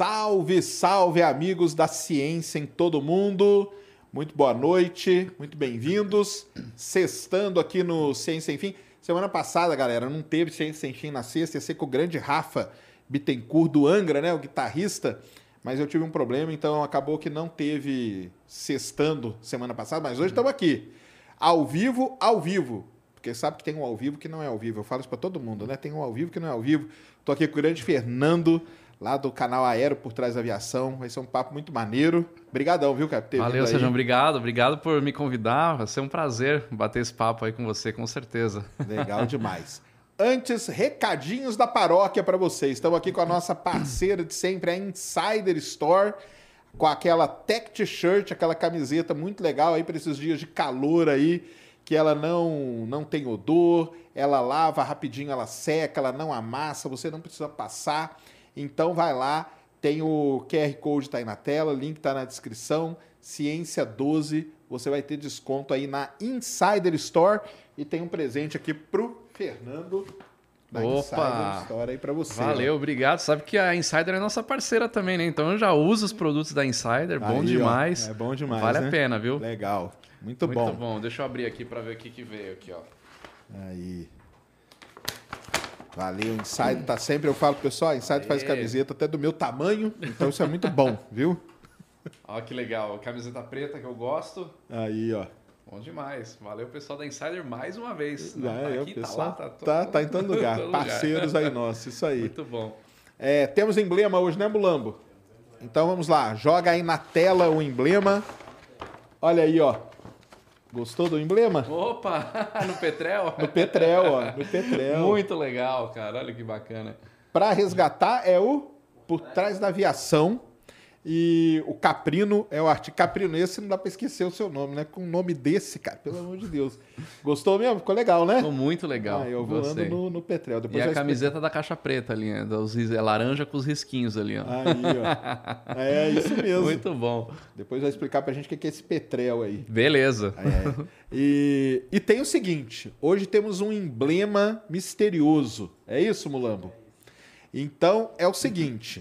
Salve, salve, amigos da ciência em todo mundo. Muito boa noite, muito bem-vindos. Sextando aqui no Ciência Sem Fim. Semana passada, galera, não teve Ciência Sem Fim na sexta, ia ser com o grande Rafa Bittencourt do Angra, né, o guitarrista. Mas eu tive um problema, então acabou que não teve sextando semana passada, mas hoje estamos aqui. Ao vivo, ao vivo. Porque sabe que tem um ao vivo que não é ao vivo. Eu falo isso para todo mundo, né? Tem um ao vivo que não é ao vivo. Tô aqui com o grande Fernando lá do canal Aero por trás da aviação. Vai ser um papo muito maneiro. Obrigadão, viu, Capitão? Valeu, Sejam obrigado. Obrigado por me convidar. Vai ser um prazer bater esse papo aí com você, com certeza. Legal demais. Antes, recadinhos da paróquia para vocês. Estamos aqui com a nossa parceira de sempre, a Insider Store, com aquela tech t-shirt, aquela camiseta muito legal aí para esses dias de calor aí, que ela não não tem odor, ela lava rapidinho, ela seca, ela não amassa, você não precisa passar. Então vai lá, tem o QR Code tá aí na tela, link tá na descrição, Ciência 12, você vai ter desconto aí na Insider Store e tem um presente aqui pro Fernando da Opa! Insider Store aí para você. Valeu, obrigado. Sabe que a Insider é nossa parceira também, né? Então eu já uso os produtos da Insider, bom Aí, ó, demais. é bom demais, Vale né? a pena, viu? Legal. Muito, Muito bom. bom. Deixa eu abrir aqui para ver o que, que veio aqui, ó. Aí. Valeu, Insider tá sempre, eu falo pro pessoal, a Insider faz Aê. camiseta até do meu tamanho, então isso é muito bom, viu? Ó que legal, camiseta preta que eu gosto. Aí, ó. Bom demais. Valeu, pessoal da Insider, mais uma vez. Não, Já tá é, o aqui, tá pessoal lá, tá, tá, tá em todo lugar. todo lugar. Parceiros aí nossos, isso aí. Muito bom. É, temos emblema hoje, né, Mulambo? Então vamos lá, joga aí na tela o emblema. Olha aí, ó. Gostou do emblema? Opa, no Petrel? No Petrel, ó. No Petrel. Muito legal, cara. Olha que bacana. Para resgatar é o Por Trás da Aviação. E o Caprino é o artigo. Caprino, esse não dá para esquecer o seu nome, né? Com um nome desse, cara, pelo amor de Deus. Gostou mesmo? Ficou legal, né? Ficou muito legal. Ah, eu voando no, no Petrel. Depois E a explico. camiseta da caixa preta ali, né? Dos é laranja com os risquinhos ali, ó. Aí, ó. É isso mesmo. Muito bom. Depois vai explicar pra gente o que é esse Petrel aí. Beleza. É. E, e tem o seguinte: hoje temos um emblema misterioso. É isso, Mulambo? Então é o seguinte: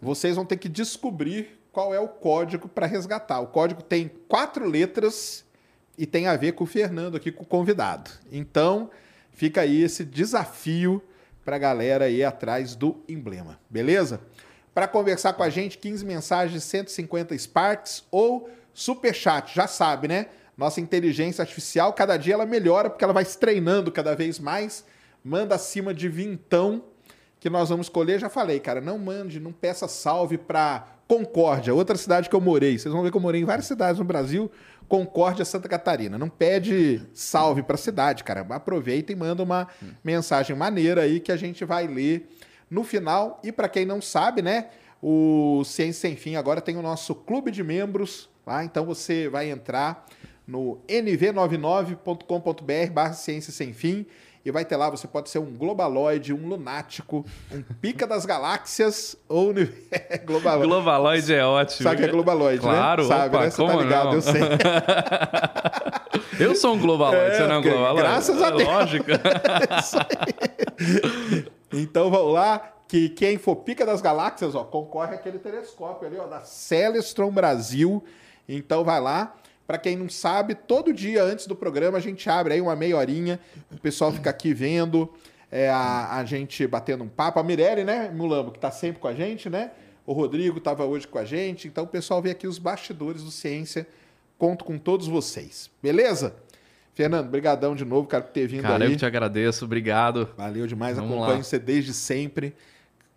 vocês vão ter que descobrir qual é o código para resgatar. O código tem quatro letras e tem a ver com o Fernando aqui, com o convidado. Então fica aí esse desafio para a galera ir atrás do emblema, beleza? Para conversar com a gente, 15 mensagens, 150 Sparks ou Superchat, já sabe, né? Nossa inteligência artificial, cada dia ela melhora porque ela vai se treinando cada vez mais. Manda acima de vintão que nós vamos escolher. Já falei, cara, não mande, não peça salve para Concórdia, outra cidade que eu morei. Vocês vão ver que eu morei em várias cidades no Brasil. Concórdia, Santa Catarina. Não pede salve para cidade, cara. Aproveita e manda uma mensagem maneira aí que a gente vai ler no final. E para quem não sabe, né, o Ciência Sem Fim agora tem o nosso clube de membros lá. Então você vai entrar no nv99.com.br barra Ciência Sem Fim e vai ter lá, você pode ser um globaloide, um lunático, um pica das galáxias ou uni- globaloide. Globaloid é ótimo. Sabe que é globaloide, Claro, né? Sabe, opa, né? Você como tá ligado, não? eu sei. Eu sou um globaloid, É, você não é um porque- globaloid? graças a Deus. Lógico. Então vamos lá, que quem for pica das galáxias, ó, concorre àquele telescópio ali, ó, da Celestron Brasil. Então vai lá. Para quem não sabe, todo dia antes do programa a gente abre aí uma meia horinha, o pessoal fica aqui vendo, é, a, a gente batendo um papo. A Mirelle, né, Mulambo, que tá sempre com a gente, né? O Rodrigo estava hoje com a gente. Então o pessoal vê aqui os bastidores do Ciência. Conto com todos vocês. Beleza? Fernando, brigadão de novo, cara, por ter vindo Cara, aí. eu que te agradeço, obrigado. Valeu demais, Vamos acompanho lá. você desde sempre.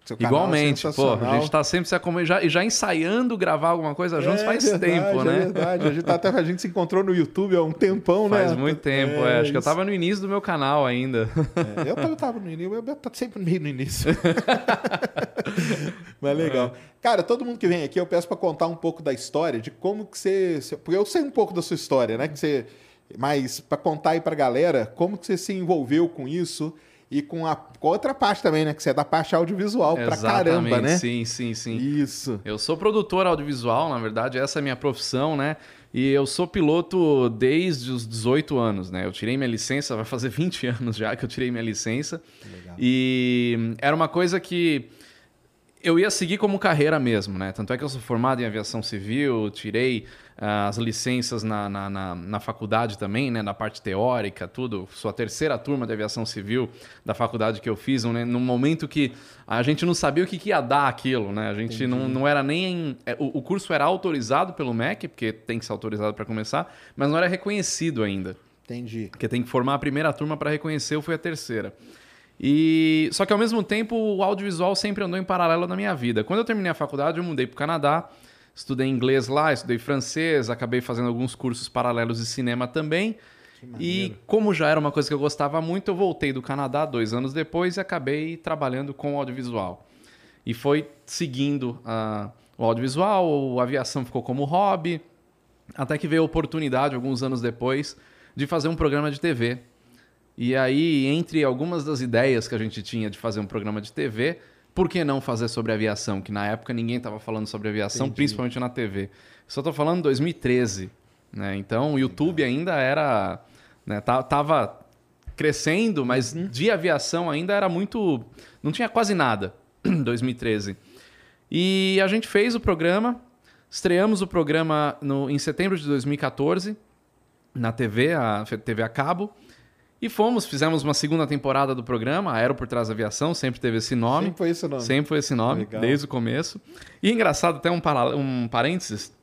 É Igualmente, pô, a gente tá sempre se acompanhando já, e já ensaiando gravar alguma coisa juntos É faz verdade, tempo, É né? verdade, a gente, tá até, a gente se encontrou no YouTube há um tempão, né? Faz muito tempo, é. Acho que eu isso. tava no início do meu canal ainda. É, eu, tava, eu tava no início, eu tô sempre meio no início. Mas legal. Cara, todo mundo que vem aqui, eu peço pra contar um pouco da história, de como que você. Porque eu sei um pouco da sua história, né? Que você, mas pra contar aí pra galera, como que você se envolveu com isso e com a, com outra parte também, né? Que você é da parte audiovisual pra caramba, né? Sim, sim, sim. Isso. Eu sou produtor audiovisual, na verdade, essa é a minha profissão, né? E eu sou piloto desde os 18 anos, né? Eu tirei minha licença, vai fazer 20 anos já que eu tirei minha licença. Legal. E era uma coisa que eu ia seguir como carreira mesmo, né? Tanto é que eu sou formado em aviação civil, tirei as licenças na, na, na, na faculdade também, né? Na parte teórica, tudo. Sou a terceira turma de aviação civil da faculdade que eu fiz, né? num momento que a gente não sabia o que, que ia dar aquilo, né? A gente não, não era nem. é, O, o curso era autorizado pelo MEC, porque tem que ser autorizado para começar, mas não era reconhecido ainda. Entendi. Porque tem que formar a primeira turma para reconhecer, eu fui a terceira. E só que ao mesmo tempo o audiovisual sempre andou em paralelo na minha vida. Quando eu terminei a faculdade, eu mudei para o Canadá, estudei inglês lá, estudei francês, acabei fazendo alguns cursos paralelos de cinema também. E como já era uma coisa que eu gostava muito, eu voltei do Canadá dois anos depois e acabei trabalhando com audiovisual. E foi seguindo ah, o audiovisual, a aviação ficou como hobby, até que veio a oportunidade, alguns anos depois, de fazer um programa de TV. E aí, entre algumas das ideias que a gente tinha de fazer um programa de TV, por que não fazer sobre aviação? Que na época ninguém estava falando sobre aviação, Entendi. principalmente na TV. Só estou falando de 2013. Né? Então, o YouTube ainda era. Né, tava crescendo, mas de aviação ainda era muito. Não tinha quase nada em 2013. E a gente fez o programa, estreamos o programa no, em setembro de 2014 na TV, a TV a cabo. E fomos, fizemos uma segunda temporada do programa, Aero por Trás da Aviação, sempre teve esse nome. Sempre foi esse nome. Sempre foi esse nome, Legal. desde o começo. E engraçado, até um, para- um parênteses,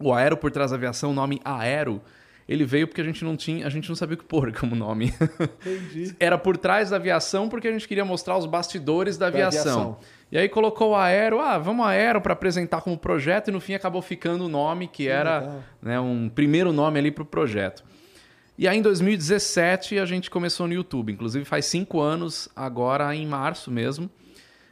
o Aero por Trás da Aviação, o nome Aero, ele veio porque a gente não tinha, a gente não sabia o que pôr como nome. Entendi. Era por trás da aviação porque a gente queria mostrar os bastidores da Da aviação. aviação. E aí colocou o Aero, ah, vamos Aero para apresentar como projeto e no fim acabou ficando o nome que era legal. né, um primeiro nome ali para o projeto. E aí em 2017 a gente começou no YouTube, inclusive faz cinco anos agora em março mesmo.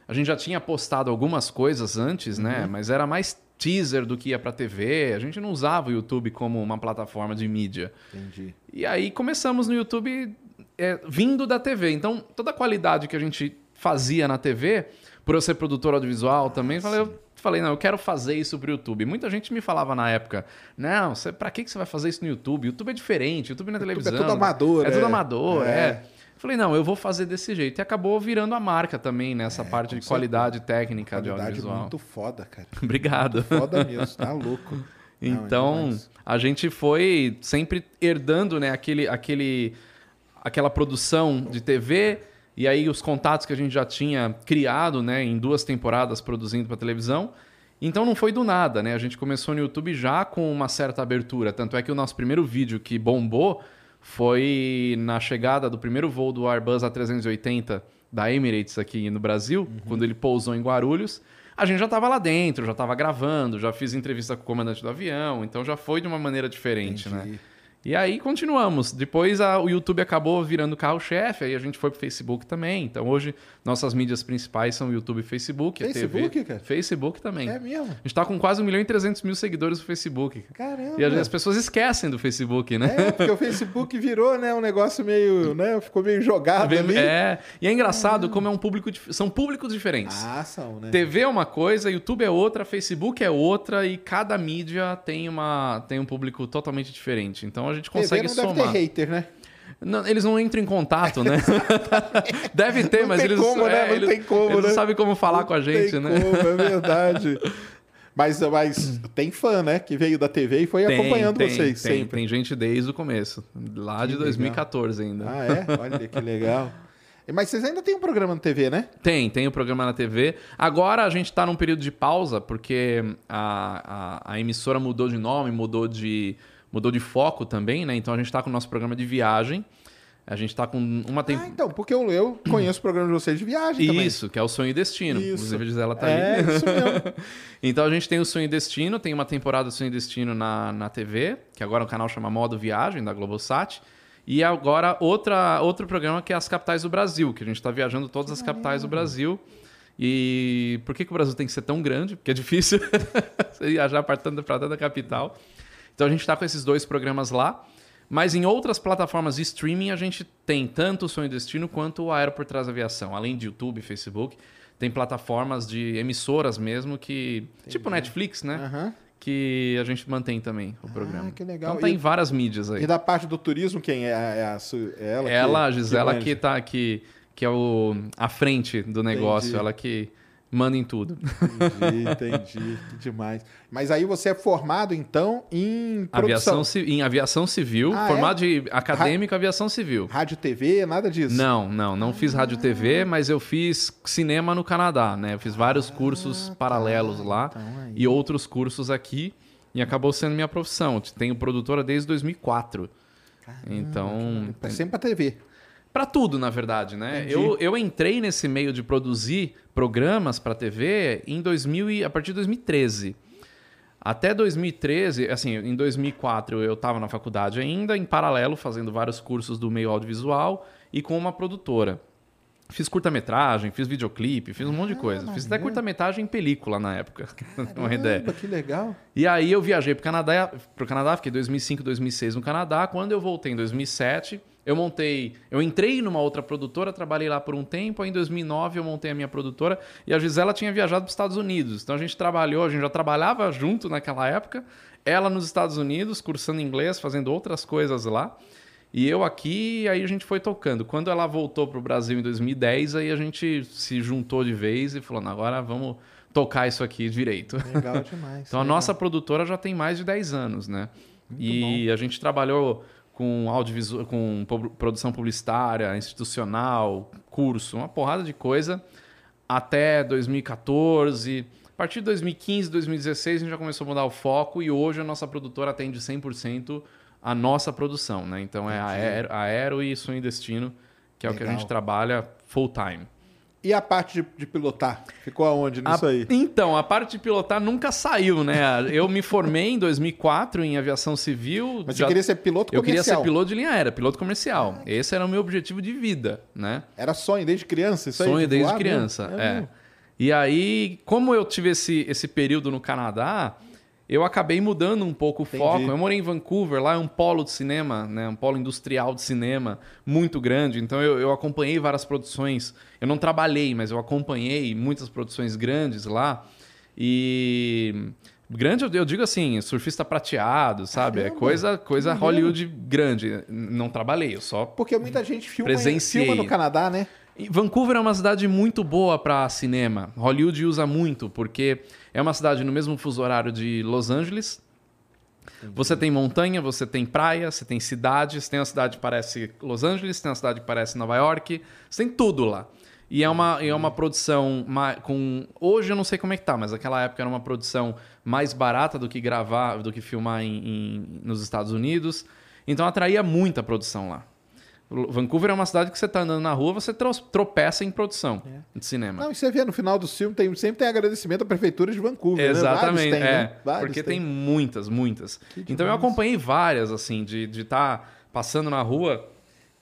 A gente já tinha postado algumas coisas antes, né? Mas era mais teaser do que ia para TV. A gente não usava o YouTube como uma plataforma de mídia. Entendi. E aí começamos no YouTube é, vindo da TV. Então, toda a qualidade que a gente fazia na TV, por eu ser produtor audiovisual também, falei, eu falei, não, eu quero fazer isso pro YouTube. Muita gente me falava na época, não, você, pra que que você vai fazer isso no YouTube? YouTube é diferente, YouTube na televisão. tudo amador, É tudo é. amador, É. é. Falei, não, eu vou fazer desse jeito. E acabou virando a marca também nessa parte É, com de qualidade técnica de Qualidade audiovisual. muito foda, cara. Obrigado. Foda mesmo, tá louco. Não, é Então, demais. a gente foi sempre herdando né, aquele, aquele, aquela produção de TV e aí os contatos que a gente já tinha criado né, em duas temporadas produzindo para televisão. Então não foi do nada, né? A gente começou no YouTube já com uma certa abertura. Tanto é que o nosso primeiro vídeo que bombou foi na chegada do primeiro voo do Airbus A380 da Emirates aqui no Brasil, Uhum. quando ele pousou em Guarulhos. A gente já estava lá dentro, já estava gravando, já fiz entrevista com o comandante do avião, então já foi de uma maneira diferente, né? E aí continuamos. Depois a- o YouTube acabou virando carro-chefe, aí a gente foi pro Facebook também. Então hoje nossas mídias principais são YouTube e Facebook. a Facebook, TV. cara? Facebook também. É mesmo? A gente tá com quase 1 milhão e 300 mil seguidores no Facebook. Caramba. E às vezes as pessoas esquecem do Facebook, né? É, porque o Facebook virou, né, um negócio meio, né, ficou meio jogado ali. É, e é engraçado como é um público são públicos diferentes. Ah, são, né? TV é uma coisa, YouTube é outra, Facebook é outra e cada mídia tem uma tem um público totalmente diferente. Então a gente consegue TV não somar. deve ter hater, né? Não, eles não entram em contato, né? Deve ter, Não mas tem eles como, né? é, Não eles, tem como, eles né? não sabem como falar Não com a gente, tem né? Como, é verdade. Mas, mas tem fã, né? Que veio da TV e foi Tem, acompanhando tem, vocês tem, sempre. Tem gente desde o começo, lá de Que 2014 ainda. Ah, é? Olha que legal. Mas vocês ainda têm um programa na TV, né? Tem, tem o programa na TV. Agora a gente tá num período de pausa, porque a, a, a emissora mudou de nome, mudou de mudou de foco também, né? Então a gente está com o nosso programa de viagem. A gente está com uma tem... Ah, então, porque eu, eu conheço o programa de vocês de viagem também. Isso, que é o Sonho e Destino. Isso. Inclusive a Gisela tá É, aí. isso mesmo. então a gente tem o Sonho e Destino, tem uma temporada do Sonho e Destino na, na TV, que agora o canal chama Modo Viagem, da Globosat. E agora outra, outro programa que é as capitais do Brasil, que a gente está viajando todas as capitais do Brasil. E por que, que o Brasil tem que ser tão grande? Porque é difícil você viajar para tanta capital. Então a gente está com esses dois programas lá. Mas em outras plataformas de streaming a gente tem tanto o Sonho e Destino quanto o Aero por Trás da Aviação. Além de YouTube, Facebook, tem plataformas de emissoras mesmo que... Tipo Netflix, né? Aham. Que a gente mantém também o programa. Ah, que legal. Então tá E- em várias mídias aí. E da parte do turismo, quem é? É, a, é ela? que- Ela, a Gisela, manja? que, tá aqui, que é o, a frente do negócio, Entendi. ela que manda em tudo. Entendi, entendi. que demais. Mas aí você é formado, então, em produção. Aviação, em aviação civil, Ah, formado de acadêmico em aviação civil. Rádio, TV, nada disso? Não, não, não fiz rádio TV, mas eu fiz cinema no Canadá, né? Eu fiz vários cursos paralelos lá então aí. e outros cursos aqui e acabou sendo minha profissão. Tenho produtora desde 2004. então, É sempre pra TV. Pra tudo, na verdade, né? Entendi. Eu, eu entrei nesse meio de produzir programas pra TV em 2000 e, a partir de 2013. Até 2013, assim, em 2004 eu estava na faculdade ainda, em paralelo, fazendo vários cursos do meio audiovisual e com uma produtora. Fiz curta-metragem, fiz videoclipe, fiz um monte de coisa. Fiz até curta-metragem em película na época, ter uma ideia. Caramba, que legal. E aí eu viajei para o Canadá, pro Canadá, fiquei 2005, 2006 no Canadá. Quando eu voltei em 2007, eu montei, eu entrei numa outra produtora, trabalhei lá por um tempo. Aí em 2009 eu montei a minha produtora e a Gisela tinha viajado para os Estados Unidos. Então a gente trabalhou, a gente já trabalhava junto naquela época. Ela nos Estados Unidos, cursando inglês, fazendo outras coisas lá. E eu aqui, aí a gente foi tocando. Quando ela voltou para o Brasil em 2010, aí a gente se juntou de vez e falou: "Não, agora vamos tocar isso aqui direito. Legal demais. Então a legal. nossa produtora já tem mais de 10 anos, né? e a gente trabalhou com audiovisual, com produção publicitária, institucional, curso, uma porrada de coisa até 2014. A partir de 2015, 2016 a gente já começou a mudar o foco e hoje a nossa produtora atende 100% a nossa produção, né? Então é aero, aero e Sonho e Destino, que é o que a Legal. gente trabalha full time. E a parte de, de pilotar? Ficou aonde nisso A- aí? Então, a parte de pilotar nunca saiu, né? Eu me formei em 2004 em aviação civil. Mas já- você queria ser piloto Eu queria comercial? ser piloto de linha aérea, piloto comercial. Esse era o meu objetivo de vida, né? Era sonho desde criança isso aí? Sonho de desde voar criança, é. mesmo? E aí, como eu tive esse, esse período no Canadá, eu acabei mudando um pouco o Entendi. foco. Eu morei em Vancouver, lá é um polo de cinema, né? um polo industrial de cinema muito grande. Então eu, eu acompanhei várias produções. Eu não trabalhei, mas eu acompanhei muitas produções grandes lá. E grande, eu, digo assim, surfista prateado, sabe? É Caramba, coisa, coisa maneiro. Hollywood grande. Não trabalhei, eu só Porque muita gente filma, Presenciei. filma no Canadá, né? Vancouver é uma cidade muito boa para cinema. Hollywood usa muito, porque é uma cidade no mesmo fuso horário de Los Angeles. Você tem montanha, você tem praia, você tem cidade. Você tem uma cidade que parece Los Angeles, tem uma cidade que parece Nova York. Você tem tudo lá. E é uma, é uma produção com. Hoje eu não sei como é que tá, mas naquela época era uma produção mais barata do que gravar, do que filmar em- em- nos Estados Unidos. Então atraía muita produção lá. Vancouver é uma cidade que você tá andando na rua, você tro- tropeça em produção de cinema. Não, e você vê no final do filme, tem, sempre tem agradecimento à prefeitura de Vancouver. né? Exatamente, Vários tem, é. né? Porque tem muitas, muitas. Que Então eu acompanhei várias, assim, de estar tá passando na rua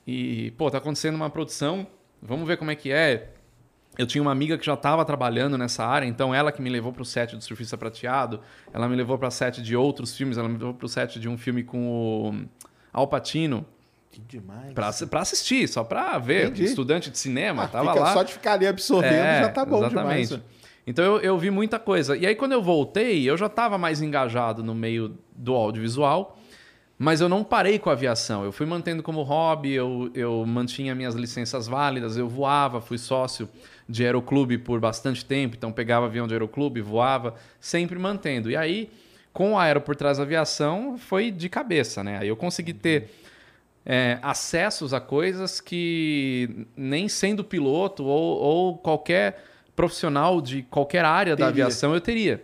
e, pô, tá acontecendo uma produção, vamos ver como é que é. Eu tinha uma amiga que já estava trabalhando nessa área, então ela que me levou para o set do Surfista Prateado, ela me levou para set de outros filmes, ela me levou para o set de um filme com o Al Pacino, Que demais. para assistir, só para ver. Entendi. Estudante de cinema, Ah, tava lá. Só de ficar ali absorvendo É, já tá bom exatamente. demais. Então eu, eu vi muita coisa. E aí quando eu voltei, eu já estava mais engajado no meio do audiovisual, mas eu não parei com a aviação. Eu fui mantendo como hobby, eu, eu mantinha minhas licenças válidas, eu voava, fui sócio de aeroclube por bastante tempo, então pegava avião de aeroclube, voava, sempre mantendo. E aí, com o aero por trás da aviação, foi de cabeça, né? Aí eu consegui ter é, acessos a coisas que nem sendo piloto ou, ou qualquer profissional de qualquer área da Teria. aviação eu teria,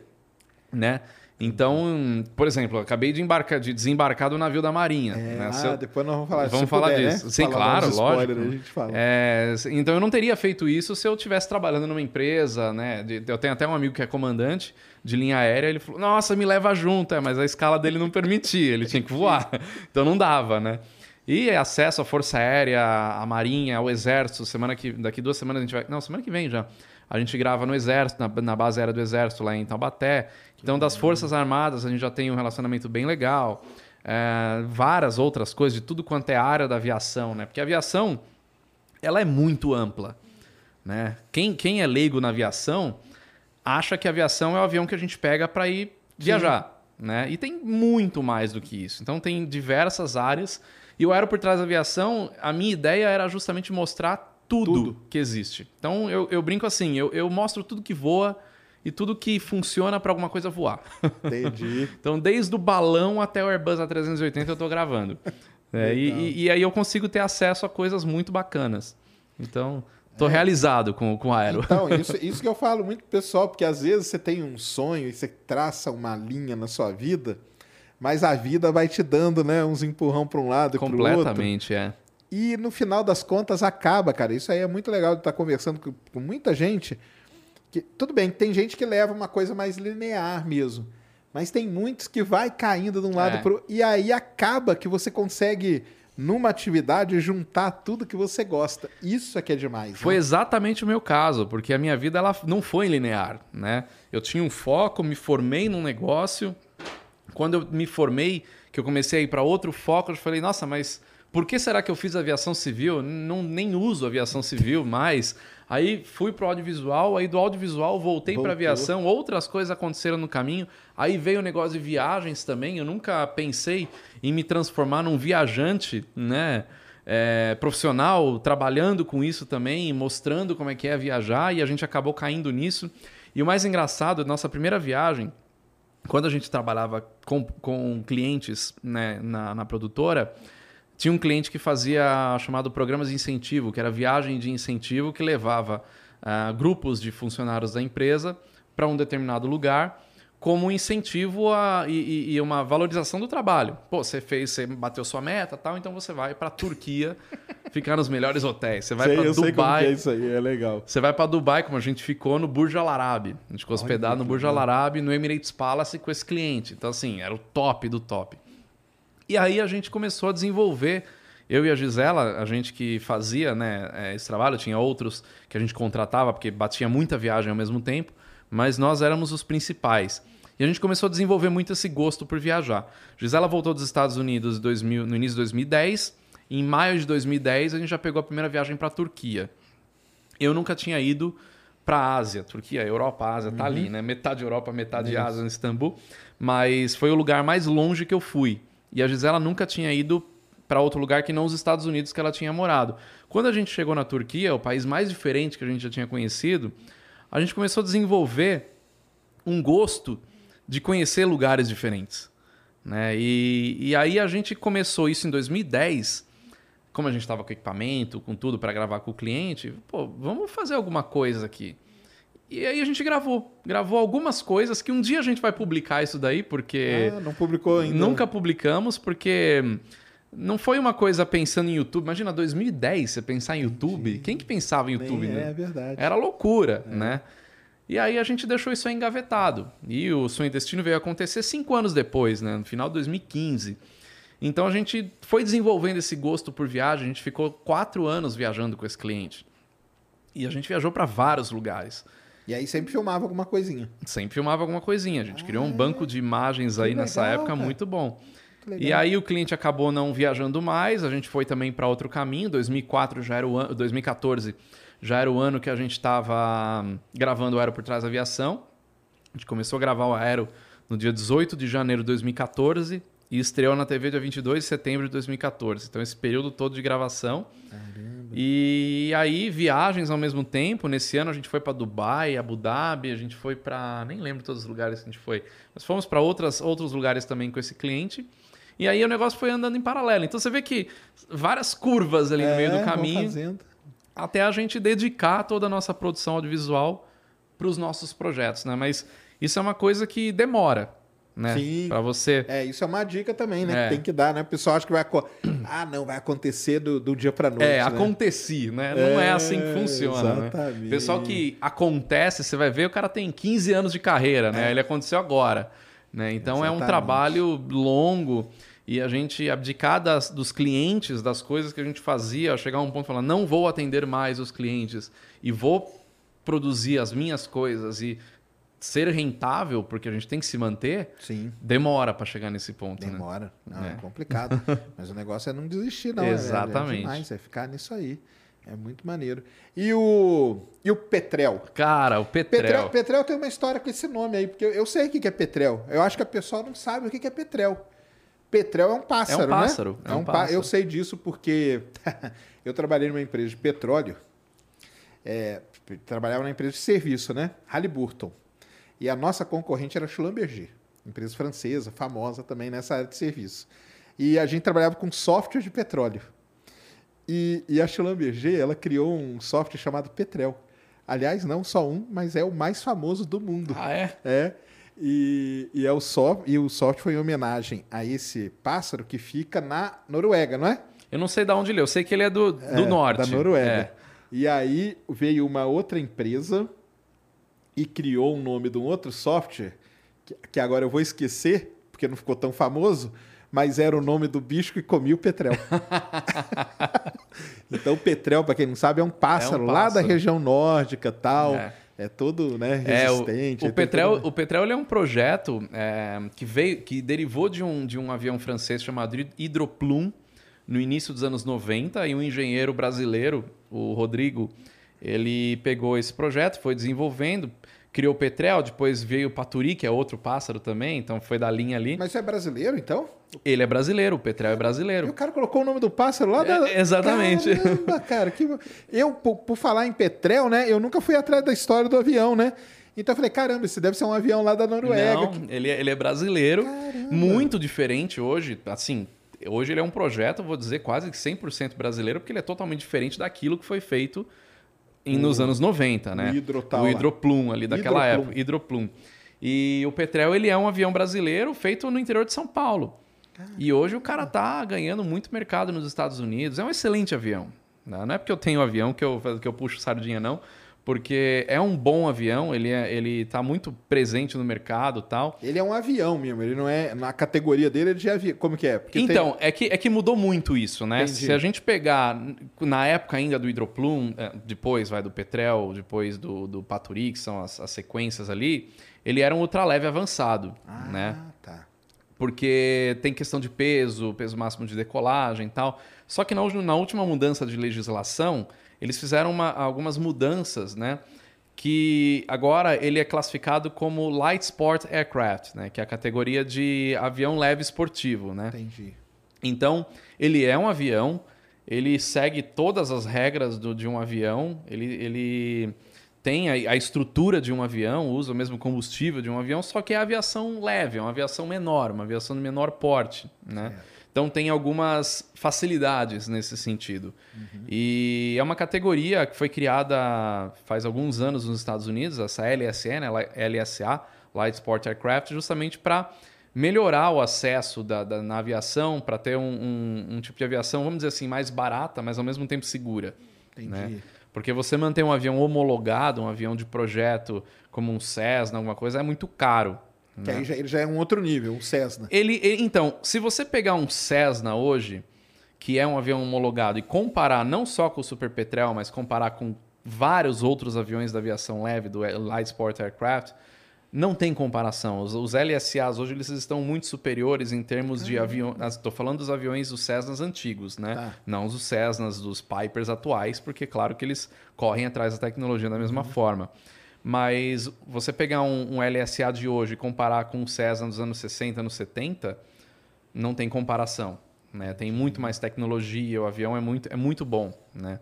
né? Então, por exemplo, eu acabei de, embarcar, de desembarcar do navio da Marinha. É, né? ah, eu- depois nós vamos falar Vamos se falar puder, disso. Né? Sim, Falar claro, lógico. A gente fala. É, então eu não teria feito isso se eu estivesse trabalhando numa empresa, né? Eu tenho até um amigo que é comandante de linha aérea, ele falou: "Nossa, me leva junto", é, mas a escala dele não permitia, ele tinha que voar. Então não dava, né? E acesso à Força Aérea, à Marinha, ao Exército, semana que daqui duas semanas a gente vai, não, semana que vem já. A gente grava no Exército, na, na base aérea do Exército lá em Taubaté. Então das Forças Armadas a gente já tem um relacionamento bem legal. É, várias outras coisas de tudo quanto é área da aviação, né? Porque a aviação ela é muito ampla. Né? Quem, quem é leigo na aviação acha que a aviação é o avião que a gente pega para ir viajar. Né? E tem muito mais do que isso. Então tem diversas áreas. E o Aero por Trás da Aviação, a minha ideia era justamente mostrar tudo, Tudo. que existe. Então eu, eu brinco assim, eu, eu mostro tudo que voa e tudo que funciona para alguma coisa voar. Entendi. Então, desde o balão até o Airbus A380 eu estou gravando. É, e, e- e aí eu consigo ter acesso a coisas muito bacanas. Então, tô realizado com, com Aero. Então, isso, isso que eu falo muito pro pessoal, porque às vezes você tem um sonho e você traça uma linha na sua vida, mas a vida vai te dando, né, uns empurrão para um lado e para outro. Completamente, é. E no final das contas acaba, cara. Isso aí é muito legal de estar conversando com, com muita gente. Que, tudo bem, tem gente que leva uma coisa mais linear mesmo. Mas tem muitos que vai caindo de um lado É. pro E aí acaba que você consegue, numa atividade, juntar tudo que você gosta. Isso é que é demais. Foi né? exatamente o meu caso, porque a minha vida ela não foi linear, né? Eu tinha um foco, me formei num negócio. Quando eu me formei, que eu comecei a ir para outro foco, eu falei, nossa, mas por que será que eu fiz aviação civil? Não nem uso aviação civil mais. Aí fui pro audiovisual, aí do audiovisual voltei para aviação, outras coisas aconteceram no caminho. Aí veio o negócio de viagens também. Eu nunca pensei em me transformar num viajante, né? é, profissional, trabalhando com isso também, mostrando como é que é viajar, e a gente acabou caindo nisso. E o mais engraçado, nossa primeira viagem, quando a gente trabalhava com, com clientes né, na, na produtora, tinha um cliente que fazia chamado programas de incentivo, que era viagem de incentivo, que levava ah, grupos de funcionários da empresa para um determinado lugar como um incentivo a, e, e- uma valorização do trabalho. Pô, você fez, você bateu sua meta tal, então você vai para Turquia ficar nos melhores hotéis. Você vai para Dubai. é isso aí, é legal. Você vai para Dubai, como a gente ficou no Burj Al Arab. A gente ficou Olha hospedado no Burj Al Arab, no Emirates Palace com esse cliente. Então, assim, era o top do top. E aí a gente começou a desenvolver. Eu e a Gisela, a gente que fazia né, eh, esse trabalho, tinha outros que a gente contratava, porque batia muita viagem ao mesmo tempo, mas nós éramos os principais. E a gente começou a desenvolver muito esse gosto por viajar. Gisela voltou dos Estados Unidos em 2000 no início de 2010. Em maio de 2010, a gente já pegou a primeira viagem para a Turquia. Eu nunca tinha ido para a Ásia, Turquia, Europa, Ásia, tá ali, né? Metade Europa, metade Ásia, em Istambul. Mas foi o lugar mais longe que eu fui. E a Gisela nunca tinha ido para outro lugar que não os Estados Unidos que ela tinha morado. Quando a gente chegou na Turquia, o país mais diferente que a gente já tinha conhecido, a gente começou a desenvolver um gosto de conhecer lugares diferentes. Né? E, e aí a gente começou isso em 2010 como a gente estava com equipamento, com tudo para gravar com o cliente, pô, vamos fazer alguma coisa aqui. E aí a gente gravou. Gravou algumas coisas que um dia a gente vai publicar isso daí, porque Ah, não publicou ainda. nunca publicamos, porque não foi uma coisa pensando em YouTube. Imagina, 2010, você pensar em YouTube. Quem que pensava em Nem YouTube? né? É verdade. Era loucura, né? E aí a gente deixou isso aí engavetado. E o Sonho e Destino veio acontecer cinco anos depois, né? No final de 2015. Então a gente foi desenvolvendo esse gosto por viagem. A gente ficou quatro anos viajando com esse cliente. E a gente viajou para vários lugares. E aí sempre filmava alguma coisinha. Sempre filmava alguma coisinha. A gente criou um banco de imagens aí nessa legal, época cara. muito bom. E aí o cliente acabou não viajando mais, a gente foi também para outro caminho. 2004 já era o ano, 2014 já era o ano que a gente estava gravando o Aero por Trás da Aviação. A gente começou a gravar o Aero no dia 18 de janeiro de 2014 e estreou na TV dia 22 de setembro de 2014. Então esse período todo de gravação. E aí viagens ao mesmo tempo. Nesse ano a gente foi para Dubai, Abu Dhabi, a gente foi para nem lembro todos os lugares que a gente foi, mas fomos para outras outros lugares também com esse cliente. E aí o negócio foi andando em paralelo. Então você vê que várias curvas ali no meio É, do vão caminho até a gente dedicar toda a nossa produção audiovisual para os nossos projetos, né? Mas isso é uma coisa que demora, né? Sim. Para você. É, isso é uma dica também, né? É. Que tem que dar, né? O pessoal acha que vai. Ah, não, vai acontecer do, do dia pra noite. É, né? aconteci, né? Não é, É, assim que funciona, né? exatamente. Pessoal que acontece, você vai ver, o cara tem 15 anos de carreira, né? Ele aconteceu agora, né? Então é um Exatamente. trabalho longo e a gente abdicar das, dos clientes, das coisas que a gente fazia, chegar a um ponto e falar, não vou atender mais os clientes e vou produzir as minhas coisas e ser rentável, porque a gente tem que se manter, Sim. demora para chegar nesse ponto, né? Demora. Não, é. É. complicado. Mas o negócio é não desistir, não. é- Exatamente. É, demais, é ficar nisso aí. É muito maneiro. E o, e o Petrel? Cara, o Petrel. Petrel, Petrel tem uma história com esse nome aí, porque eu, sei o que é Petrel. Eu acho que a pessoa não sabe o que é Petrel. Petrel é um pássaro, É um pássaro, né? é um pá- pássaro. Eu sei disso porque eu trabalhei numa empresa de petróleo. É, trabalhava na empresa de serviço, né? Halliburton. E a nossa concorrente era Schlumberger, empresa francesa, famosa também nessa área de serviço. E a gente trabalhava com software de petróleo. E, e a Schlumberger, ela criou um software chamado Petrel. Aliás, não só um, mas é o mais famoso do mundo. Ah, é? É. E, e, é o soft, e o software foi em homenagem a esse pássaro que fica na Noruega, não é? Eu não sei de onde ele é, eu sei que ele é do, do É, norte. Da Noruega. É. E aí veio uma outra empresa e criou o nome de um outro software, que, que agora eu vou esquecer, porque não ficou tão famoso, mas era o nome do bicho que comia o petrel. então, o petrel, para quem não sabe, é um pássaro, lá da pássaro. região nórdica tal. É. É, todo né, É, o, resistente. o, Petrel, todo- o Petrel é um projeto é, que veio, que derivou de um, de um avião francês chamado Hydroplum no início dos anos 90 e um engenheiro brasileiro, o Rodrigo, ele pegou esse projeto, foi desenvolvendo, criou o Petrel, depois veio o Paturi, que é outro pássaro também, então foi da linha ali. Mas você é brasileiro, então? Ele é brasileiro, o Petrel é E brasileiro. o cara colocou o nome do pássaro lá da. É, exatamente. Caramba, cara. Que... Eu, por, por falar em Petrel, né? Eu nunca fui atrás da história do avião, né? Então eu falei, caramba, esse deve ser um avião lá da Noruega. Não, que- ele, é- ele é brasileiro, Caramba. muito diferente hoje. Assim, hoje ele é um projeto, vou dizer, quase que 100% brasileiro, porque ele é totalmente diferente daquilo que foi feito em- nos anos 90, né? o hidrotal o lá. Hidroplum ali daquela Hidroplum. época, Hidroplum. E o Petrel, ele é um avião brasileiro feito no interior de São Paulo. E hoje o cara tá ganhando muito mercado nos Estados Unidos. É um excelente avião. né? Não é porque eu tenho avião que eu, que eu puxo sardinha, não. Porque é um bom avião, ele, é, ele tá muito presente no mercado tal. Ele é um avião mesmo, ele não é. Na categoria dele é de avião. Como que é? Porque então, é, que, é que mudou muito isso, né? Entendi. Se a gente pegar, na época ainda do Hidroplum, eh, depois vai do Petrel, depois do, do Paturi, que são as, as sequências ali, ele era um ultraleve avançado, Tem... Ah, né? tá. Porque tem questão de peso, peso máximo de decolagem e tal. Só que na, na última mudança de legislação, eles fizeram uma- algumas mudanças, né? Que agora ele é classificado como Light Sport Aircraft, né? Que é a categoria de avião leve esportivo, né? Entendi. Então, ele é um avião, ele segue todas as regras do- de um avião, ele, ele tem a, a estrutura de um avião, usa o mesmo combustível de um avião, só que é aviação leve, é uma aviação menor, uma aviação de menor porte, né? Então tem algumas facilidades nesse sentido. E é uma categoria que foi criada faz alguns anos nos Estados Unidos, essa LSA, né? LSA, Light Sport Aircraft, justamente para melhorar o acesso da, da- na aviação, para ter um, um- um tipo de aviação, vamos dizer assim, mais barata, mas ao mesmo tempo segura. Entendi. Né? Porque você manter um avião homologado, um avião de projeto, como um Cessna, alguma coisa, é muito caro. Que aí já, ele já é um outro nível, um Cessna. Ele, ele- então, se você pegar um Cessna hoje, que é um avião homologado, e comparar não só com o Super Petrel, mas comparar com vários outros aviões da aviação leve, do Light Sport Aircraft, não tem comparação. Os, os LSAs hoje eles estão muito superiores em termos de avião. Estou falando dos aviões dos Cessnas antigos, né? Tá. Não os Cessnas dos Pipers atuais, porque claro que eles correm atrás da tecnologia da mesma forma. Mas você pegar um, um LSA de hoje e comparar com um Cessna dos anos 60, anos 70, não tem comparação. Né? Tem muito mais tecnologia, o avião é muito, é muito bom. Né?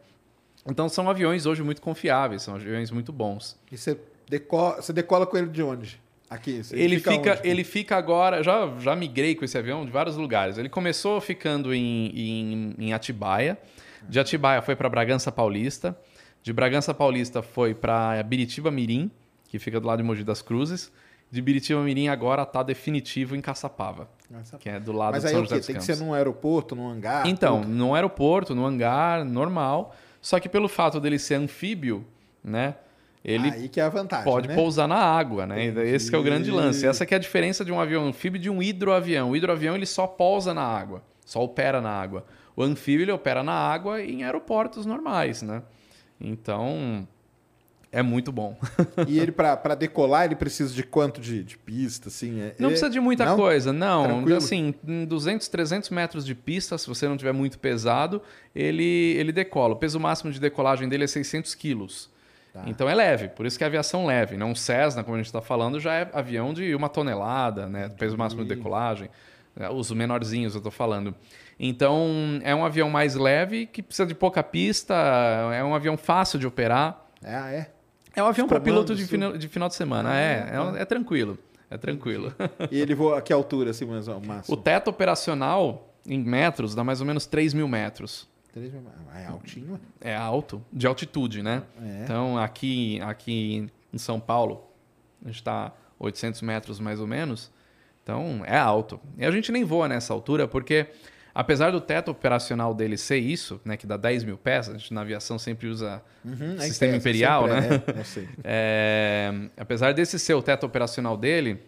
Então são aviões hoje muito confiáveis, são aviões muito bons. E você decola, você decola com ele de onde? Aqui. Ele fica, onde? ele fica agora. Já, já migrei com esse avião de vários lugares. Ele começou ficando em, em, em Atibaia. De Atibaia foi para Bragança Paulista. De Bragança Paulista foi para Biritiba Mirim, que fica do lado de Mogi das Cruzes. de Biritiba Mirim agora está definitivo em Caçapava, que é do lado Mas de aí São o José quê? dos Tem que ser num aeroporto, num hangar? Então, tudo? no aeroporto, no hangar, normal. Só que pelo fato dele ser anfíbio, né? Ele Aí que é a vantagem, pode né? pousar na água, né? Entendi. Esse que é o grande lance. Essa que é a diferença de um avião anfíbio e de um hidroavião. O hidroavião ele só pousa na água, só opera na água. O anfíbio ele opera na água e em aeroportos normais, né? Então é muito bom. E ele, pra decolar, ele precisa de quanto de, de pista, assim? É- Não precisa de muita Não? coisa, não. Tranquilo? Assim, em 200, 300 metros de pista, se você não tiver muito pesado, ele, ele decola. O peso máximo de decolagem dele é 600 quilos. Tá. Então é leve, por isso que é aviação leve. Não um Cessna, como a gente está falando, já é avião de uma tonelada, né? Peso máximo de decolagem. É, Os menorzinhos eu estou falando. Então é um avião mais leve, que precisa de pouca pista, é um avião fácil de operar. É, ah, é. É um avião para piloto de final, de final de semana, Ah, é, é, tá. um- é tranquilo. É tranquilo. E ele voa a que altura, assim, mais ou O máximo? teto operacional em metros dá mais ou menos 3 mil metros. Três mil- ah, É altinho. É alto, de altitude, né? É. Então, aqui, aqui em São Paulo, a gente está 800 metros mais ou menos. Então, é alto. E a gente nem voa nessa altura porque, apesar do teto operacional dele ser isso, né, que dá 10 mil pés, a gente na aviação sempre usa Uhum, é sistema em pé, imperial, né? É. É, apesar desse ser o teto operacional dele,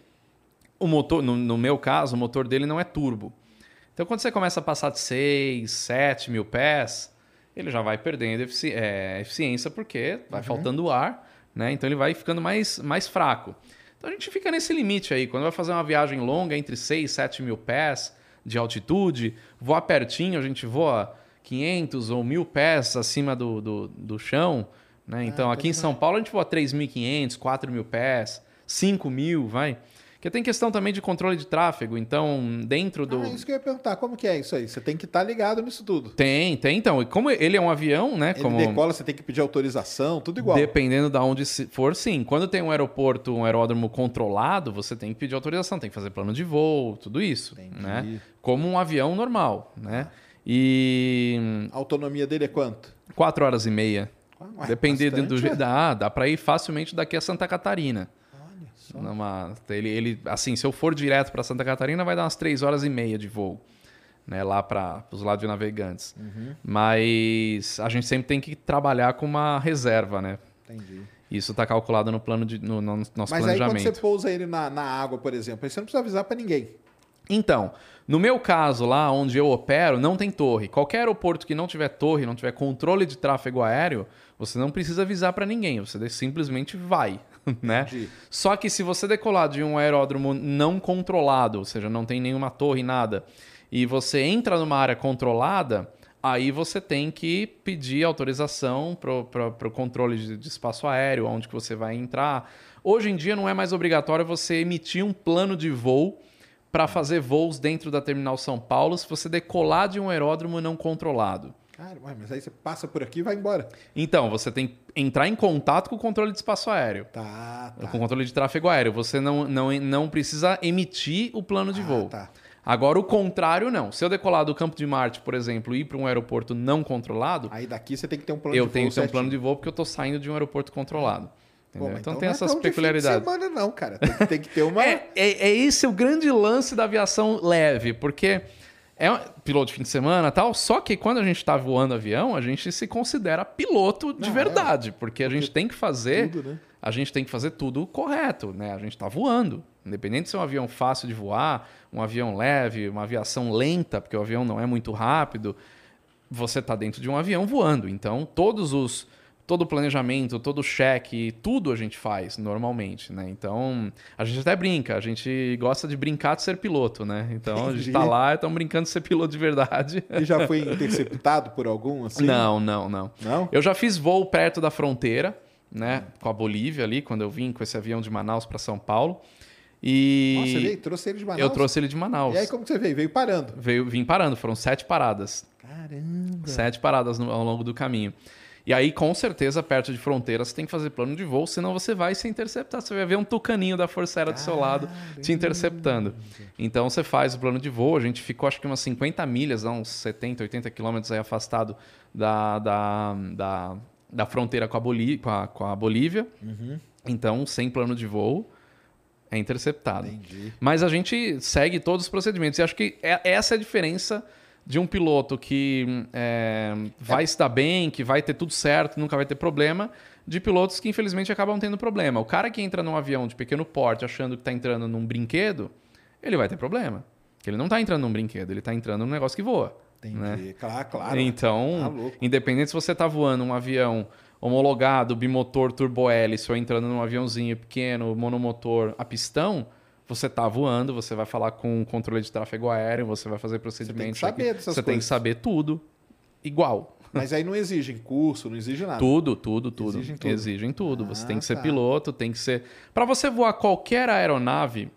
o motor, no, no meu caso, o motor dele não é turbo. Então, quando você começa a passar de 6, 7 mil pés, ele já vai perdendo efici- é, eficiência porque vai faltando ar, né? Então ele vai ficando mais, mais fraco. Então a gente fica nesse limite aí. Quando vai fazer uma viagem longa entre 6 e 7 mil pés de altitude, voar pertinho, a gente voa 500 ou 1.000 pés acima do, do, do chão. Né? Então aqui em São Paulo a gente voa 3.500, 4.000 pés, 5.000, vai. Porque tem questão também de controle de tráfego. Então, dentro do. Ah, isso que eu ia perguntar. Como que é isso aí? Você tem que estar ligado nisso tudo. Tem, tem. Então, e como ele é um avião, né? Ele Como... decola, você tem que pedir autorização, tudo igual. Dependendo de onde se for, sim. Quando tem um aeroporto, um aeródromo controlado, você tem que pedir autorização, tem que fazer plano de voo, tudo isso, Entendi. né? Como um avião normal, né? E A autonomia dele é quanto? quatro horas e meia. Ué, Dependendo do bastante, jeito. é. Dá, dá para ir facilmente daqui a Santa Catarina. Numa, ele, ele, assim, se eu for direto para Santa Catarina, vai dar umas três horas e meia de voo, né? Lá para os lados de navegantes. Uhum. Mas a gente sempre tem que trabalhar com uma reserva, né? Entendi. Isso está calculado no plano de, no, no nosso Mas aí quando planejamento. você pousa ele na, na água, por exemplo, aí você não precisa avisar pra ninguém. Então, no meu caso lá onde eu opero, não tem torre. Qualquer aeroporto que não tiver torre, não tiver controle de tráfego aéreo, você não precisa avisar para ninguém. Você simplesmente vai, né? Entendi. Só que se você decolar de um aeródromo não controlado, ou seja, não tem nenhuma torre, nada, e você entra numa área controlada, aí você tem que pedir autorização para o controle de, de espaço aéreo, onde que você vai entrar. Hoje em dia não é mais obrigatório você emitir um plano de voo para fazer voos dentro da Terminal São Paulo se você decolar de um aeródromo não controlado. Cara, mas aí você passa por aqui e vai embora. Então, você tem que entrar em contato com o controle de espaço aéreo. Tá, tá. Com controle de tráfego aéreo. Você não, não, não precisa emitir o plano de Ah, voo. tá. Agora, o contrário, não. Se eu decolar do Campo de Marte, por exemplo, e ir para um aeroporto não controlado, Aí daqui você tem que ter um plano eu de tenho voo que ter um plano de voo porque eu estou saindo de um aeroporto controlado. Mas então, não tem é essas fim de peculiaridades. semana não, cara. Tem, que- tem que ter uma... É, é, é esse o grande lance da aviação leve, porque é piloto de fim de semana e tal, só que quando a gente está voando avião, a gente se considera piloto de Não, verdade, porque a gente tem que fazer tudo, né? a gente tem que fazer tudo correto, né? A gente está voando. Independente de ser um avião fácil de voar, um avião leve, uma aviação lenta, porque o avião não é muito rápido, você está dentro de um avião voando. Então, todos os todo o planejamento, todo o cheque, tudo a gente faz normalmente, né? Então, a gente até brinca, a gente gosta de brincar de ser piloto, né? Então, a gente Entendi. tá lá e estamos brincando de ser piloto de verdade. E já foi interceptado por algum, assim? Não, não, não. Não? Eu já fiz voo perto da fronteira, né, com a Bolívia ali, quando eu vim com esse avião de Manaus para São Paulo. E Nossa, você veio, trouxe ele de Manaus? eu trouxe ele de Manaus. E aí como que você veio? Veio parando. Veio, vim parando, foram sete paradas. Caramba. Sete paradas no- ao longo do caminho. E aí, com certeza, perto de fronteira, você tem que fazer plano de voo, senão você vai se interceptar. Você vai ver um tucaninho da Força Aérea do seu lado te interceptando. Então, você faz o plano de voo. A gente ficou, acho que umas 50 milhas, uns 70, 80 quilômetros aí afastado da, da, da, da fronteira com a, Bolí- com a- com a Bolívia. Então, sem plano de voo, É interceptado. Entendi. Mas a gente segue todos os procedimentos. E acho que é- essa é a diferença de um piloto que é, vai se dar bem, que vai ter tudo certo, nunca vai ter problema, de pilotos que infelizmente acabam tendo problema. O cara que entra num avião de pequeno porte achando que está entrando num brinquedo, ele vai ter problema. Porque ele não está entrando num brinquedo, ele está entrando num negócio que voa. Entendi. né? Claro, claro. Então, Tá independente se você está voando um avião homologado, bimotor, turbo-hélice, ou entrando num aviãozinho pequeno, monomotor, a pistão, você está voando, você vai falar com o controle de tráfego aéreo, você vai fazer procedimentos. saber aqui. dessas Você tem que coisas. saber tudo igual. Mas aí não exigem curso, não exige nada. Tudo, tudo, tudo. Exigem tudo. Exigem tudo. Você Ah, tem que ser tá. piloto, tem que ser. Para você voar qualquer aeronave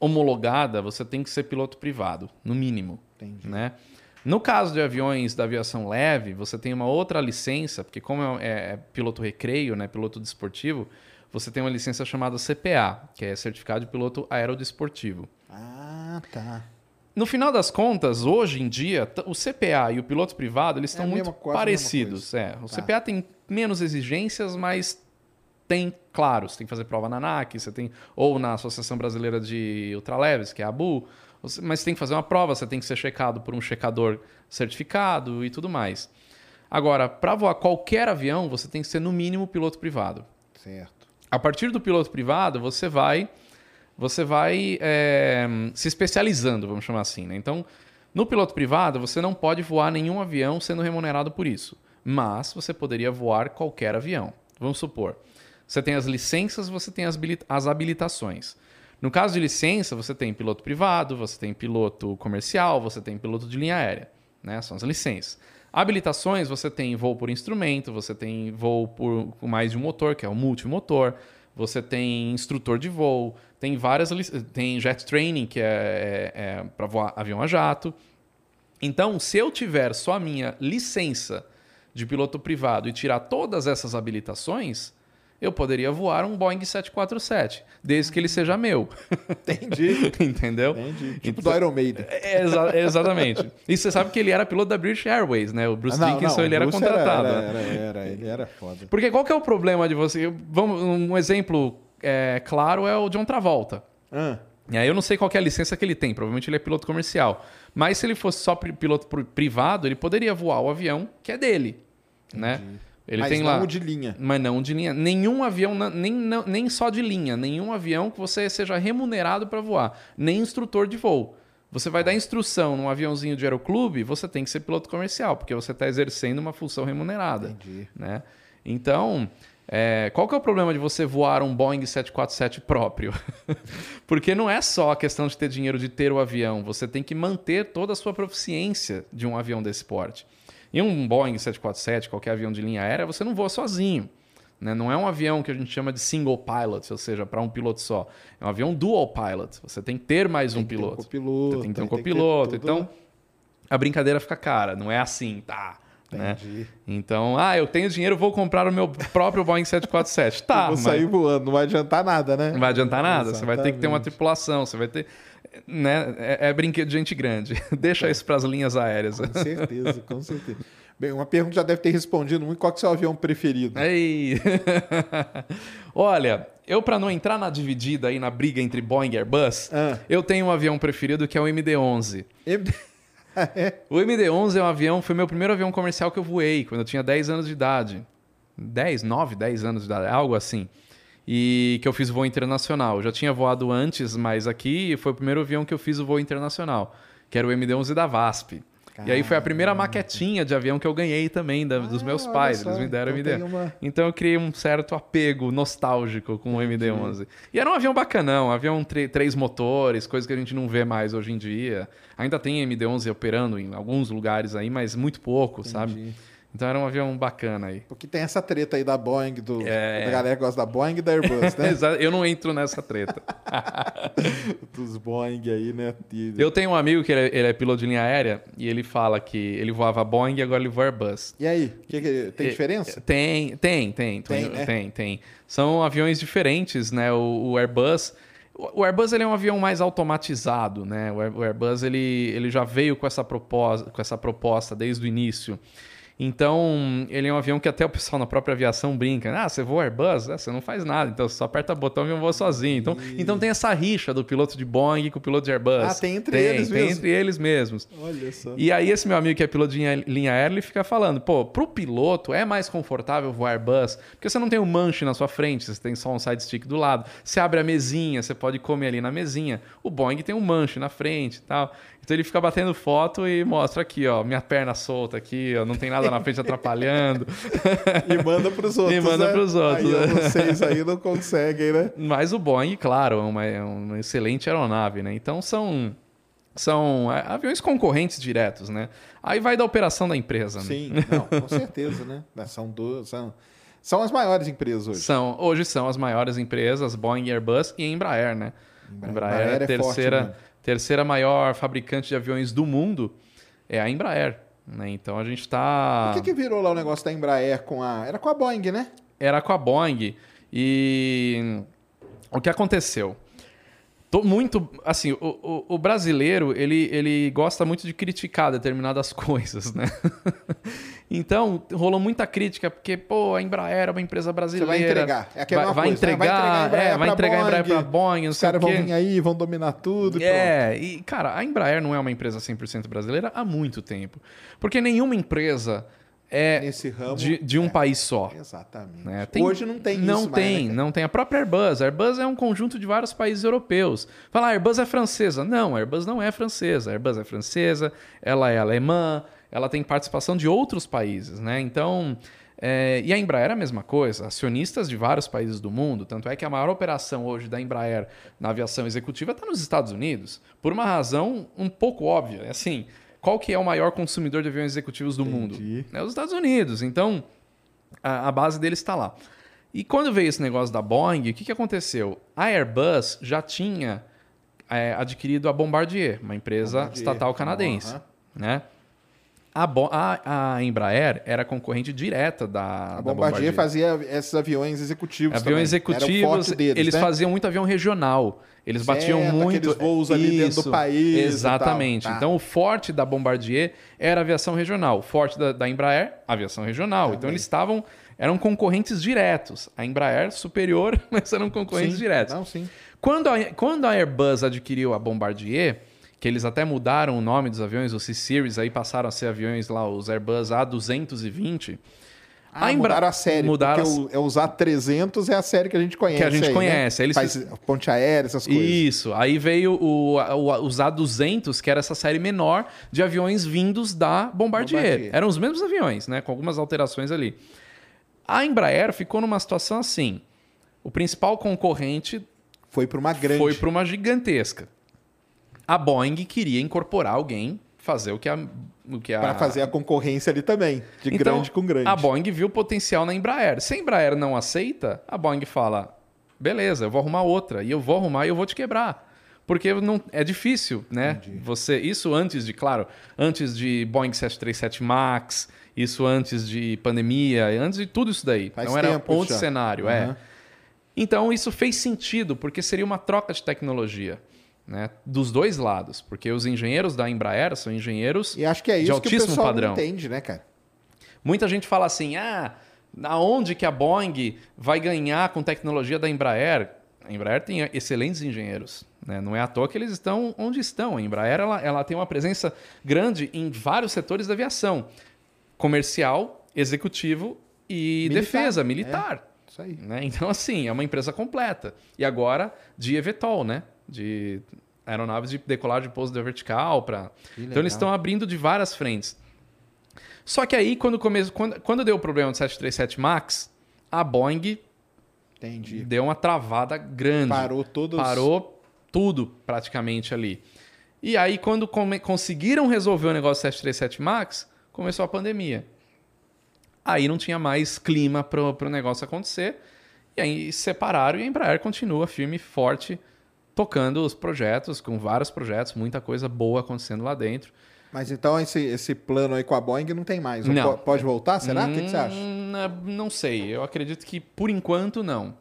homologada, você tem que ser piloto privado, no mínimo. Entendi. Né? No caso de aviões da aviação leve, você tem uma outra licença, porque como é, é piloto recreio, né, piloto desportivo, você tem uma licença chamada CPA, que é Certificado de Piloto Aerodesportivo. Ah, tá. No final das contas, hoje em dia, o CPA e o piloto privado, eles É estão muito parecidos. É, o Tá. CPA tem menos exigências, mas tem, claro, você tem que fazer prova na ANAC, você tem ou na Associação Brasileira de Ultraleves, que é a ABU, você- mas você tem que fazer uma prova, você tem que ser checado por um checador certificado e tudo mais. Agora, para voar qualquer avião, você tem que ser no mínimo piloto privado. Certo. A partir do piloto privado, você vai, você vai é, se especializando, vamos chamar assim. Né? Então, no piloto privado, você não pode voar nenhum avião sendo remunerado por isso. Mas você poderia voar qualquer avião. Vamos supor, você tem as licenças, você tem as, as habilitações. No caso de licença, você tem piloto privado, você tem piloto comercial, você tem piloto de linha aérea. Né? São as licenças. Habilitações, você tem voo por instrumento, você tem voo por mais de um motor, que é o multimotor, você tem instrutor de voo, tem várias tem jet training, que é, é, para voar avião a jato. Então, se eu tiver só a minha licença de piloto privado e tirar todas essas habilitações, eu poderia voar um Boeing 747, desde que ele seja meu. Entendi. Entendeu? Entendi. Tipo Então- do Iron Maiden. É, exa- exatamente. E você sabe que ele era piloto da British Airways, né? O Bruce Ah, Dickinson, ele era Bruce contratado. Era, né? era, era, ele era foda. Porque qual que é o problema de você? Vamos, um exemplo é, claro é o John Travolta. Ah, E aí eu não sei qual é a licença que ele tem, provavelmente ele é piloto comercial. Mas se ele fosse só piloto pri- privado, ele poderia voar o avião que é dele, né? Ele mas tem não lá, de linha. mas não de linha. Nenhum avião, nem, não- nem só de linha, nenhum avião que você seja remunerado para voar, nem instrutor de voo. Você vai dar instrução num aviãozinho de aeroclube, você tem que ser piloto comercial, porque você está exercendo uma função remunerada Entendi. né? Então, é, qual que é o problema de você voar um Boeing 747 próprio? Porque não é só a questão de ter dinheiro de ter o avião, você tem que manter toda a sua proficiência de um avião desse porte. E um Boeing 747, qualquer avião de linha aérea, você não voa sozinho. Né? Não é um avião que a gente chama de single pilot, ou seja, para um piloto só. É um avião dual pilot. Você tem que ter mais um Tem ter um piloto. copiloto, Você tem que ter um ter copiloto. tudo. Então, a brincadeira fica cara. Não é assim, tá? Né? Entendi. Então, ah, eu tenho dinheiro, vou comprar o meu próprio Boeing 747. Tá, Vou mas sair voando, não vai adiantar nada, né? não vai adiantar nada. Você vai ter que ter uma Exatamente. tripulação, você vai ter. Né? É, é brinquedo de gente grande. Deixa isso para as linhas aéreas. Com certeza, com certeza. Bem, uma pergunta já deve ter respondido muito. Qual que é o seu avião preferido? Ei. Olha, eu para não entrar na dividida aí na briga entre Boeing e Airbus, Ah. eu tenho um avião preferido que é o MD-11. M- é. O MD-11 é um avião, foi meu primeiro avião comercial que eu voei quando eu tinha 10 anos de idade. 10, 9, 10 anos de idade, algo assim. E que eu fiz voo internacional. Eu já tinha voado antes, mas aqui foi o primeiro avião que eu fiz o voo internacional, que era o MD-11 da VASP. E aí foi a primeira maquetinha de avião que eu ganhei também da- dos Ah, meus olha pais. só, Eles me deram então MD. uma- Então eu criei um certo apego nostálgico com o MD-11. E era um avião bacanão, um avião três motores, coisa que a gente não vê mais hoje em dia. Ainda tem MD-11 operando em alguns lugares aí, mas muito pouco, sabe? Então era um avião bacana aí. Porque tem essa treta aí da Boeing, do, É. da galera que gosta da Boeing e da Airbus, né? Eu não entro nessa treta. Dos Boeing aí, né? Eu tenho um amigo que ele é, ele é piloto de linha aérea e ele fala que ele voava Boeing e agora ele voa Airbus. E aí, que que- tem É, diferença? Tem, tem, tem. Tem, Tem, né? tem, tem. São aviões diferentes, né? O, o Airbus. O Airbus ele é um avião mais automatizado, né? O Airbus ele, ele já veio com essa, proposta, com essa proposta desde o início. Então, ele é um avião que até o pessoal na própria aviação brinca. Ah, você voa Airbus? Ah, você não faz nada, então você só aperta o botão e avião voa sozinho. Então, então tem essa rixa do piloto de Boeing com o piloto de Airbus. Ah, tem entre tem, eles tem mesmo? entre eles mesmos. Olha só. E aí esse meu amigo que é piloto de linha- linha aérea, ele fica falando, pô, pro piloto é mais confortável voar Airbus, porque você não tem um manche na sua frente, você tem só um side stick do lado. Você abre a mesinha, você pode comer ali na mesinha. O Boeing tem um manche na frente e tal. Então ele fica batendo foto e mostra aqui, ó, minha perna solta aqui, ó, não tem nada na frente atrapalhando. E manda pros outros. E manda né? pros outros, Aí né? vocês aí não conseguem, né? Mas o Boeing, claro, é uma, é uma excelente aeronave, né? Então são são aviões concorrentes diretos, né? Aí vai da operação da empresa, né? Sim, não, com certeza, né? São duas. São, são as maiores empresas hoje. São, hoje são as maiores empresas, Boeing, Airbus e Embraer, né? Embraer- Embraer, é a é forte, terceira, né? Terceira maior fabricante de aviões do mundo, é a Embraer. Né? Então a gente tá. O que, que virou lá o negócio da Embraer com a. Era com a Boeing, né? Era com a Boeing. E o que aconteceu? Tô muito. Assim, o, o, o brasileiro, ele, ele gosta muito de criticar determinadas coisas, né? então, rolou muita crítica, porque, pô, a Embraer é uma empresa brasileira. entregar. É vai, vai coisa, né? Vai entregar, entregar é, vai entregar a Embraer Boeing, pra Boeing, não Os caras vão vir aí, vão dominar tudo. e É, e cara, a Embraer não é uma empresa 100% brasileira há muito tempo. Porque nenhuma empresa é Nesse ramo, de, de um é. país só. Exatamente. né? Tem- Hoje não tem não isso mais, tem, né, cara? não tem. A própria Airbus. A Airbus é um conjunto de vários países europeus. Fala, a Airbus é francesa. Não, a Airbus não é francesa. A Airbus é francesa, ela é alemã, ela tem participação de outros países, né? Então, é, e a Embraer é a mesma coisa. Acionistas de vários países do mundo. Tanto é que a maior operação hoje da Embraer na aviação executiva está nos Estados Unidos. Por uma razão um pouco óbvia. É Assim, qual que é o maior consumidor de aviões executivos do mundo? Entendi. É os Estados Unidos. Então, a, a base deles está lá. E quando veio esse negócio da Boeing, o que, que aconteceu? A Airbus já tinha é, adquirido a Bombardier, uma empresa Bombardier. estatal canadense. Aham. Né? A, a- a Embraer era concorrente direta da, A da Bombardier fazia esses aviões executivos Aviões também. executivos, deles, eles né? faziam muito avião regional. Eles batiam Certo, muito. aqueles voos ali dentro do país Exatamente. Tá. Então, o forte da Bombardier era a aviação regional. O forte da, da Embraer, aviação regional. Então, eles estavam. Eram concorrentes diretos. A Embraer superior, mas eram concorrentes Sim. diretos. Não, sim. Quando a, quando a Airbus adquiriu a Bombardier, que eles até mudaram o nome dos aviões, os C-Series, aí passaram a ser aviões lá, os Airbus A220. Ah, Embra- mudaram a série, mudaram porque é os A300 é a série que a gente conhece Que a gente aí, né? conhece, aí eles Faz ponte aérea, essas coisas. Isso. Aí veio o, o- os A200, que era essa série menor de aviões vindos da Bombardier. Bombardier. Eram os mesmos aviões, né? Com algumas alterações ali. A Embraer ficou numa situação assim. O principal concorrente Foi para uma grande. foi para uma gigantesca. A Boeing queria incorporar alguém, fazer o que a. O que a... Para fazer a concorrência ali também, de Então, grande com grande. A Boeing viu potencial na Embraer. Se a Embraer não aceita, a Boeing fala: beleza, eu vou arrumar outra. E eu vou arrumar e eu vou te quebrar. Porque não, é difícil, né? Você, isso antes de, claro, antes de Boeing 737 MAX, isso antes de pandemia, antes de tudo isso daí. Faz então era outro já. cenário, é. Aham. Então isso fez sentido, porque seria uma troca de tecnologia. Né, dos dois lados, porque os engenheiros da Embraer são engenheiros E acho que é de isso que o altíssimo padrão. não entende, né, cara? Muita gente fala assim: ah, aonde que a Boeing vai ganhar com tecnologia da Embraer? A Embraer tem excelentes engenheiros. Né? Não é à toa que eles estão onde estão. A Embraer ela, ela tem uma presença grande em vários setores da aviação: comercial, executivo e Militar, defesa, militar. Isso aí. né? Então, assim, é uma empresa completa. E agora de eVTOL, né? De aeronaves de decolagem de pouso de vertical. Pra... Então, eles estão abrindo de várias frentes. Só que aí, quando, come... quando, quando deu o problema do 737 MAX, a Boeing Entendi. deu uma travada grande. Parou todos. Parou tudo praticamente ali. E aí, quando come- conseguiram resolver o negócio do 737 MAX, começou a pandemia. Aí não tinha mais clima para o negócio acontecer. E aí separaram e a Embraer continua firme e forte, tocando os projetos, com vários projetos, muita coisa boa acontecendo lá dentro. Mas então esse, esse plano aí com a Boeing não tem mais. Não. Po- Pode voltar? Será? O que, que você acha? Hum, Não sei. Eu acredito que por enquanto não.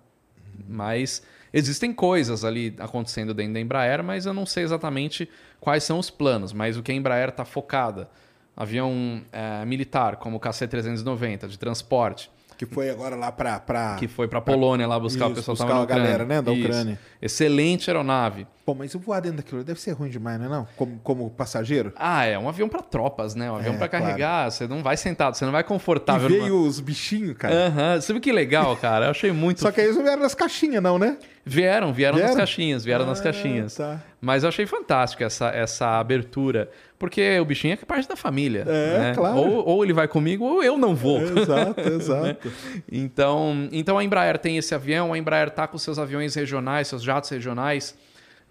Mas existem coisas ali acontecendo dentro da Embraer, mas eu não sei exatamente quais são os planos. Mas o que a Embraer está focada avião é, militar, como o KC-390, de transporte, Que foi agora lá pra. pra... que foi para Polônia lá buscar o Isso, pessoal que buscar tava a galera, né, da Isso. Ucrânia. Excelente aeronave. Pô, mas eu voar dentro daquilo deve ser ruim demais, não é? Não? Como, como passageiro? Ah, é um avião para tropas, né? Um avião É, para carregar. Você não vai sentado, você não vai E confortável. veio numa- os bichinhos, cara. Aham, Você viu que legal, cara? Eu achei muito. Só que aí eles não vieram nas caixinhas, não, né? Vieram, vieram, nas Vieram? caixinhas, vieram nas Ah, caixinhas. tá. Mas eu achei fantástico essa, essa abertura. Porque o bichinho é parte da família. É, né? claro. Ou, ou ele vai comigo ou eu não vou. Exato, exato. Então, então a Embraer tem esse avião, a Embraer está com seus aviões regionais, seus jatos regionais,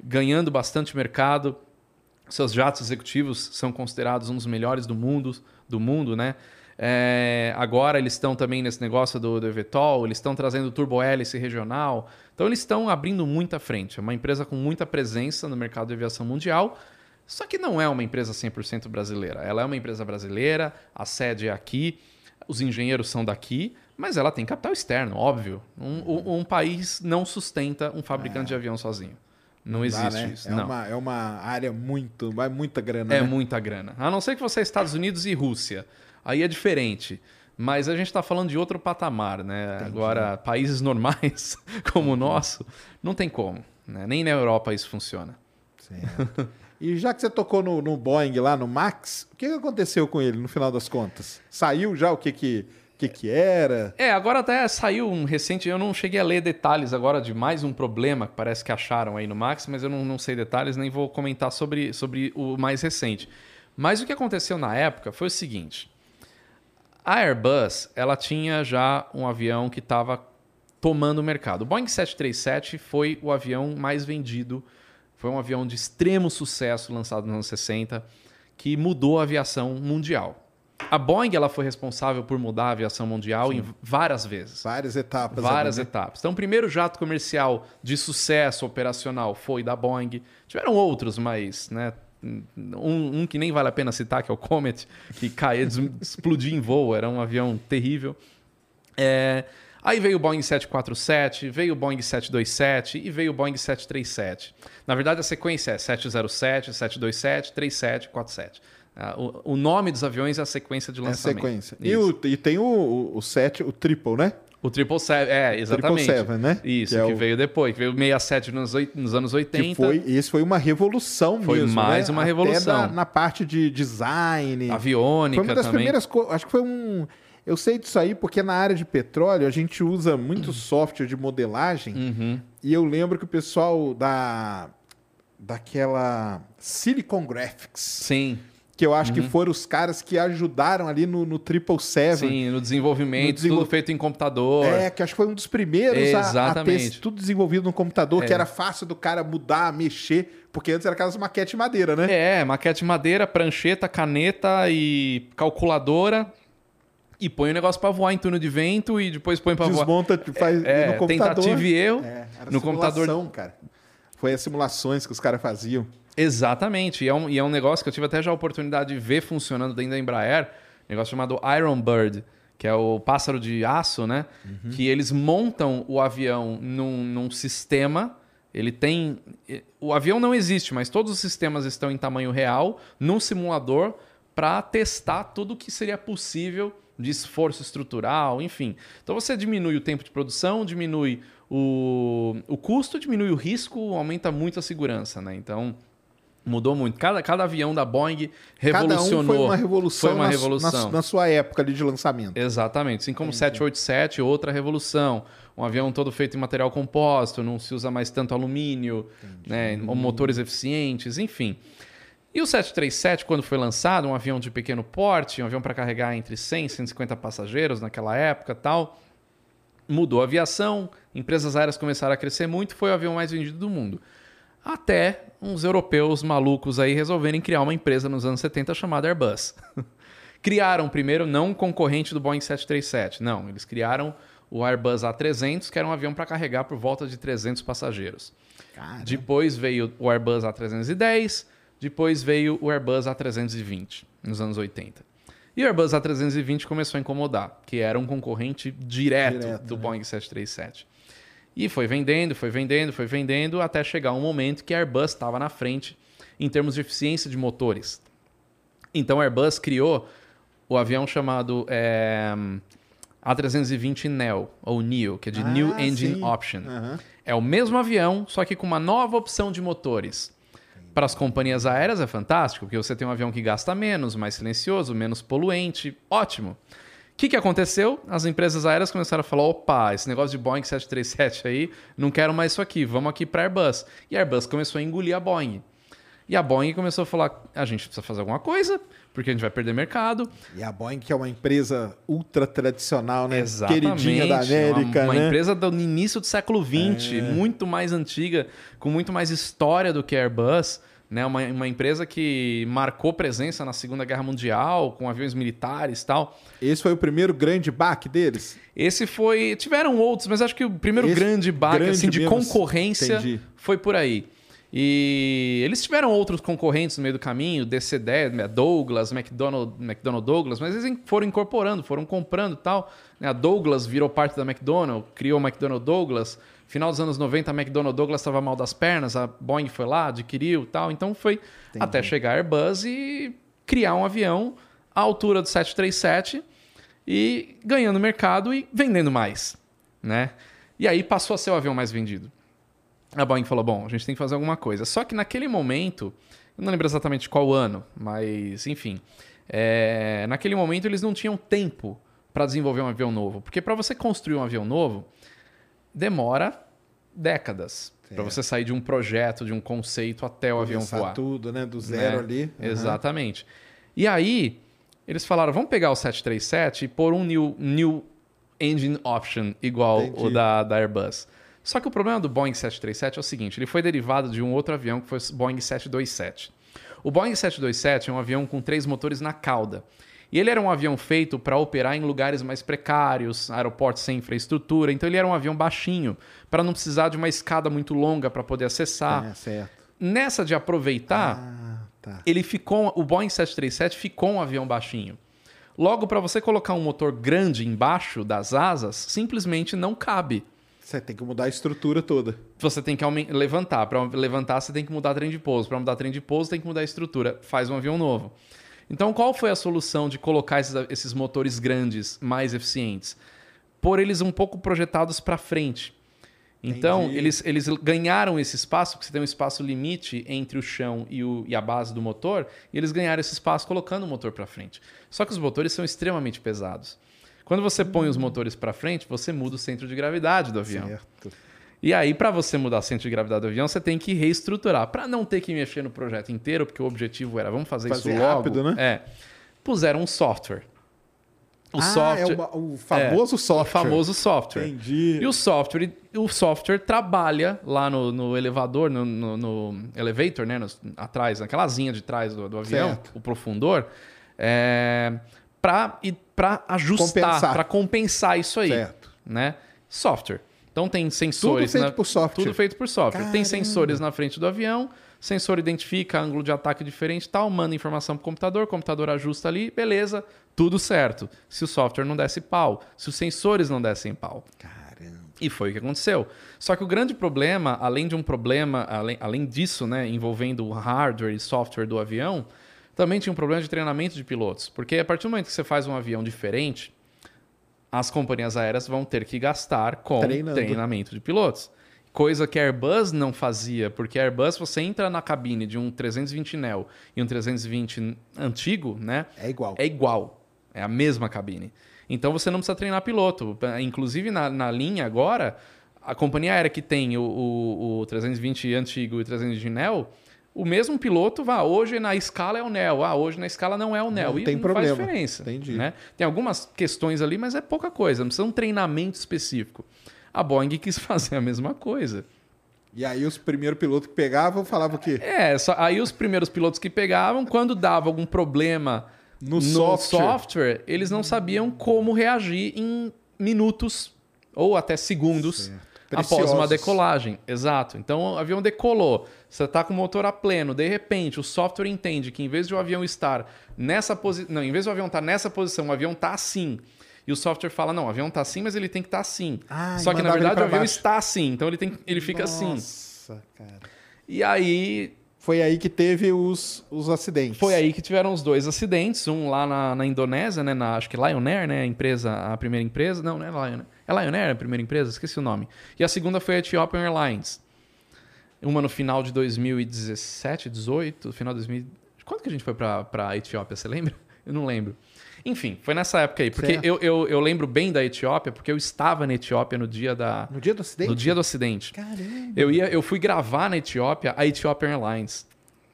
ganhando bastante mercado. Seus jatos executivos são considerados um dos melhores do mundo, do mundo, né? É, agora eles estão também nesse negócio do, do eVTOL, eles estão trazendo turbo hélice regional. Então eles estão abrindo muita frente. É uma empresa com muita presença no mercado de aviação mundial. Só que não é uma empresa 100% brasileira. Ela é uma empresa brasileira, a sede é aqui, os engenheiros são daqui, mas ela tem capital externo, óbvio. Um, um- um país não sustenta um fabricante de avião sozinho. Não existe né? isso. É, não. Uma, é uma área muito. Vai muita grana. É né? muita grana. A não ser que você é Estados Unidos e Rússia. Aí é diferente. Mas a gente está falando de outro patamar, né? Agora, países normais como o nosso, não tem como. né? Nem na Europa isso funciona. Certo. E já que você tocou no, no Boeing lá, no Max, o que aconteceu com ele no final das contas? Saiu já o que que, que, que era? É, agora até saiu um recente, eu não cheguei a ler detalhes agora de mais um problema que parece que acharam aí no Max, mas eu não, não sei detalhes, nem vou comentar sobre, sobre o mais recente. Mas o que aconteceu na época foi o seguinte: a Airbus ela tinha já um avião que estava tomando o mercado. O Boeing 737 foi o avião mais vendido, foi um avião de extremo sucesso lançado nos anos 60, que mudou a aviação mundial. A Boeing ela foi responsável por mudar a aviação mundial em várias vezes. Várias etapas. Várias ali, né? etapas. Então, o primeiro jato comercial de sucesso operacional foi da Boeing. Tiveram outros, mas né, um, um que nem vale a pena citar, que é o Comet, que caiu, explodiu em voo, era um avião terrível. É, aí veio o Boeing 747, veio o Boeing 727 e veio o Boeing 737. Na verdade, a sequência é 707, 727, 37, 47. Ah, O, o nome dos aviões é a sequência de É a lançamento. sequência. E, Isso. o, e tem o, o, o 7, o triple, né? O 777, é, exatamente. 777, né? Isso, Que que, é o- veio depois, que veio o 67 nos, nos anos 80. Que foi, esse foi uma revolução Foi mesmo. mais né? uma Até revolução. na, na parte de design. aviônica Foi uma das também. primeiras coisas. Acho que foi um. Eu sei disso aí porque na área de petróleo a gente usa muito software de modelagem. Uhum. E eu lembro que o pessoal da. daquela Silicon Graphics, Sim, que eu acho que foram os caras que ajudaram ali no, no 777. sim, no desenvolvimento, No desenvol- tudo feito em computador. É, que acho que foi um dos primeiros a- a, ter tudo desenvolvido no computador, É. que era fácil do cara mudar, mexer, porque antes era aquelas maquetes de madeira, né? É, maquete de madeira, prancheta, caneta e calculadora. E põe o negócio pra voar em túnel de vento e depois põe pra voar. Desmonta, faz É, no computador. tentativa e erro. É, era no computador. simulação, cara. Foi as simulações que os caras faziam. Exatamente. E é, um, e é um negócio que eu tive até já a oportunidade de ver funcionando dentro da Embraer, um negócio chamado Iron Bird, que é o pássaro de aço, né? Que eles montam o avião num, num sistema. Ele tem. O avião não existe, mas todos os sistemas estão em tamanho real, num simulador, para testar tudo o que seria possível de esforço estrutural, enfim. Então você diminui o tempo de produção, diminui o, o custo, diminui o risco, aumenta muito a segurança, né? Então mudou muito. Cada, cada avião da Boeing revolucionou. Cada um foi uma revolução, Foi uma na, revolução. na- na sua época ali de lançamento. Exatamente. Assim como o 787, outra revolução. Um avião todo feito em material composto, não se usa mais tanto alumínio, né? motores eficientes, enfim. E o 737, quando foi lançado, um avião de pequeno porte, um avião para carregar entre 100 e 150 passageiros naquela época tal, mudou a aviação, empresas aéreas começaram a crescer muito, foi o avião mais vendido do mundo. Até uns europeus malucos aí resolverem criar uma empresa nos anos 70 chamada Airbus. criaram primeiro não um concorrente do Boeing 737, não, eles criaram o Airbus A300, que era um avião para carregar por volta de 300 passageiros. Cara, Depois veio o Airbus A310, depois veio o Airbus A320, nos anos 80. E o Airbus A320 começou a incomodar, que era um concorrente direto, Direto, do né? Boeing 737. E foi vendendo, foi vendendo, foi vendendo, até chegar um momento que a Airbus estava na frente em termos de eficiência de motores. Então a Airbus criou o avião chamado é, A320 Neo, ou NEO, que é de Ah, New Engine sim. Option. Aham. É o mesmo avião, só que com uma nova opção de motores. Para as companhias aéreas é fantástico, porque você tem um avião que gasta menos, mais silencioso, menos poluente. Ótimo. O que, que aconteceu? As empresas aéreas começaram a falar: opa, esse negócio de Boeing 737 aí, não quero mais isso aqui, vamos aqui para Airbus. E a Airbus começou a engolir a Boeing. E a Boeing começou a falar: a gente precisa fazer alguma coisa, porque a gente vai perder mercado. E a Boeing, que é uma empresa ultra tradicional, né? Exatamente. Queridinha da América, uma, uma né? empresa do início do século XX, muito mais antiga, com muito mais história do que a Airbus. Né? Uma, uma empresa que marcou presença na Segunda Guerra Mundial, com aviões militares e tal. Esse foi o primeiro grande baque deles? Esse foi. Tiveram outros, mas acho que o primeiro Esse grande baque grande assim, de concorrência entendi. foi por aí. E eles tiveram outros concorrentes no meio do caminho, DC-10, né, Douglas, McDonnell, McDonnell Douglas, mas eles foram incorporando, foram comprando e tal. né? A Douglas virou parte da McDonnell, criou a McDonnell Douglas. Final dos anos 90, a McDonnell Douglas estava mal das pernas, a Boeing foi lá, adquiriu e tal. Então foi até chegar a Airbus e criar um avião à altura do 737 e ganhando mercado e vendendo mais, né? E aí passou a ser o avião mais vendido. A Boeing falou: bom, a gente tem que fazer alguma coisa. Só que naquele momento, eu não lembro exatamente qual ano, mas enfim, é, naquele momento eles não tinham tempo para desenvolver um avião novo, porque para você construir um avião novo demora décadas para você sair de um projeto, de um conceito até o avião voar. tudo, né? Do zero né? ali. Aham. Exatamente. E aí, eles falaram: vamos pegar o 737 e pôr um new, new engine option igual Entendi. o da, da Airbus. Só que o problema do Boeing 737 é o seguinte: ele foi derivado de um outro avião que foi o Boeing 727. O Boeing 727 é um avião com três motores na cauda. E ele era um avião feito para operar em lugares mais precários, aeroportos sem infraestrutura. Então ele era um avião baixinho, para não precisar de uma escada muito longa para poder acessar. É, certo. Nessa de aproveitar, Ah, tá. ele ficou, o Boeing 737 ficou um avião baixinho. Logo, para você colocar um motor grande embaixo das asas, simplesmente não cabe. Você tem que mudar a estrutura toda. Você tem que levantar. Para levantar, você tem que mudar trem de pouso. Para mudar trem de pouso, tem que mudar a estrutura. Faz um avião novo. Então, qual foi a solução de colocar esses, esses motores grandes, mais eficientes? Pôr eles um pouco projetados para frente. Então, Entendi. eles, eles ganharam esse espaço, porque você tem um espaço limite entre o chão e, o- e a base do motor, e eles ganharam esse espaço colocando o motor para frente. Só que os motores são extremamente pesados. Quando você põe os motores para frente, você muda o centro de gravidade do avião. Certo. E aí, para você mudar o centro de gravidade do avião, você tem que reestruturar. Para não ter que mexer no projeto inteiro, porque o objetivo era vamos fazer, Fazer isso logo. rápido, né? É. Puseram um software. O ah, software. é o, ba- o famoso o software. famoso software. Entendi. E o software, o software trabalha lá no, no elevador, no, no- no elevator, né? atrás, naquela asinha de trás do, do avião, Certo. o profundor, é, para ajustar, Compensar. para compensar isso aí. Certo. Né? Software. Então tem sensores. feito na- por software. Tudo feito por software. Tem Caramba. sensores na frente do avião, sensor identifica ângulo de ataque diferente e tal, manda informação para o computador, o computador ajusta ali, beleza, tudo certo. Se o software não desse pau, se os sensores não dessem pau. Caramba. E foi o que aconteceu. Só que o grande problema, além de um problema, além, além disso, né, envolvendo o hardware e software do avião, também tinha um problema de treinamento de pilotos. Porque a partir do momento que você faz um avião diferente, as companhias aéreas vão ter que gastar com Treinando. treinamento de pilotos. Coisa que a Airbus não fazia, porque a Airbus, você entra na cabine de um 320 Neo e um 320 antigo, né? É igual. É igual. É a mesma cabine. Então você não precisa treinar piloto. Inclusive na, na linha agora, a companhia aérea que tem o, o, o 320 antigo e o 320 Neo, o mesmo piloto vai, hoje na escala é o Neo, ah, hoje na escala não é o Neo. Não e tem não problema. faz diferença. Entendi. Né? Tem algumas questões ali, mas é pouca coisa. Não precisa de um treinamento específico. A Boeing quis fazer a mesma coisa. E aí os primeiros pilotos que pegavam falavam o quê? É, só- aí os primeiros pilotos que pegavam, quando dava algum problema No software. software, eles não sabiam como reagir em minutos ou até segundos Certo. Após Preciosos. uma decolagem. Exato. Então o avião decolou, você está com o motor a pleno, de repente o software entende que em vez de o avião estar nessa posição, não, em vez do avião estar nessa posição, o avião está assim. E o software fala: não, o avião está assim, mas ele tem que estar assim. Ah, Só que na verdade o avião baixo. está assim, então ele, tem, ele fica assim. Nossa, cara. E aí Foi aí que teve os, os acidentes. Foi aí que tiveram os dois acidentes, um lá na, na Indonésia, né? Na, acho que Lion Air, né? A empresa, a primeira empresa. Não, não é Lion Air. É Lion a primeira empresa? Esqueci o nome. E a segunda foi a Ethiopian Airlines. Uma no final de 2017, 18, final de 2000. Quando que a gente foi pra, pra Etiópia, você lembra? Eu não lembro. Enfim, foi nessa época aí. Porque eu, eu, eu, lembro bem da Etiópia, porque eu estava na Etiópia no dia da. No dia do acidente? No dia do acidente. Caramba! Eu, ia, eu fui gravar na Etiópia a Ethiopian Airlines.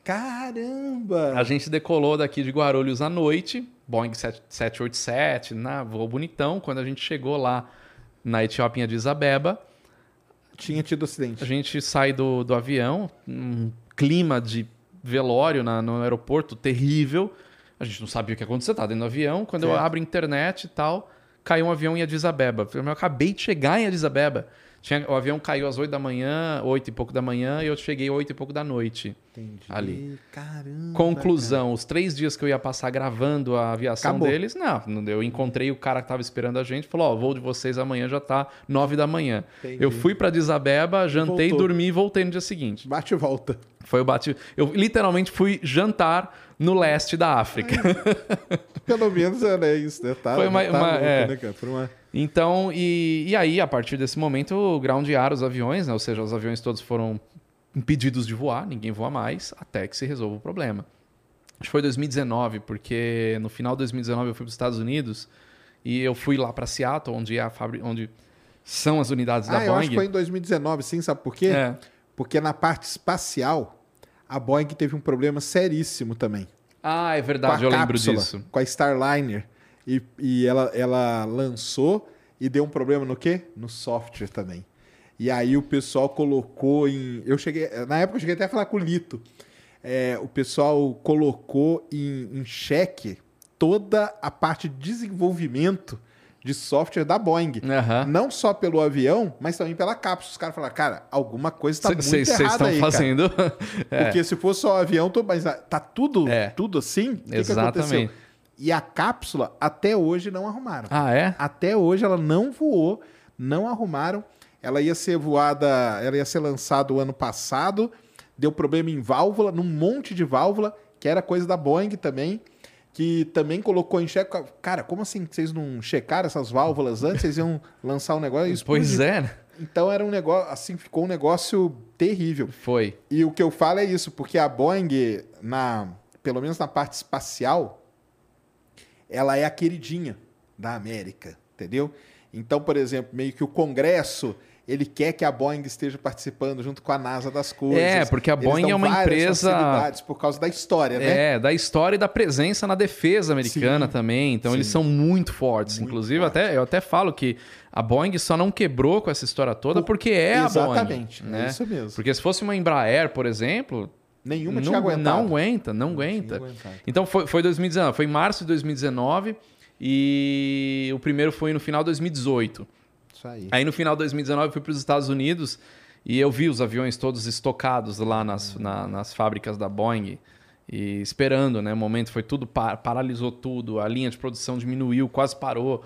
Caramba! A gente decolou daqui de Guarulhos à noite, Boeing 787, na voo bonitão. Quando a gente chegou lá na Etiópia em Addis Abeba, tinha tido acidente. A gente sai do, do avião, um clima de velório na, no aeroporto terrível. A gente não sabia o que acontecia, tá dentro do avião. Quando eu abro a internet e tal, caiu um avião em Addis Abeba. Eu acabei de chegar em Addis Abeba. Tinha, o avião caiu às 8 da manhã, 8 e pouco da manhã, e eu cheguei às 8 e pouco da noite. Entendi. Ali. Caramba. Conclusão: cara. os três dias que eu ia passar gravando a aviação Acabou. deles, não. Eu encontrei o cara que estava esperando a gente, falou: Ó, oh, voo de vocês amanhã já tá 9 da manhã. Entendi. Eu fui para Disabeba, jantei, Voltou. dormi e voltei no dia seguinte. Bate e volta. Foi o bate. Eu literalmente fui jantar no leste da África. Pelo menos era isso, né? Tá, Foi uma, tá uma louco, é... né, cara? Foi uma... Então, e, e aí, a partir desse momento, groundearam os aviões, né? ou seja, os aviões todos foram impedidos de voar, ninguém voa mais, até que se resolva o problema. Acho que foi 2019, porque no final de 2019 eu fui para os Estados Unidos e eu fui lá para Seattle, onde é a fábrica, onde são as unidades ah, da Boeing. Eu acho que foi em 2019, sim, sabe por quê? É. Porque na parte espacial, a Boeing teve um problema seríssimo também. Ah, é verdade, eu lembro disso. Com a Starliner. E, e ela, ela lançou e deu um problema no quê? No software também. E aí o pessoal colocou em. Eu cheguei. Na época eu cheguei até a falar com o Lito. É, o pessoal colocou em, em xeque toda a parte de desenvolvimento de software da Boeing. Uhum. Não só pelo avião, mas também pela cápsula. Os caras falaram, cara, alguma coisa está muito cês, errada cês aí, fazendo... é. Porque se fosse só o avião, tô... mas ah, tá tudo, é. tudo assim? O Exatamente. Que, e a cápsula, até hoje, não arrumaram. Ah, é? Até hoje ela não voou, não arrumaram. Ela ia ser voada, ela ia ser lançada o ano passado, deu problema em válvula, num monte de válvula, que era coisa da Boeing também, que também colocou em xeque. Cara, como assim vocês não checaram essas válvulas antes? Vocês iam lançar um negócio? Pois é. Né? Então era um negócio, assim, ficou um negócio terrível. Foi. E o que eu falo é isso, porque a Boeing, na, pelo menos na parte espacial, ela é a queridinha da América, entendeu? Então, por exemplo, meio que o Congresso ele quer que a Boeing esteja participando junto com a NASA das coisas. É, porque a Boeing é uma empresa por causa da história, né? É, da história e da presença na defesa americana sim, também. Então sim. eles são muito fortes. Muito Inclusive, forte. até eu até falo que a Boeing só não quebrou com essa história toda porque é Exatamente, a Boeing. Exatamente, né? é isso mesmo. Porque se fosse uma Embraer, por exemplo, Nenhuma não, tinha aguentado. Não aguenta, não, não aguenta. Então foi, foi 2019, foi em março de 2019 e o primeiro foi no final de 2018. Isso aí. Aí no final de 2019 eu fui para os Estados Unidos e eu vi os aviões todos estocados lá nas, na, nas fábricas da Boeing e esperando, né? O momento foi tudo, paralisou tudo, a linha de produção diminuiu, quase parou.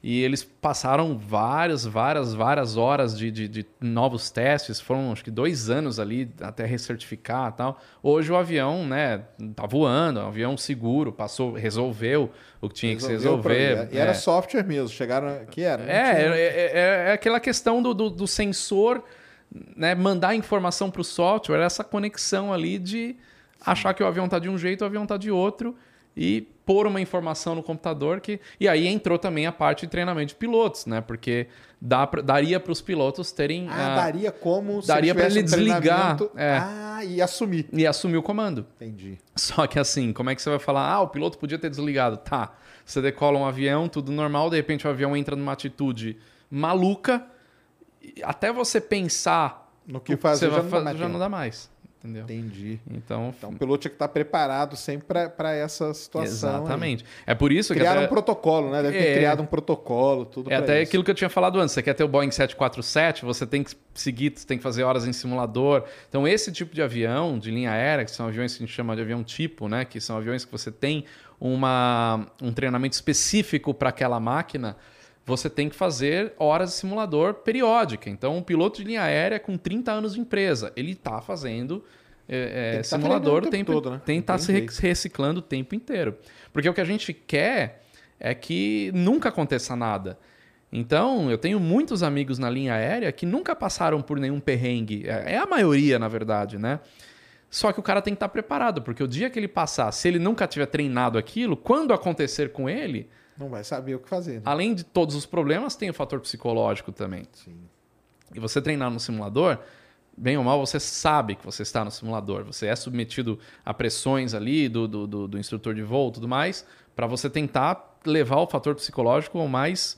E eles passaram várias, várias, várias horas de, de, de, novos testes. Foram acho que dois anos ali até recertificar e tal. Hoje o avião, né, tá voando, é um avião seguro, passou, resolveu o que tinha Resolveu que se resolver. E era é. software mesmo, chegaram. Que era? É, é, é, é, aquela questão do, do, do sensor né, mandar informação para o software, essa conexão ali de achar que o avião está de um jeito, o avião está de outro e pôr uma informação no computador que e aí entrou também a parte de treinamento de pilotos, né? Porque dá pra, daria para os pilotos terem ah, daria como daria para ele um desligar é, ah, e assumir e assumir o comando. Entendi. Só que assim, como é que você vai falar? Ah, o piloto podia ter desligado. Tá. Você decola um avião, tudo normal, de repente o avião entra numa atitude maluca, até você pensar no que fazer já, não já não dá mais entendeu? Entendi. Então, então o piloto tinha que estar preparado sempre para essa situação. Exatamente. Aí. É por isso que. Criaram até... um protocolo, né? Deve ter é... criado um protocolo, tudo É até isso. aquilo que eu tinha falado antes. Você quer ter o Boeing 747, você tem que seguir, você tem que fazer horas em simulador. Então, esse tipo de avião, de linha aérea, que são aviões que a gente chama de avião tipo, né? Que são aviões que você tem uma, um treinamento específico para aquela máquina você tem que fazer horas de simulador periódica. Então, um piloto de linha aérea com 30 anos de empresa, ele está fazendo é, Tem que tá simulador treinando o tem, tempo todo, né? tem que estar Não se tem reciclando o tempo inteiro. Porque o que a gente quer é que nunca aconteça nada. Então, eu tenho muitos amigos na linha aérea que nunca passaram por nenhum perrengue. É é a maioria, na verdade, né? Só que o cara tem que estar preparado, porque o dia que ele passar, se ele nunca tiver treinado aquilo, quando acontecer com ele, Não vai saber o que fazer. Né? além de todos os problemas, tem o fator psicológico também. Sim. E você treinar no simulador, bem ou mal, você sabe que você está no simulador. Você é submetido a pressões ali do, do, do- do instrutor de voo e tudo mais, para você tentar levar o fator psicológico o mais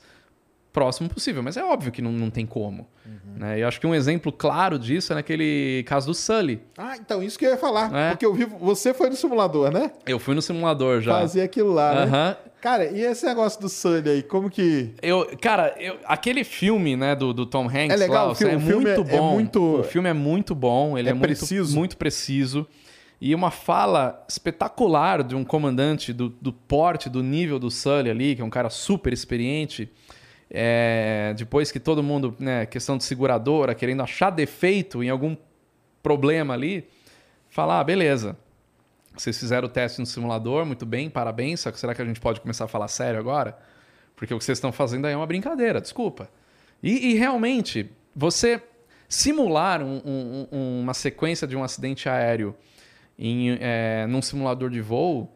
próximo possível. Mas é óbvio que não, não tem como. Né? E eu acho que um exemplo claro disso é naquele caso do Sully. Ah, então isso que eu ia falar. É. Porque eu vi. Você foi no simulador, né? Eu fui no simulador já. Fazer aquilo lá, né? Cara, e esse negócio do Sully aí? Como que. Eu, cara, eu- aquele filme, né, do, do Tom Hanks É legal, lá, o filme- é o filme muito é- é bom. muito- O filme é muito bom, ele é, É muito preciso. muito preciso. E uma fala espetacular de um comandante do, do porte, do nível do Sully ali, que é um cara super experiente. É, depois que todo mundo, né, questão de seguradora, querendo achar defeito em algum problema ali, falar, ah, beleza. Vocês fizeram o teste no simulador, muito bem, parabéns. Só que será que a gente pode começar a falar sério agora? Porque o que vocês estão fazendo aí é uma brincadeira, desculpa. E, e realmente, você simular um- um- um- uma sequência de um acidente aéreo em, é, num simulador de voo,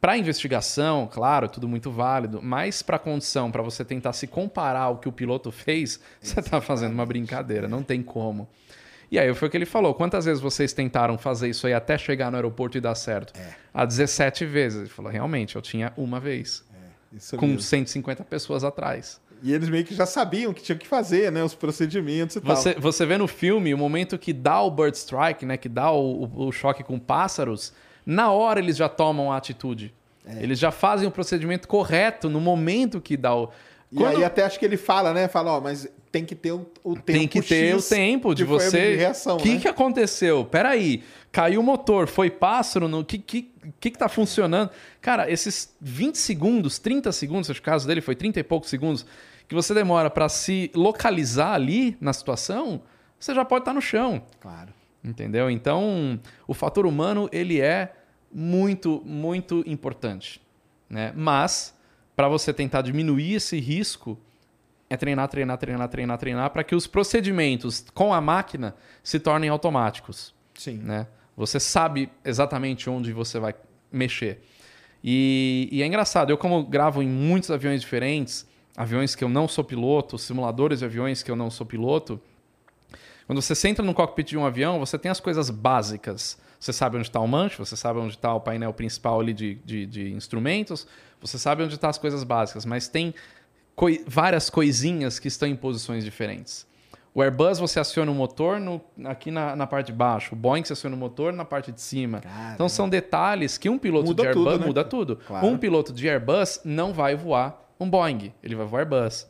para investigação, claro, tudo muito válido, mas para condição, para você tentar se comparar ao que o piloto fez, você está fazendo uma brincadeira, não tem como. E aí foi o que ele falou: quantas vezes vocês tentaram fazer isso aí até chegar no aeroporto e dar certo? A 17 vezes. Ele falou: realmente, eu tinha uma vez, Isso com mesmo. 150 pessoas atrás. E eles meio que já sabiam que tinha que fazer, né? Os procedimentos e Você, tal. você vê no filme o momento que dá o bird strike, né, que dá o, o- choque com pássaros, na hora eles já tomam a atitude. É. Eles já fazem o procedimento correto no momento que dá o. E aí até acho que ele fala, né? Fala, ó, mas tem que ter o, o tempo tem que ter X o tempo de você. reação, O que, né? que aconteceu? Peraí, caiu o motor, foi pássaro, o que, que, que, que tá funcionando? Cara, esses 20 segundos, 30 segundos, acho que o caso dele foi 30 e poucos segundos, que você demora para se localizar ali na situação, você já pode estar no chão. Claro. Entendeu? Então, o fator humano, ele é muito, muito importante. Né? Mas, para você tentar diminuir esse risco, é treinar, treinar, treinar, treinar, treinar, para que os procedimentos com a máquina se tornem automáticos. Sim. Né? Você sabe exatamente onde você vai mexer. E, e é engraçado, eu como gravo em muitos aviões diferentes, aviões que eu não sou piloto, simuladores de aviões que eu não sou piloto, quando você senta no cockpit de um avião, você tem as coisas básicas. Você sabe onde está o manche, você sabe onde está o painel principal ali de, de, de instrumentos, você sabe onde estão as coisas básicas, mas tem coi- várias coisinhas que estão em posições diferentes. O Airbus você aciona o motor no- aqui na, na parte de baixo, o Boeing você aciona o motor na parte de cima. Caramba. Então são detalhes que um piloto Muda de Airbus tudo, né? muda tudo. Claro. Um piloto de Airbus não vai voar um Boeing, ele vai voar Airbus.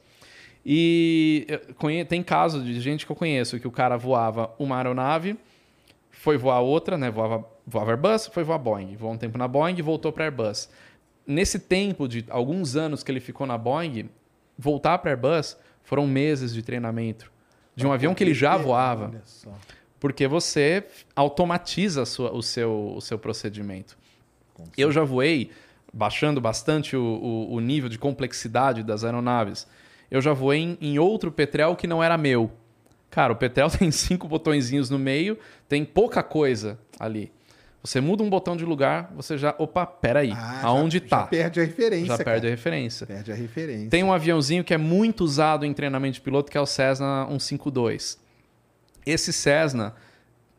E conhe- tem casos de gente que eu conheço que o cara voava uma aeronave, foi voar outra, né? Voava, voava Airbus, foi voar Boeing. Voou um tempo na Boeing e voltou para Airbus. Nesse tempo de alguns anos que ele ficou na Boeing, voltar para Airbus foram meses de treinamento de um avião que ele já voava, porque você automatiza sua- o, seu, o seu procedimento. Eu já voei, baixando bastante o, o- o nível de complexidade das aeronaves. Eu já voei em, em outro Petrel que não era meu. Cara, o Petrel tem cinco botõezinhos no meio, tem pouca coisa ali. Você muda um botão de lugar, você já. Opa, peraí. Ah, já- aonde Já tá? perde a referência. Já perde a cara. referência. Perde a referência. Tem um aviãozinho que é muito usado em treinamento de piloto, que é o Cessna 152. Esse Cessna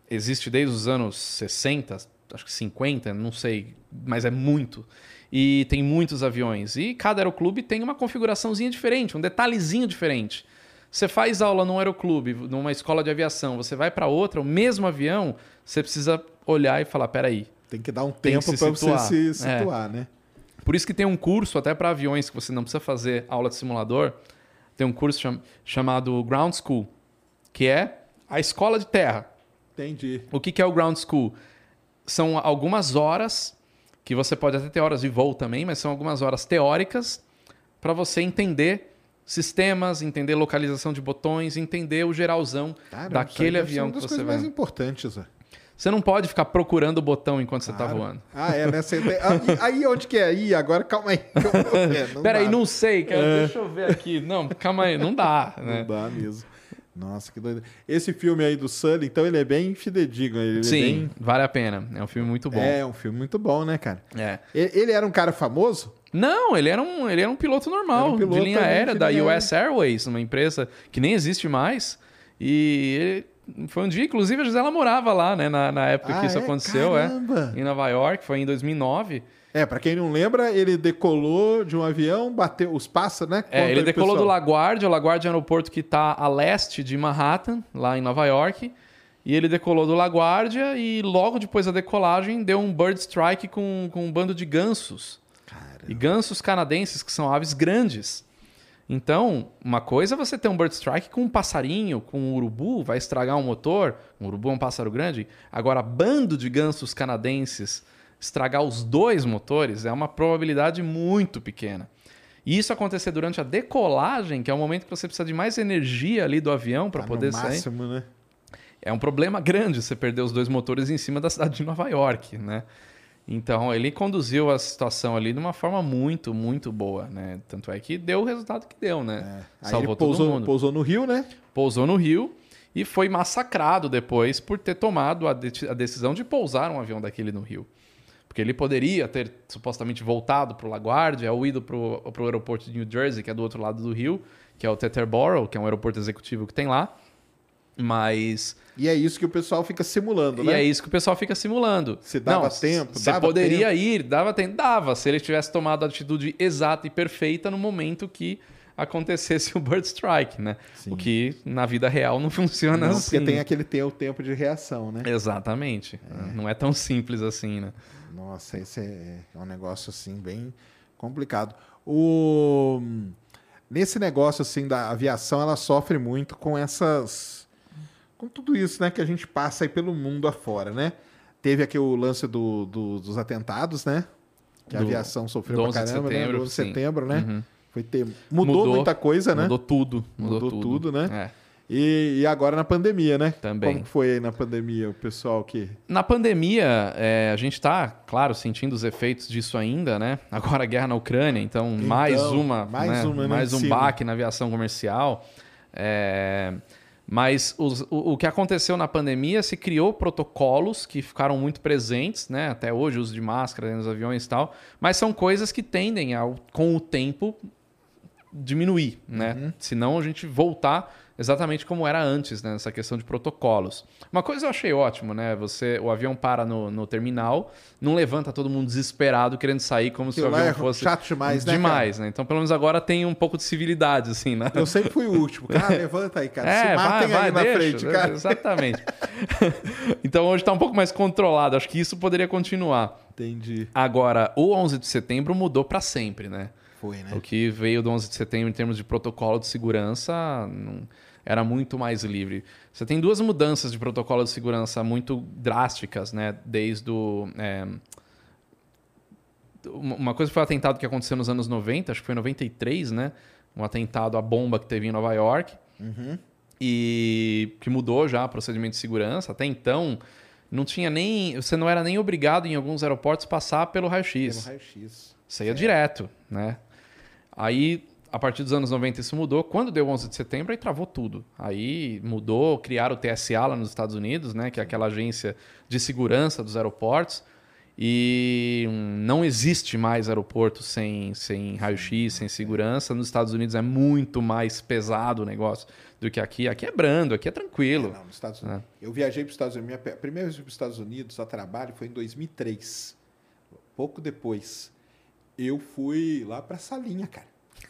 existe desde os anos 60, acho que 50, não sei, mas é muito. E tem muitos aviões. E cada aeroclube tem uma configuraçãozinha diferente, um detalhezinho diferente. Você faz aula num aeroclube, numa escola de aviação, você vai para outra, o mesmo avião, você precisa olhar e falar, peraí, Tem que dar um Tem que tempo se para você situar. se É. situar, né? Por isso que tem um curso até para aviões que você não precisa fazer aula de simulador. Tem um curso cham- chamado Ground School, que é a escola de terra. Entendi. O que, que é o Ground School? São algumas horas, que você pode até ter horas de voo também, mas são algumas horas teóricas para você entender sistemas, entender localização de botões, entender o geralzão Caramba, daquele deve ser avião uma que das você coisas vai. mais importantes, ó. Você não pode ficar procurando o botão enquanto você tá Claro. voando. Ah, é, né? Você tem- Ah, Aí onde que é? Ih, agora calma aí. É, Peraí, não sei, cara, deixa eu ver aqui. Não, calma aí, não dá, né? Não dá mesmo. Nossa, que doido. Esse filme aí do Sully, então ele é bem fidedigno. Ele Sim, É, bem... vale a pena. É um filme muito bom. é um filme muito bom, né, cara? É. Ele, era um cara famoso? Não, ele era um, ele era um piloto normal, um piloto de linha aérea da US Airways, uma empresa que nem existe mais. E ele- foi um dia, inclusive, a Gisela morava lá, né? Na, na época Ah, que isso é? aconteceu, Caramba! é. Em Nova York, foi em 2009. É, pra quem não lembra, ele decolou de um avião, bateu os pássaros, né? É, ele decolou do pessoal. LaGuardia. O LaGuardia é um aeroporto que está a leste de Manhattan, lá em Nova York. E ele decolou do LaGuardia e logo depois da decolagem deu um bird strike com, com um bando de gansos. E gansos canadenses, que são aves grandes. Então, uma coisa é você ter um bird strike com um passarinho, com um urubu, vai estragar um motor. Um urubu é um pássaro grande. Agora, bando de gansos canadenses estragar os dois motores é uma probabilidade muito pequena. E isso acontecer durante a decolagem, que é o momento que você precisa de mais energia ali do avião para Tá poder no sair. máximo, né? É um problema grande você perder os dois motores em cima da cidade de Nova York, né? Então, ele conduziu a situação ali de uma forma muito, muito boa, né? Tanto é que deu o resultado que deu, né? Aí Salvou ele pousou, todo mundo. pousou no Rio, né? Pousou no Rio e foi massacrado depois por ter tomado a, de- a decisão de pousar um avião daquele no Rio. Porque ele poderia ter supostamente voltado para o LaGuardia ou ido para o aeroporto de New Jersey, que é do outro lado do Rio, que é o Teterboro, que é um aeroporto executivo que tem lá. Mas E é isso que o pessoal fica simulando, e né? é isso que o pessoal fica simulando. Se dava tempo, Você dava poderia ir, dava tempo. Dava, se ele tivesse tomado a atitude exata e perfeita no momento que acontecesse o Bird Strike, né? Sim. O que na vida real não funciona Não, assim. porque tem aquele tem o tempo de reação, né? Exatamente. Não é tão simples assim, né? Nossa, esse é, é um negócio assim bem complicado. O nesse negócio assim da aviação, ela sofre muito com essas com tudo isso, né, que a gente passa aí pelo mundo afora, né? Teve aqui o lance do- do- dos atentados, né? Que a Do- aviação sofreu pra 11 de caramba, né? setembro, Do 11 de setembro, né? Uhum. Foi ter mudou, muita coisa, né? Mudou tudo. Mudou, Mudou tudo. tudo, né? É. E, e agora na pandemia, né? Também. Como foi aí na pandemia o pessoal que Na pandemia, é, a gente está, claro, sentindo os efeitos disso ainda, né? Agora a guerra na Ucrânia, então, mais uma, mais né? uma, né, mais um baque na aviação comercial. É, mas os- o, o que aconteceu na pandemia se criou protocolos que ficaram muito presentes, né? Até hoje, o uso de máscara nos aviões e tal. Mas são coisas que tendem, ao, com o tempo, diminuir, né? Uhum. Senão a gente voltar exatamente como era antes, né? Nessa questão de protocolos. Uma coisa eu achei ótimo, né? Você, o avião para no, no terminal, não levanta todo mundo desesperado querendo sair como se o avião é fosse chato demais, né, demais, né? Então pelo menos agora tem um pouco de civilidade, assim, né? Eu sempre fui o último. Cara, levanta aí, cara. É, Se matem aí na deixa, frente, cara. Exatamente. então hoje está um pouco mais controlado. Acho que isso poderia continuar. Entendi. Agora, o 11 de setembro mudou para sempre, né? Foi, né? O que veio do 11 de setembro em termos de protocolo de segurança não- era muito mais livre. Você tem duas mudanças de protocolo de segurança muito drásticas, né? Desde o. é, uma coisa foi o atentado que aconteceu nos anos 90, acho que foi em 93, né? Um atentado à bomba que teve em Nova York. E que mudou já o procedimento de segurança. Até então, não tinha nem. Você não era nem obrigado em alguns aeroportos passar pelo raio-x. Pelo raio-x. Você ia direto, né? Aí, a partir dos anos 90, isso mudou. Quando deu 11 de setembro, aí travou tudo. Aí mudou, criaram o TSA lá nos Estados Unidos, né? Que é aquela agência de segurança dos aeroportos. E não existe mais aeroporto sem, sem raio-x, sem segurança. Nos Estados Unidos é muito mais pesado o negócio do que aqui. Aqui é brando, aqui é tranquilo. É, não, nos Estados Unidos. Eu viajei para os Estados Unidos. Minha primeira vez para os Estados Unidos a trabalho foi em 2003. Pouco depois. Eu fui lá para Salinha, cara.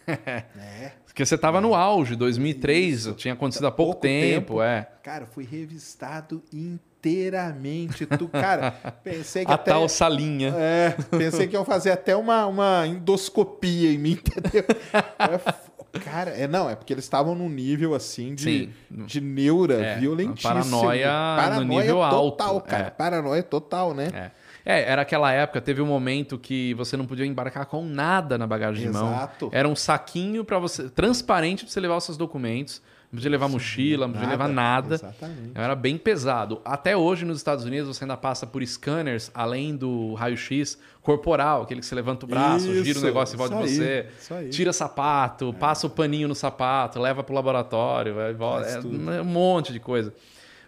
É. Porque você estava no auge, 2003, Isso. tinha acontecido há pouco, Pouco tempo, tempo. é. Cara, fui revistado inteiramente. Tu, cara, pensei que A até... tal salinha. É, pensei que iam fazer até uma, uma endoscopia em mim, entendeu? É Cara, é, não, é porque eles estavam num nível assim de, Sim. de neura É, violentíssimo. paranoia no nível total, alto, cara. é. Paranoia total, né? É. É, era aquela época, teve um momento que você não podia embarcar com nada na bagagem Exato. de mão. Era um saquinho para você transparente para você levar os seus documentos. Não podia levar mochila, não podia Nada. levar nada. Exatamente. Era bem pesado. Até hoje nos Estados Unidos você ainda passa por scanners, além do raio-x corporal, aquele que você levanta o braço, gira o Isso, negócio em volta de isso você, isso aí. tira sapato, passa o paninho no sapato, leva pro laboratório, vai, volta, é, é um monte de coisa.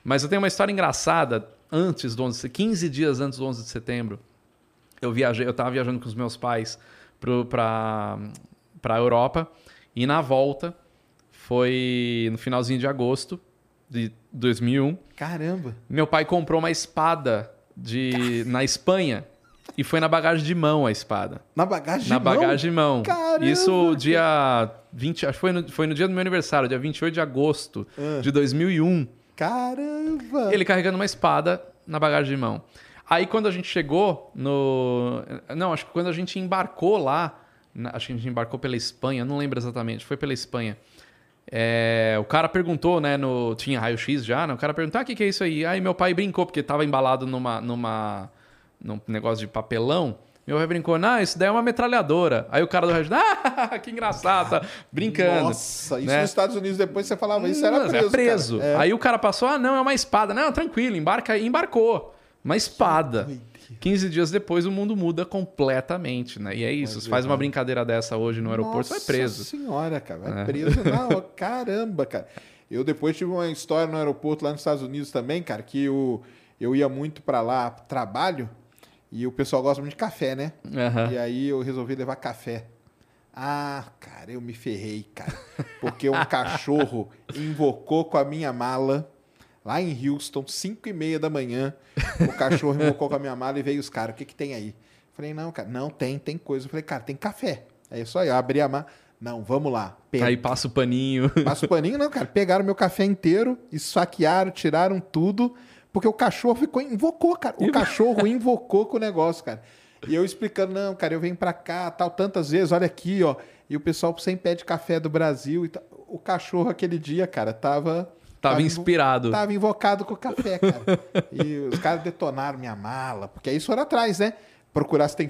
Mas eu tenho uma história engraçada antes do 11, 15 dias antes do 11 de setembro. Eu viajei, eu tava viajando com os meus pais pro, pra, pra Europa e na volta foi no finalzinho de agosto de 2001. Caramba. Meu pai comprou uma espada de na Espanha e foi na bagagem de mão a espada. Na bagagem na de mão? bagagem de mão. Caramba, Isso dia 20, acho que foi no, foi no dia do meu aniversário, dia 28 de agosto Ah. de 2001. Caramba. Ele carregando uma espada na bagagem de mão. Aí quando a gente chegou no. Não, acho que quando a gente embarcou lá. Acho que a gente embarcou pela Espanha, não lembro exatamente, foi pela Espanha. É, o cara perguntou, né? No, tinha raio-x já, né? O cara perguntou: ah, o que, que é isso aí? Aí meu pai brincou, porque tava embalado numa, numa, num negócio de papelão. Meu pai brincou, não, isso daí é uma metralhadora. Aí o cara do raio ah, que engraçado, tá brincando. Nossa, isso né? nos Estados Unidos depois você falava isso, era preso. é preso. cara. É. Aí o cara passou, ah, não, é uma espada. Não, tranquilo, embarca aí. Embarcou. Uma espada. doideira. 15 dias depois o mundo muda completamente, né? E é isso. Você faz uma brincadeira dessa hoje no aeroporto, você vai preso. Nossa senhora, cara. Vai É. preso. Não, caramba, cara. Eu depois tive uma história no aeroporto lá nos Estados Unidos também, cara, que eu, eu ia muito pra lá, trabalho, e o pessoal gosta muito de café, né? Aham. E aí eu resolvi levar café. Ah, cara, eu me ferrei, cara. Porque um cachorro invocou com a minha mala lá em Houston, 5 e meia da manhã. O cachorro invocou com a minha mala e veio os caras. O que, que tem aí? Falei, não, cara, não, tem, tem coisa. Eu falei, cara, tem café. Aí é só eu abri a mala. Não, vamos lá. Pega. Aí passa o paninho. Passa o paninho, não, cara. Pegaram meu café inteiro, esfaquearam, tiraram tudo, porque o cachorro ficou, invocou, cara. O cachorro invocou com o negócio, cara. E eu explicando, não, cara, eu venho pra cá, tal, tantas vezes, olha aqui, ó. E o pessoal sem pé de café do Brasil e tal. O cachorro aquele dia, cara, tava. Tava invo- inspirado. Tava invocado com o café, cara. e os caras detonaram minha mala, porque aí isso foram atrás, né? Procurar se tem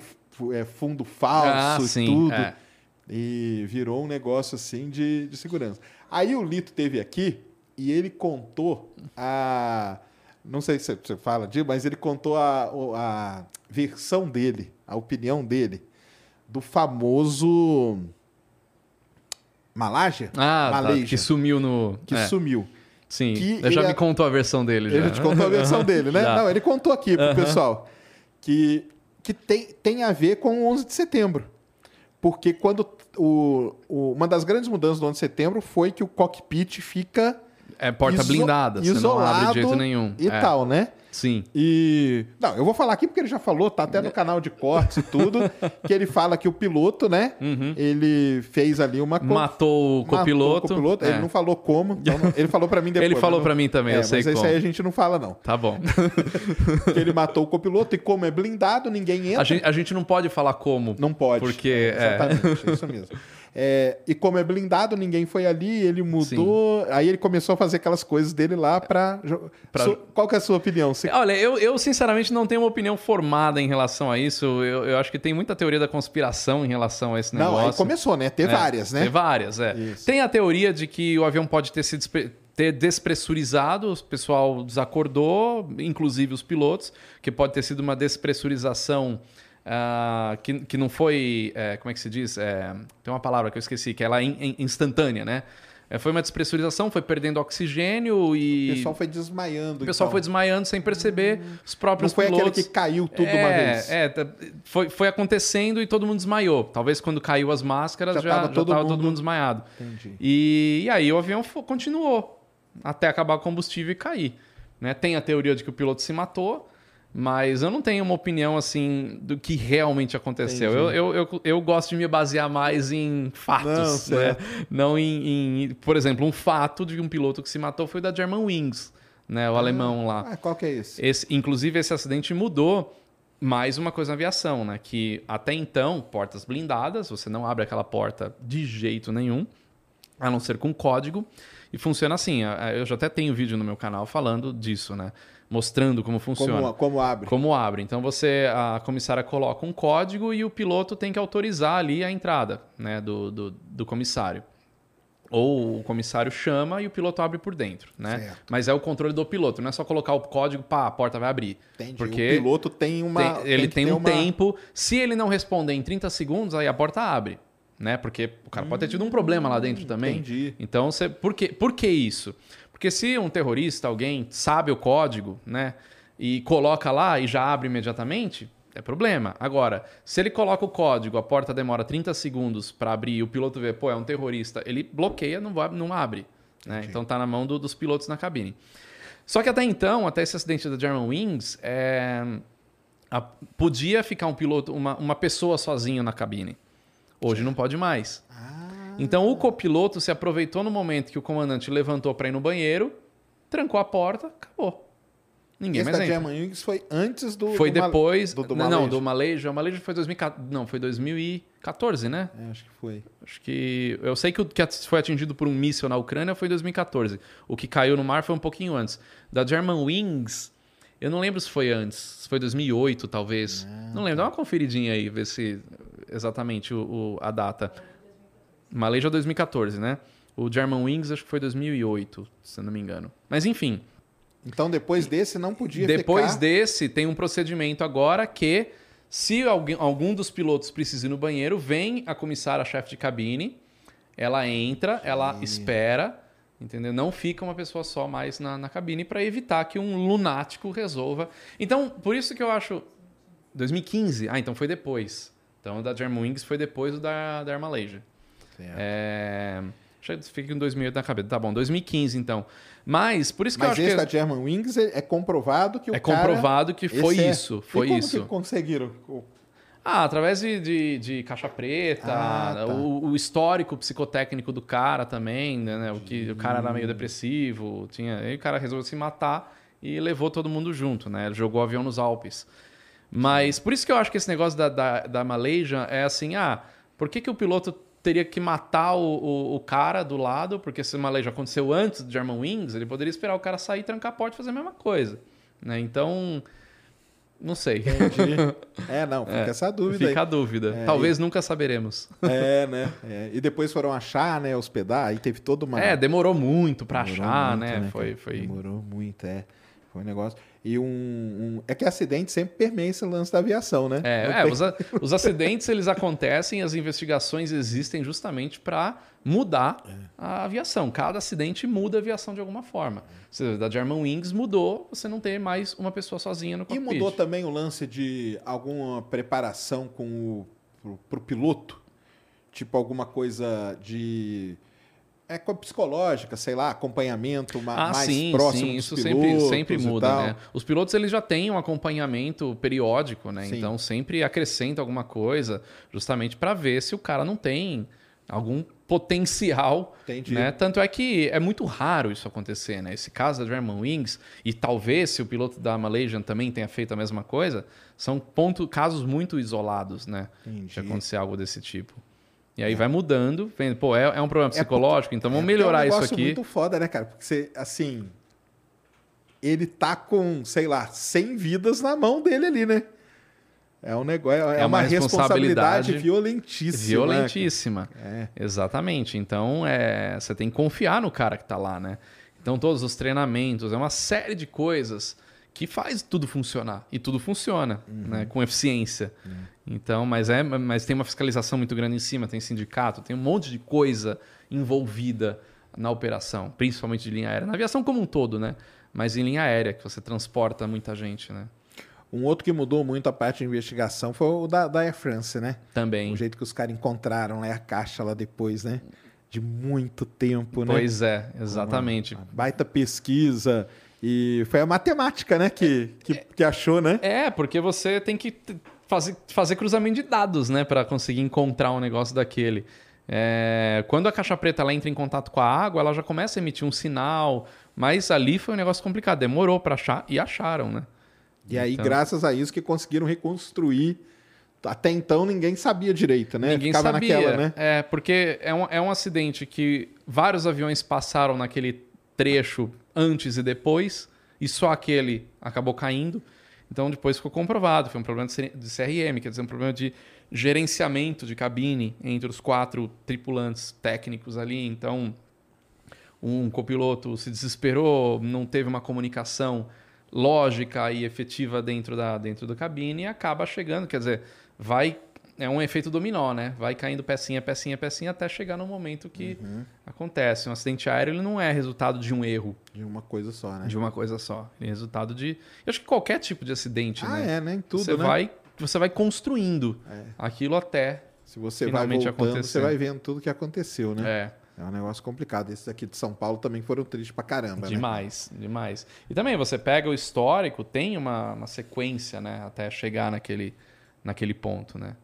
é, fundo falso Ah, e sim, tudo. é. E virou um negócio assim de, de segurança. Aí o Lito teve aqui e ele contou a. Não sei se você fala disso, mas ele contou a, a versão dele, a opinião dele, do famoso. Malásia? Ah, tá, que sumiu no. que é, sumiu. Sim, que ele já me contou a versão dele. Ele já. te contou a versão dele, né? Já. Não, ele contou aqui pro pessoal que, que tem, tem a ver com o 11 de setembro. Porque quando o, o- uma das grandes mudanças do 11 de setembro foi que o cockpit fica É porta iso- blindada, você não abre de jeito nenhum. e É, tal, né? Sim. E. Não, eu vou falar aqui porque ele já falou, tá até no canal de cortes e tudo, que ele fala que o piloto, né? Ele fez ali uma. co- Uhum. Matou o matou copiloto. copiloto. É. Ele não falou como. então não- ele falou pra mim depois. Ele falou mas pra mim também, é, eu sei Mas isso como. aí a gente não fala, não. Tá bom. que ele matou o copiloto e como é blindado, ninguém entra. A gente, a gente não pode falar como. Não pode. Porque, É, exatamente, é isso mesmo. É, e como é blindado, ninguém foi ali, ele mudou. Aí ele começou a fazer aquelas coisas dele lá pra. Pra- Qual que é a sua opinião? Você- Olha, eu, eu sinceramente não tenho uma opinião formada em relação a isso. Eu, eu acho que tem muita teoria da conspiração em relação a esse Não, negócio. aí começou, né? Ter É, várias, né? Tem várias, é. Isso. Tem a teoria de que o avião pode ter se despre- ter despressurizado, o pessoal desacordou, inclusive os pilotos, que pode ter sido uma despressurização ah, que, que não foi. é, como é que se diz? É, tem uma palavra que eu esqueci, que ela é in- in- instantânea, né? É, foi uma despressurização, foi perdendo oxigênio e. O pessoal foi desmaiando. o pessoal então. foi desmaiando sem perceber. Os Não próprios foi pilotos. aquele que caiu tudo é, uma vez. É, tá- foi, foi acontecendo e todo mundo desmaiou. Talvez quando caiu as máscaras Já já, já tava tava, todo todo, mundo- mundo... desmaiado. Entendi. E, e aí o avião continuou até acabar o combustível e cair. Né? Tem a teoria de que o piloto se matou, mas eu não tenho uma opinião assim do que realmente aconteceu. Eu, eu, eu, eu gosto de me basear mais em Não, fatos, né? certo. Não em, em- Por exemplo, um fato de um piloto que se matou foi da Germanwings, né? O alemão lá. Ah, qual que é esse? Esse, inclusive, esse acidente mudou mais uma coisa na aviação, né? Que até então, portas blindadas, você não abre aquela porta de jeito nenhum. a não ser com código. E funciona assim. Eu já até tenho vídeo no meu canal falando disso, né? Mostrando como funciona. Como, como abre. Como abre. Então você, a comissária coloca um código e o piloto tem que autorizar ali a entrada né, do, do, do comissário. Ou o comissário chama e o piloto abre por dentro, né? Certo. Mas é o controle do piloto, não é só colocar o código, pá, a porta vai abrir. Entendi. Porque o piloto tem uma. Tem, ele tem, tem um uma... tempo. Se ele não responder em 30 segundos, aí a porta abre. Né? Porque o cara hum, pode ter tido um problema lá dentro também. Entendi. Então, você, por, que, por que isso? Porque se um terrorista, alguém, sabe o código, né? E coloca lá e já abre imediatamente, é problema. Agora, se ele coloca o código, a porta demora 30 segundos para abrir e o piloto vê, pô, é um terrorista, ele bloqueia, não, vai, não abre. Né? Então tá na mão do, dos pilotos na cabine. Só que até então, até esse acidente da German Wings, é, a, podia ficar um piloto, uma, uma pessoa sozinha na cabine. Hoje não pode mais. Ah. Então o copiloto se aproveitou no momento que o comandante levantou para ir no banheiro, trancou a porta, acabou. Ninguém Esse mais da entra. German Wings foi antes do Foi do depois, do, do não, do Malaysia. O Malaysia foi 2014, não, foi 2014, né? É, acho que foi. Acho que eu sei que o que foi atingido por um míssil na Ucrânia foi em 2014. O que caiu no mar foi um pouquinho antes. Da German Wings, eu não lembro se foi antes, se foi 2008 talvez. Ah, não lembro, dá uma conferidinha aí, ver se exatamente o, o a data. Malaysia 2014, né? O German Wings acho que foi 2008, se eu não me engano. Mas enfim, então, depois desse, não podia Depois ficar... desse, tem um procedimento agora que, se alguém, algum dos pilotos precisa ir no banheiro, vem a comissária-chefe de cabine, ela entra, ela espera, entendeu? Não fica uma pessoa só mais na, na cabine para evitar que um lunático resolva. Então, por isso que eu acho... 2015? Ah, então foi depois. Então, o da Germanwings foi depois do da, da Air Malaysia. Certo. É... Fica em 2008 na cabeça. Tá bom, 2015 então. Mas, por isso que Mas eu acho esse que... da German Wings é, é comprovado que o é cara... É comprovado que foi esse isso. É... Foi e como isso. que conseguiram? Ah, através de, de, de caixa preta, ah, tá. o, o, histórico psicotécnico do cara também, né? O que o cara era meio depressivo, tinha, aí o cara resolveu se matar e levou todo mundo junto, né? Ele jogou o avião nos Alpes. Mas por isso que eu acho que esse negócio da, da, da Malaysia é assim, ah, por que, que o piloto teria que matar o, o, o, cara do lado, porque se uma lei já aconteceu antes do German Wings, ele poderia esperar o cara sair, trancar a porta e fazer a mesma coisa. Né? Então, não sei. Entendi. É, não, fica é, essa dúvida. Fica aí. a dúvida. É, Talvez e... nunca saberemos. É, né? É. E depois foram achar, né? Hospedar, aí teve toda uma. É, demorou muito para achar, muito, né? né? Foi, foi. Demorou muito, é. Foi um negócio. E um, um, É que acidente sempre permeia esse lance da aviação, né? É, é os, a, os, acidentes eles acontecem, as investigações existem justamente para mudar é. a aviação. Cada acidente muda a aviação de alguma forma. Seja, da German Wings mudou, você não tem mais uma pessoa sozinha no cockpit. E mudou também o lance de alguma preparação com o pro, pro piloto? Tipo alguma coisa de é psicológica, sei lá, acompanhamento ah, mais sim, próximo sim, isso pilotos sempre, sempre muda, né? Os pilotos eles já têm um acompanhamento periódico, né? Sim. Então sempre acrescenta alguma coisa, justamente para ver se o cara não tem algum potencial, Entendi. né? Tanto é que é muito raro isso acontecer, né? Esse caso da German Wings e talvez se o piloto da Malaysian também tenha feito a mesma coisa, são ponto, casos muito isolados, né? Entendi. De acontecer algo desse tipo. E aí é. vai mudando, vendo, pô, é, é um problema é psicológico, é então vamos melhorar isso aqui. É um muito foda, né, cara? Porque você, assim, ele tá com, sei lá, 100 vidas na mão dele ali, né? É um negócio, é, é uma, uma responsabilidade, responsabilidade violentíssima. Violentíssima. Né? É. Exatamente. Então, é, você tem que confiar no cara que tá lá, né? Então, todos os treinamentos, é uma série de coisas que faz tudo funcionar. E tudo funciona, uhum. né? Com eficiência. Uhum. Então, mas, é, mas tem uma fiscalização muito grande em cima, tem sindicato, tem um monte de coisa envolvida na operação, principalmente de linha aérea. Na aviação como um todo, né? Mas em linha aérea, que você transporta muita gente, né? Um outro que mudou muito a parte de investigação foi o da, da Air France, né? Também. O jeito que os caras encontraram né, a caixa lá depois, né? De muito tempo, né? Pois é, exatamente. Uma, uma baita pesquisa. E foi a matemática, né, que, que, que achou, né? É, porque você tem que fazer, fazer cruzamento de dados, né, para conseguir encontrar um negócio daquele. É, quando a caixa preta ela entra em contato com a água, ela já começa a emitir um sinal, mas ali foi um negócio complicado, demorou para achar e acharam, né? E aí, então... graças a isso, que conseguiram reconstruir até então ninguém sabia direito, né? Ninguém Ficava sabia. naquela, né? É, porque é um, é um acidente que vários aviões passaram naquele trecho antes e depois, e só aquele acabou caindo. Então depois ficou comprovado, foi um problema de CRM, quer dizer, um problema de gerenciamento de cabine entre os quatro tripulantes técnicos ali. Então um copiloto se desesperou, não teve uma comunicação lógica e efetiva dentro da, dentro da cabine e acaba chegando, quer dizer, vai é um efeito dominó, né? Vai caindo pecinha, pecinha, pecinha até chegar no momento que acontece. Um acidente aéreo ele não é resultado de um erro, De uma coisa só, né? de uma coisa só. Ele é resultado de, eu acho que qualquer tipo de acidente, Ah, né? é, né? Em tudo, você né? vai você vai construindo É. aquilo até Se você finalmente vai voltando, acontecer. você vai vendo tudo que aconteceu, né? é. É um negócio complicado. Esses aqui de São Paulo também foram tristes pra caramba, né? Demais, demais. E também você pega o histórico, tem uma, uma sequência, né? Até chegar naquele, naquele ponto, né?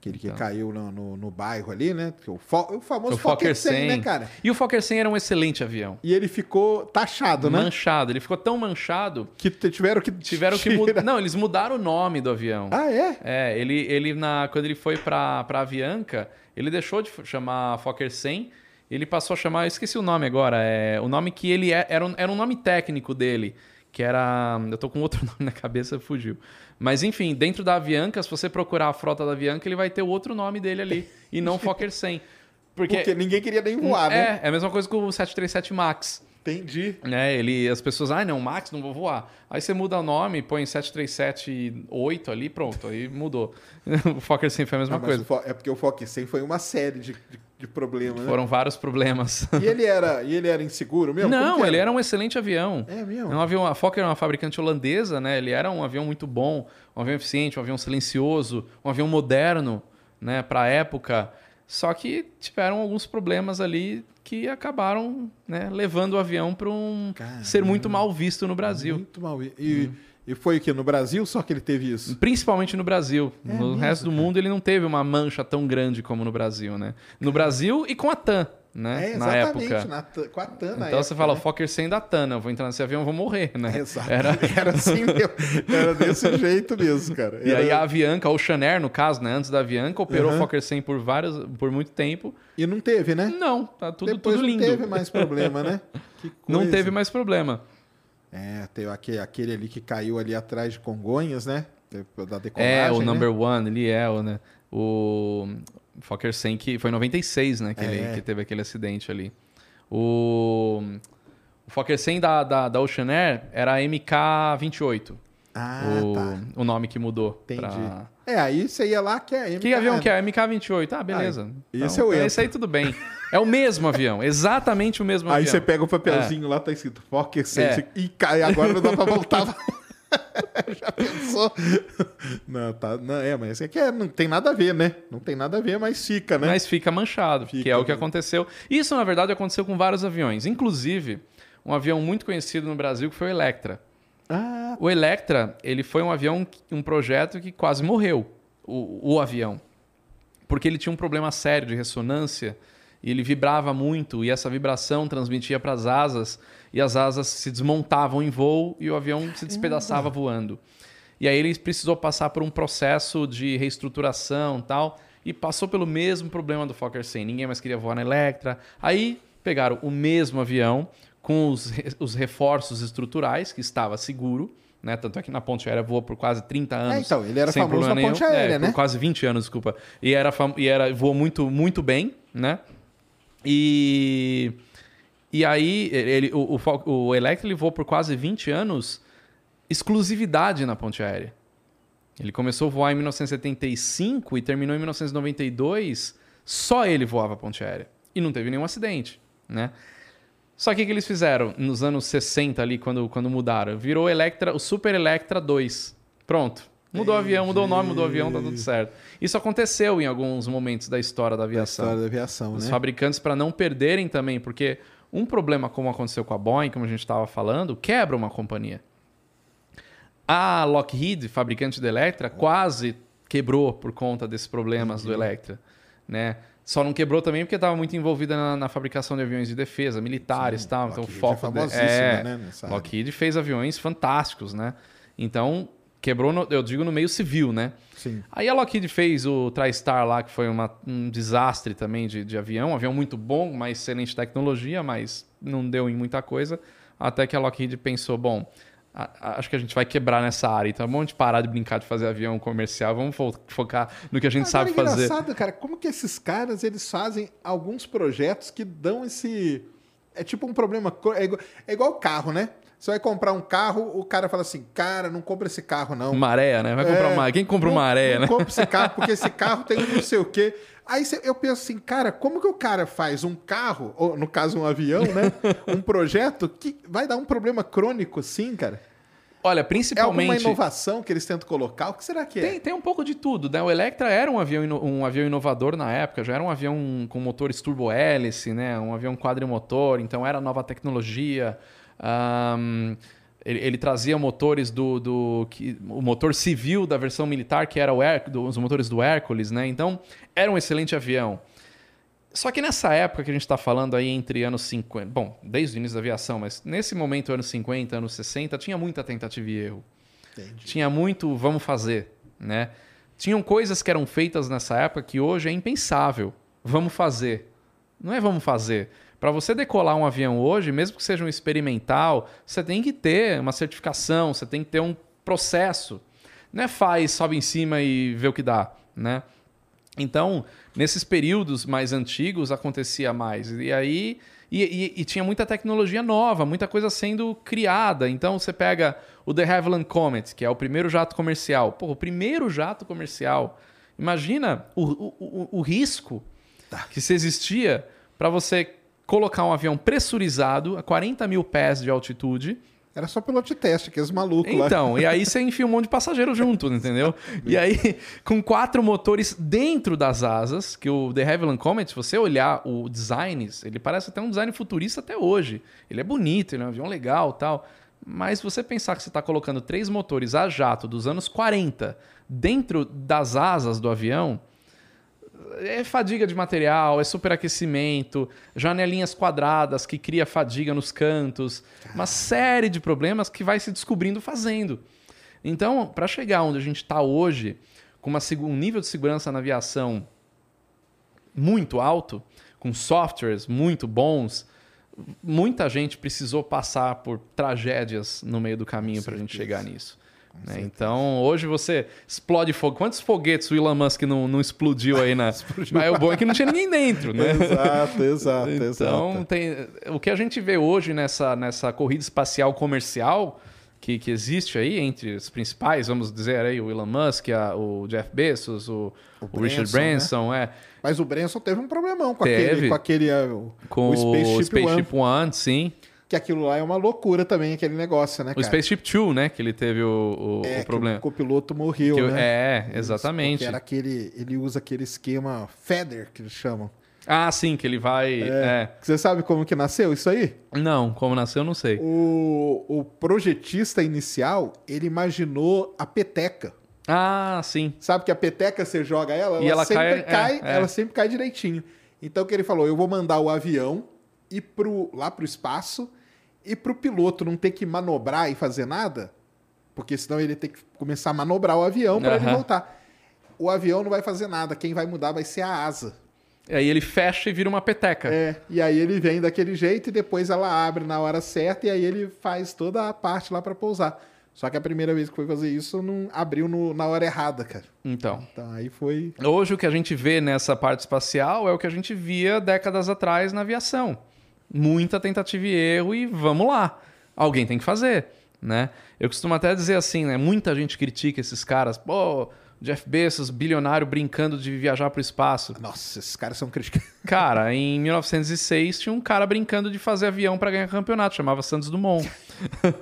Aquele que Então. caiu no, no, no bairro ali, né? O, fo- o famoso O Fokker Fokker 100, 100. né, cara? E o Fokker 100 era um excelente avião. E ele ficou taxado, né? Manchado. Ele ficou tão manchado, Que tiveram que tiveram que mudar. Não, eles mudaram o nome do avião. Ah, é? É, ele, ele na, quando ele foi pra Avianca, ele deixou de chamar Fokker 100, ele passou a chamar, eu esqueci o nome agora, é, o nome que ele é, era, um, era um nome técnico dele, que era, eu tô com outro nome na cabeça, fugiu. Mas enfim, dentro da Avianca, se você procurar a frota da Avianca, ele vai ter o outro nome dele ali, e não Fokker 100. Porque, Porque ninguém queria nem voar, né? é, é a mesma coisa com o 737 MAX. Entendi. Né, ele, as pessoas, ah, não, Max, não vou voar. Aí você muda o nome, põe 737-8 ali, pronto, aí mudou. o Fokker 100 foi a mesma mas coisa. é porque o Fokker 100 foi uma série de, de, de problemas, né? Foram vários problemas. E ele era, e ele era inseguro mesmo? Não, que ele era um excelente avião. É mesmo? É um avião, a Fokker é uma fabricante holandesa, né? Ele era um avião muito bom, um avião eficiente, um avião silencioso, um avião moderno, né, para a época. Só que tiveram alguns problemas ali que acabaram, né, levando o avião para um Caramba. ser muito mal visto no Brasil. Muito mal. E, e- e foi o que? No Brasil só que ele teve isso? Principalmente no Brasil. É no mesmo, resto do cara? mundo ele não teve uma mancha tão grande como no Brasil, né? No Brasil e com a TAM, né? É, na exatamente. época. na com a TAM na Então você época, fala, né? Fokker 100 da TAM, eu vou entrar nesse avião, eu vou morrer, né? Exato. Era... Era assim mesmo. Era desse jeito mesmo, cara. E Era- aí a Avianca, ou Chanair, no caso, né? Antes da Avianca, operou o Uhum. Fokker 100 por, vários, por muito tempo. E não teve, né? Não, tá tudo, Depois tudo lindo. não teve mais problema, né? Que Não teve mais problema. É, teve aquele, aquele ali que caiu ali atrás de Congonhas, né? Da decolagem, É, o né? number one, ele é o, né? O Fokker 100 que foi em 96, né? Que, ele, É. que teve aquele acidente ali. O, o Fokker 100 da, da, da Ocean Air era MK28. Ah, o, tá. o nome que mudou. Entendi. pra- É, aí você ia lá que é MK. Que avião que é? MK28. Ah, beleza. Esse eu entro. Esse aí tudo bem. É o mesmo avião, exatamente o mesmo Aí avião. você pega o papelzinho lá, tá escrito Fokker 100 É. e cai, agora não dá pra voltar. Já pensou? Não, tá, não, é, mas esse aqui é, não tem nada a ver, né? Não tem nada a ver, mas fica, né? Mas fica manchado, Fica, que é o que né? aconteceu. Isso, na verdade, aconteceu com vários aviões. Inclusive, um avião muito conhecido no Brasil que foi o Electra. Ah, O Electra, ele foi um avião, um projeto que quase morreu, o, o avião. Porque ele tinha um problema sério de ressonância e ele vibrava muito e essa vibração transmitia para as asas e as asas se desmontavam em voo e o avião se despedaçava voando. E aí ele precisou passar por um processo de reestruturação e tal e passou pelo mesmo problema do Fokker 100. Ninguém mais queria voar na Electra. Aí pegaram o mesmo avião com os, os reforços estruturais, que estava seguro, né? Tanto é que na ponte aérea voou por quase 30 anos. É, então, ele era sem famoso na ponte aérea, É, né? Por quase 20 anos, desculpa. E era, fam- e era voou muito, muito bem, né? E, e aí, ele, o, o, o Electra ele voou por quase 20 anos exclusividade na ponte aérea. Ele começou a voar em 1975 e terminou em 1992. Só ele voava a ponte aérea. E não teve nenhum acidente, né? Só que o que eles fizeram nos anos 60 ali, quando, quando mudaram? Virou Electra, o Super Electra 2. Pronto. Mudou o avião, mudou o nome, mudou o avião, tá tudo certo. Isso aconteceu em alguns momentos da história da aviação. história da aviação, Os né? fabricantes, para não perderem também, porque um problema como aconteceu com a Boeing, como a gente estava falando, quebra uma companhia. A Lockheed, fabricante do Electra, quase quebrou por conta desses problemas do Electra. Né? Só não quebrou também porque estava muito envolvida na, na fabricação de aviões de defesa, militares e tal. Então o Lockheed é foco de- famosíssima, é, né. Lockheed fez aviões fantásticos, né? Então Quebrou, no- eu digo, no meio civil, né? Sim. Aí a Lockheed fez o TriStar lá, que foi uma- um desastre também de, de avião. Um avião muito bom, uma excelente tecnologia, mas não deu em muita coisa. Até que a Lockheed pensou, bom, a- a- acho que a gente vai quebrar nessa área. Então vamos parar de brincar de fazer avião comercial, vamos fo- focar no que a gente sabe Agora, é fazer. engraçado, cara, como que esses caras eles fazem alguns projetos que dão esse. É tipo um problema. É igual, é igual carro, né? Você vai comprar um carro, o cara fala assim: cara, não compra esse carro, não. Uma areia, né? Vai comprar É, uma Quem compra não- uma areia, não né? compra esse carro, porque esse carro tem não sei o quê. Aí eu penso assim, cara, como que o cara faz um carro, ou no caso um avião, né? um projeto que vai dar um problema crônico assim, cara? Olha, É alguma principalmente. inovação que eles tentam colocar? O que será que é? Tem, tem um pouco de tudo, né? O Electra era um avião, um avião inovador na época, já era um avião com motores turbo-hélice, né? Um avião quadrimotor, então era nova tecnologia. Ahn, ele, ele trazia motores do, do que, o motor civil da versão militar, que era o Her- do- os motores do Hércules, né? Então era um excelente avião. Só que nessa época que a gente está falando aí entre anos 50, bom, desde o início da aviação, mas nesse momento, anos 50, anos 60, tinha muita tentativa e erro Entendi. tinha muito vamos fazer, né? Tinham coisas que eram feitas nessa época que hoje é impensável. Vamos fazer. Não é vamos fazer. Para você decolar um avião hoje, mesmo que seja um experimental, você tem que ter uma certificação, você tem que ter um processo. Não é faz, sobe em cima e vê o que dá, né? Então, nesses períodos mais antigos acontecia mais. E aí. E, e- e tinha muita tecnologia nova, muita coisa sendo criada. Então você pega o The Havilland Comet, que é o primeiro jato comercial. Pô, o primeiro jato comercial. Imagina o, o, o- o risco que se existia para você colocar um avião pressurizado a 40 mil pés de altitude. Era só piloto de teste, aqueles malucos lá. Então, e aí você enfia um monte de passageiro junto, entendeu? E aí, com quatro motores dentro das asas, que o The Havilland Comet, se você olhar o design, ele parece até um design futurista até hoje. Ele é bonito, ele é um avião legal tal. Mas se você pensar que você está colocando três motores a jato dos anos 40 dentro das asas do avião, é fadiga de material, é superaquecimento, janelinhas quadradas que cria fadiga nos cantos, uma série de problemas que vai se descobrindo fazendo. Então, para chegar onde a gente está hoje, com uma um nível de segurança na aviação muito alto, com softwares muito bons, muita gente precisou passar por tragédias no meio do caminho para a gente chegar nisso. Né? Então, hoje você explode fogo. Quantos foguetes o Elon Musk não, não explodiu aí na. Mas o bom é que não tinha ninguém dentro, né? Exato, exato, Então, exato. tem, o que a gente vê hoje nessa, nessa corrida espacial comercial que, que existe aí entre os principais, vamos dizer aí, o Elon Musk, a- o Jeff Bezos, o, o, Richard Branson, Branson, é, Mas o Branson teve um problemão com Teve. aquele, com aquele é, o, com o o Spaceship, Spaceship, One, One, sim. Que aquilo lá é uma loucura também, aquele negócio, né, O cara? Spaceship Two, né, que ele teve o, o, é, o problema. o copiloto morreu, o- né? É, Isso, exatamente. porque era aquele, ele usa aquele esquema feather, que eles chamam. Ah, sim, que ele vai... é. Você sabe como que nasceu isso aí? Não, como nasceu, eu não sei. O, o projetista inicial, ele imaginou a peteca. Ah, sim. Sabe que a peteca você joga ela, E ela sempre cai- cai, é, é. ela sempre cai direitinho. Então o que ele falou, eu vou mandar o avião ir pro, lá pro espaço e pro piloto não ter que manobrar e fazer nada, porque senão ele tem que começar a manobrar o avião para ele Aham. voltar. O avião não vai fazer nada, quem vai mudar vai ser a asa. Aí ele fecha e vira uma peteca. É, e aí ele vem daquele jeito e depois ela abre na hora certa e aí ele faz toda a parte lá para pousar. Só que a primeira vez que foi fazer isso não abriu no- na hora errada, cara. Então, Então aí foi Hoje o que a gente vê nessa parte espacial é o que a gente via décadas atrás na aviação. Muita tentativa e erro e vamos lá. Alguém tem que fazer, né? Eu costumo até dizer assim, né? Muita gente critica esses caras. Pô, Jeff Bezos, bilionário, brincando de viajar para o espaço. Nossa, esses caras são criticados. Cara, em 1906 tinha um cara brincando de fazer avião para ganhar campeonato, chamava Santos Dumont.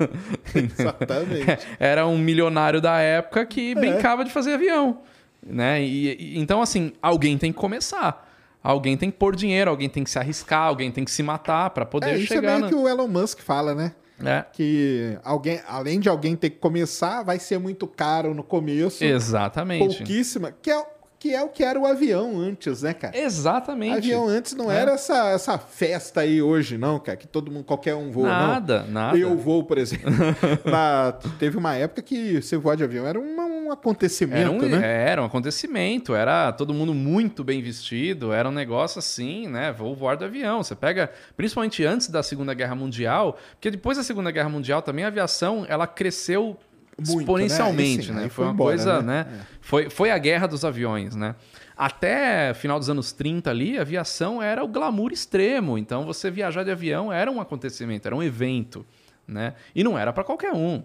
Exatamente. Era um milionário da época que brincava de fazer avião, né? E, e- então assim, alguém tem que começar. Alguém tem que pôr dinheiro, alguém tem que se arriscar, alguém tem que se matar para poder É, isso é chegar meio na... que o Elon Musk fala, né? É, Que alguém, além de alguém ter que começar, vai ser muito caro no começo. exatamente. Pouquíssima. Que é, que é o que era o avião antes, né, cara? Exatamente. Avião antes não É. era essa, essa festa aí hoje, não, cara, que todo mundo, qualquer um voa, Nada, não. nada. Eu vou, por exemplo. Na- teve uma época que você voar de avião era uma- um acontecimento, Era um, né? era um acontecimento, era todo mundo muito bem vestido, era um negócio assim, né? Vou voar do avião. Você pega, principalmente antes da Segunda Guerra Mundial, porque depois da Segunda Guerra Mundial também a aviação ela cresceu Muito, exponencialmente, né? Sim, né? Foi uma embora, coisa, né? né? Foi, foi a guerra dos aviões, né? Até final dos anos 30 ali, a aviação era o glamour extremo. Então você viajar de avião era um acontecimento, era um evento, né? E não era para qualquer um.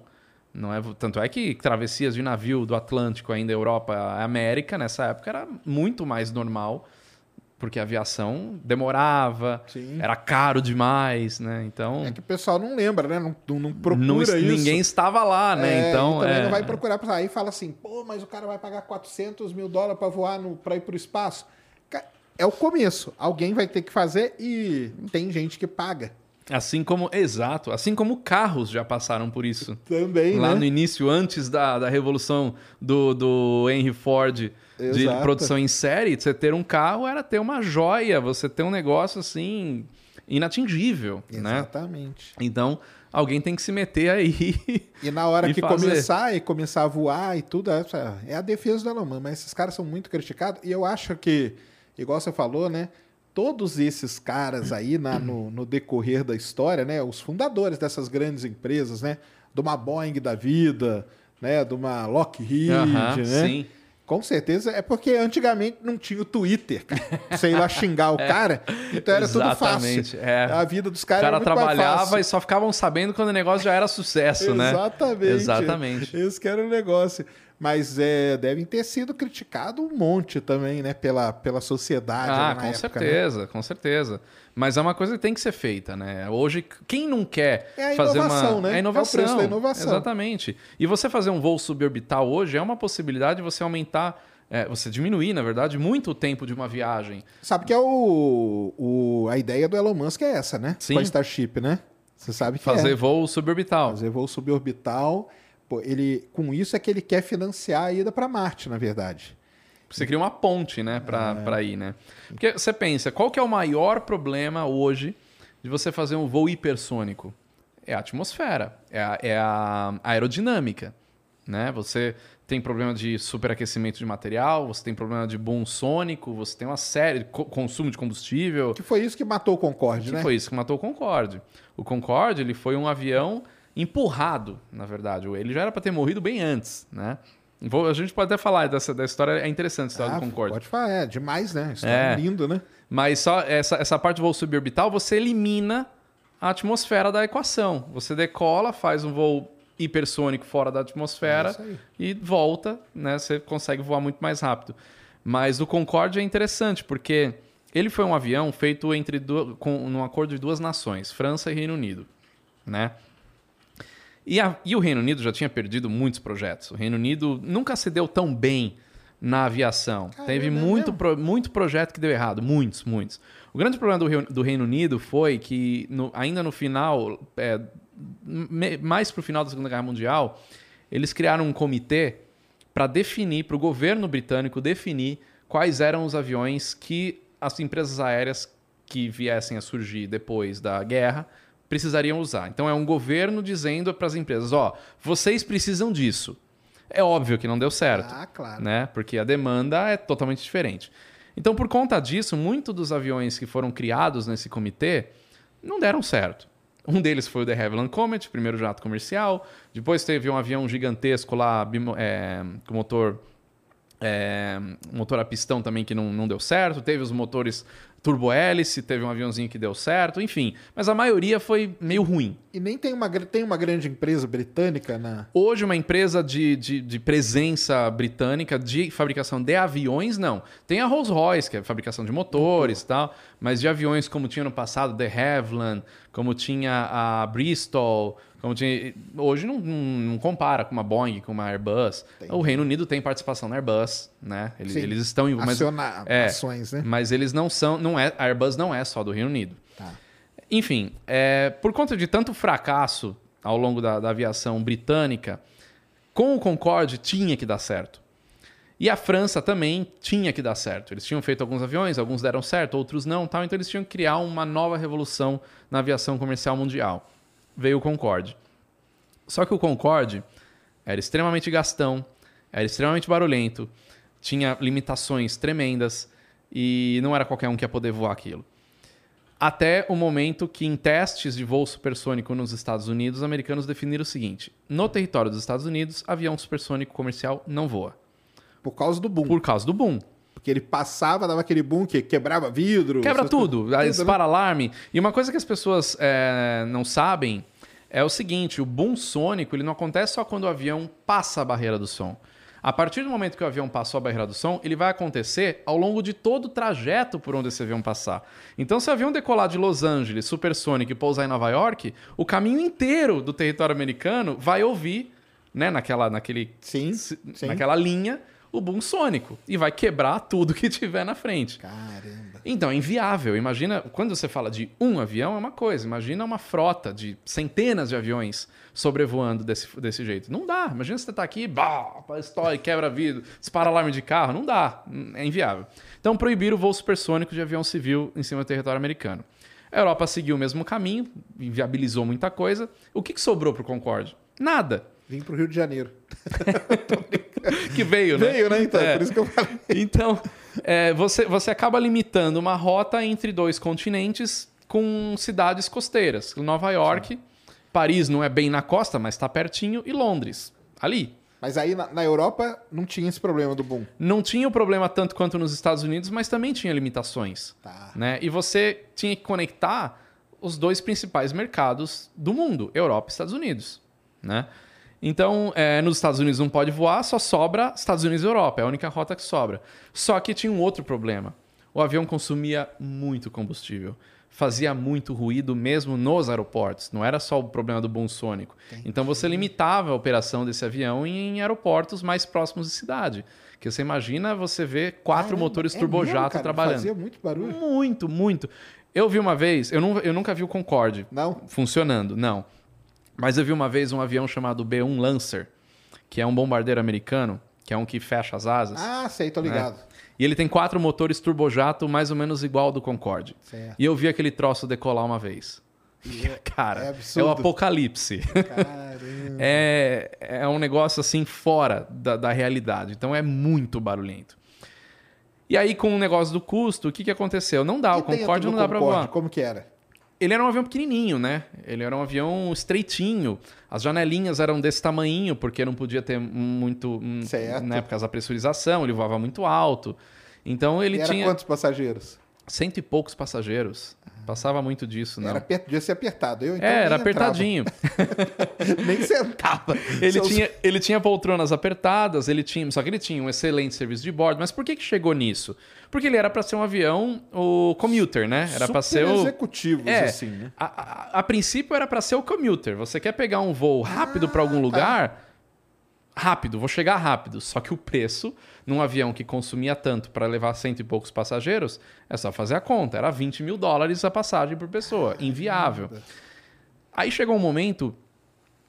Não é, tanto é que travessias de navio do Atlântico ainda Europa América nessa época era muito mais normal, porque a aviação demorava, Sim. era caro demais, né? Então É que o pessoal não lembra, né? Não, não, não procura não- isso. ninguém estava lá, né? É, então também é, não vai procurar aí fala assim, pô, mas o cara vai pagar 400 mil dólares pra voar, no, pra ir pro espaço. Ca- É o começo. Alguém vai ter que fazer e tem gente que paga Assim como, exato, assim como carros já passaram por isso. também, Lá né? no início, antes da, da revolução do, do Henry Ford de produção em série, você ter um carro era ter uma joia, você ter um negócio assim inatingível, né? Exatamente. Então, alguém tem que se meter aí. E na hora que fazer. começar e começar a voar e tudo, é a defesa do Elon. Mas esses caras são muito criticados. E eu acho que, igual você falou, né? Todos esses caras aí na- no, no decorrer da história, né? Os fundadores dessas grandes empresas, né? De uma Boeing da vida, né? De uma Lockheed, Aham, né? sim. Com certeza é porque antigamente não tinha o Twitter, ir lá xingar o cara, então era tudo fácil. é. A vida dos caras cara era muito trabalhava e só ficavam sabendo quando o negócio já era sucesso, né? Exatamente. Exatamente. Esse que era o negócio. Mas é, devem ter sido criticados um monte também, né? Pela, pela sociedade. Ah, com época, né? certeza, com certeza. Mas é uma coisa que tem que ser feita, né? Hoje, quem não quer É fazer uma. né? É inovação. É o preço da inovação. Exatamente. E você fazer um voo suborbital hoje é uma possibilidade de você aumentar. é, você diminuir, na verdade, muito o tempo de uma viagem. Sabe que é o, o- a ideia do Elon Musk é essa, né? Sim. Com a Starship, né? Você sabe que Fazer é. voo suborbital. Fazer voo suborbital. Pô, ele, com isso é que ele quer financiar a ida para Marte, na verdade. Você cria uma ponte, né, pra, É. ir, né? Porque você pensa, qual que é o maior problema hoje de você fazer um voo hipersônico? É a atmosfera, é a, é a aerodinâmica, né? Você tem problema de superaquecimento de material, você tem problema de boom sônico, você tem uma série de co- consumo de combustível, Que foi isso que matou o Concorde, que né? foi isso que matou o Concorde. O Concorde, ele foi um avião empurrado, na verdade. Ele já era para ter morrido bem antes, né? A gente pode até falar dessa da história, é interessante a história Ah, do Concorde. Pode falar, é demais, né? Isso É. é lindo, né? Mas só essa, essa parte do voo suborbital, você elimina a atmosfera da equação. Você decola, faz um voo hipersônico fora da É atmosfera aí. e volta, né? Você consegue voar muito mais rápido. Mas o Concorde é interessante, porque ele foi um avião feito entre du- com num acordo de duas nações, França e Reino Unido, né? E, a- e o Reino Unido já tinha perdido muitos projetos. O Reino Unido nunca se deu tão bem na aviação. Teve é muito, mesmo? pro- muito projeto que deu errado, muitos, muitos. O grande problema do, Reu- do Reino Unido foi que, no- ainda no final, é, me- mais para o final da Segunda Guerra Mundial, eles criaram um comitê para definir, para o governo britânico definir quais eram os aviões que as empresas aéreas que viessem a surgir depois da guerra precisariam usar. Então é um governo dizendo para as empresas, ó, vocês precisam disso. É óbvio que não deu certo Ah, claro. né? Porque a demanda é totalmente diferente. Então, por conta disso, muitos dos aviões que foram criados nesse comitê não deram certo. Um deles foi o The Havilland Comet, primeiro jato comercial. Depois teve um avião gigantesco lá, é, com motor, é, motor a pistão também que não, não deu certo. Teve os motores turbo-hélice, teve um aviãozinho que deu certo, enfim. Mas a maioria foi meio ruim. E nem tem uma, tem uma grande empresa britânica na. Hoje, uma empresa de, de, de presença britânica de fabricação de aviões, não. Tem a Rolls-Royce, que é fabricação de motores e tal, mas de aviões como tinha no passado, The Havilland, como tinha a Bristol, como tinha... Hoje não, não, não compara com uma Boeing, com uma Airbus. O Reino Unido tem participação na Airbus, né? Eles, Sim. eles estão... em- Mas, Aciona é, ações, né? mas eles não são... Não é, a Airbus não é só do Reino Unido. Tá. Enfim, é, por conta de tanto fracasso ao longo da, da aviação britânica, com o Concorde tinha que dar certo. E a França também tinha que dar certo. Eles tinham feito alguns aviões, alguns deram certo, outros não, tal. Então eles tinham que criar uma nova revolução na aviação comercial mundial. Veio o Concorde. Só que o Concorde era extremamente gastão, era extremamente barulhento, tinha limitações tremendas e não era qualquer um que ia poder voar aquilo. Até o momento que, em testes de voo supersônico nos Estados Unidos, os americanos definiram o seguinte: no território dos Estados Unidos, avião supersônico comercial não voa. Por causa do boom. Por causa do boom. Porque ele passava, dava aquele boom que quebrava vidro. Quebra tudo, coisas. dispara alarme. E uma coisa que as pessoas é, não sabem é o seguinte: o boom sônico ele não acontece só quando o avião passa a barreira do som. A partir do momento que o avião passou a barreira do som, ele vai acontecer ao longo de todo o trajeto por onde esse avião passar. Então, se o avião decolar de Los Angeles, supersônico, e pousar em Nova York, o caminho inteiro do território americano vai ouvir, né, naquela, naquele, Sim, sim. naquela linha, o boom sônico. E vai quebrar tudo que tiver na frente. Caramba. Então, é inviável. Imagina, quando você fala de um avião, é uma coisa. Imagina uma frota de centenas de aviões sobrevoando desse, desse jeito. Não dá. Imagina você tá aqui, bah, estoura, quebra vidro, dispara alarme de carro. Não dá. É inviável. Então, proibiram o voo supersônico de avião civil em cima do território americano. A Europa seguiu o mesmo caminho, inviabilizou muita coisa. O que, que sobrou para o Concorde? Nada. Vim pro Rio de Janeiro. Que veio, né? Veio, né? Então, É. por isso que eu falei. Então, é, você, você acaba limitando uma rota entre dois continentes com cidades costeiras. Nova York, Paris não é bem na costa, mas está pertinho, e Londres, ali. Mas aí na, na Europa não tinha esse problema do boom. Não tinha o problema tanto quanto nos Estados Unidos, mas também tinha limitações. Tá. Né? E você tinha que conectar os dois principais mercados do mundo, Europa e Estados Unidos. Né? Então, é, nos Estados Unidos não pode voar, só sobra Estados Unidos e Europa, é a única rota que sobra. Só que tinha um outro problema. O avião consumia muito combustível. Fazia muito ruído mesmo nos aeroportos. Não era só o problema do boom sônico. Então você limitava a operação desse avião em aeroportos mais próximos de cidade. Que você imagina você ver quatro Caramba, motores é turbojato mesmo, cara? trabalhando. Fazia muito barulho. Muito, muito. Eu vi uma vez, eu, não, eu nunca vi o Concorde Não? funcionando, não. Mas eu vi uma vez um avião chamado B-1 Lancer, que é um bombardeiro americano, que é um que fecha as asas. Ah, sei, tô ligado. E ele tem quatro motores turbojato mais ou menos igual ao do Concorde. Certo. E eu vi aquele troço decolar uma vez. Cara, é é, o apocalipse. É, é um negócio assim fora da, da realidade. Então é muito barulhento. E aí, com o negócio do custo, o que, que aconteceu? Não dá, E o Concorde não dá pra Concorde, voar. Como que era? Ele era um avião pequenininho, né? Ele era um avião estreitinho. As janelinhas eram desse tamanho, porque não podia ter muito. hum, Certo. Né, por causa da pressurização, ele voava muito alto. Então ele E era tinha quantos passageiros? Cento e poucos passageiros. Passava muito disso, não. Era per... Devia ser apertado. Eu, então, é, era apertadinho. nem sentava. Ele Seus- tinha, ele tinha poltronas apertadas, ele tinha, só que ele tinha um excelente serviço de bordo. Mas por que, que chegou nisso? Porque ele era para ser um avião, o commuter, né? Era para ser o executivos, É, assim, né? a, a- a princípio era para ser o commuter. Você quer pegar um voo rápido para Ah, algum tá. Rápido, vou chegar rápido. Só que o preço, num avião que consumia tanto para levar cento e poucos passageiros, é só fazer a conta. Era 20 mil dólares a passagem por pessoa. Inviável. Aí chegou um momento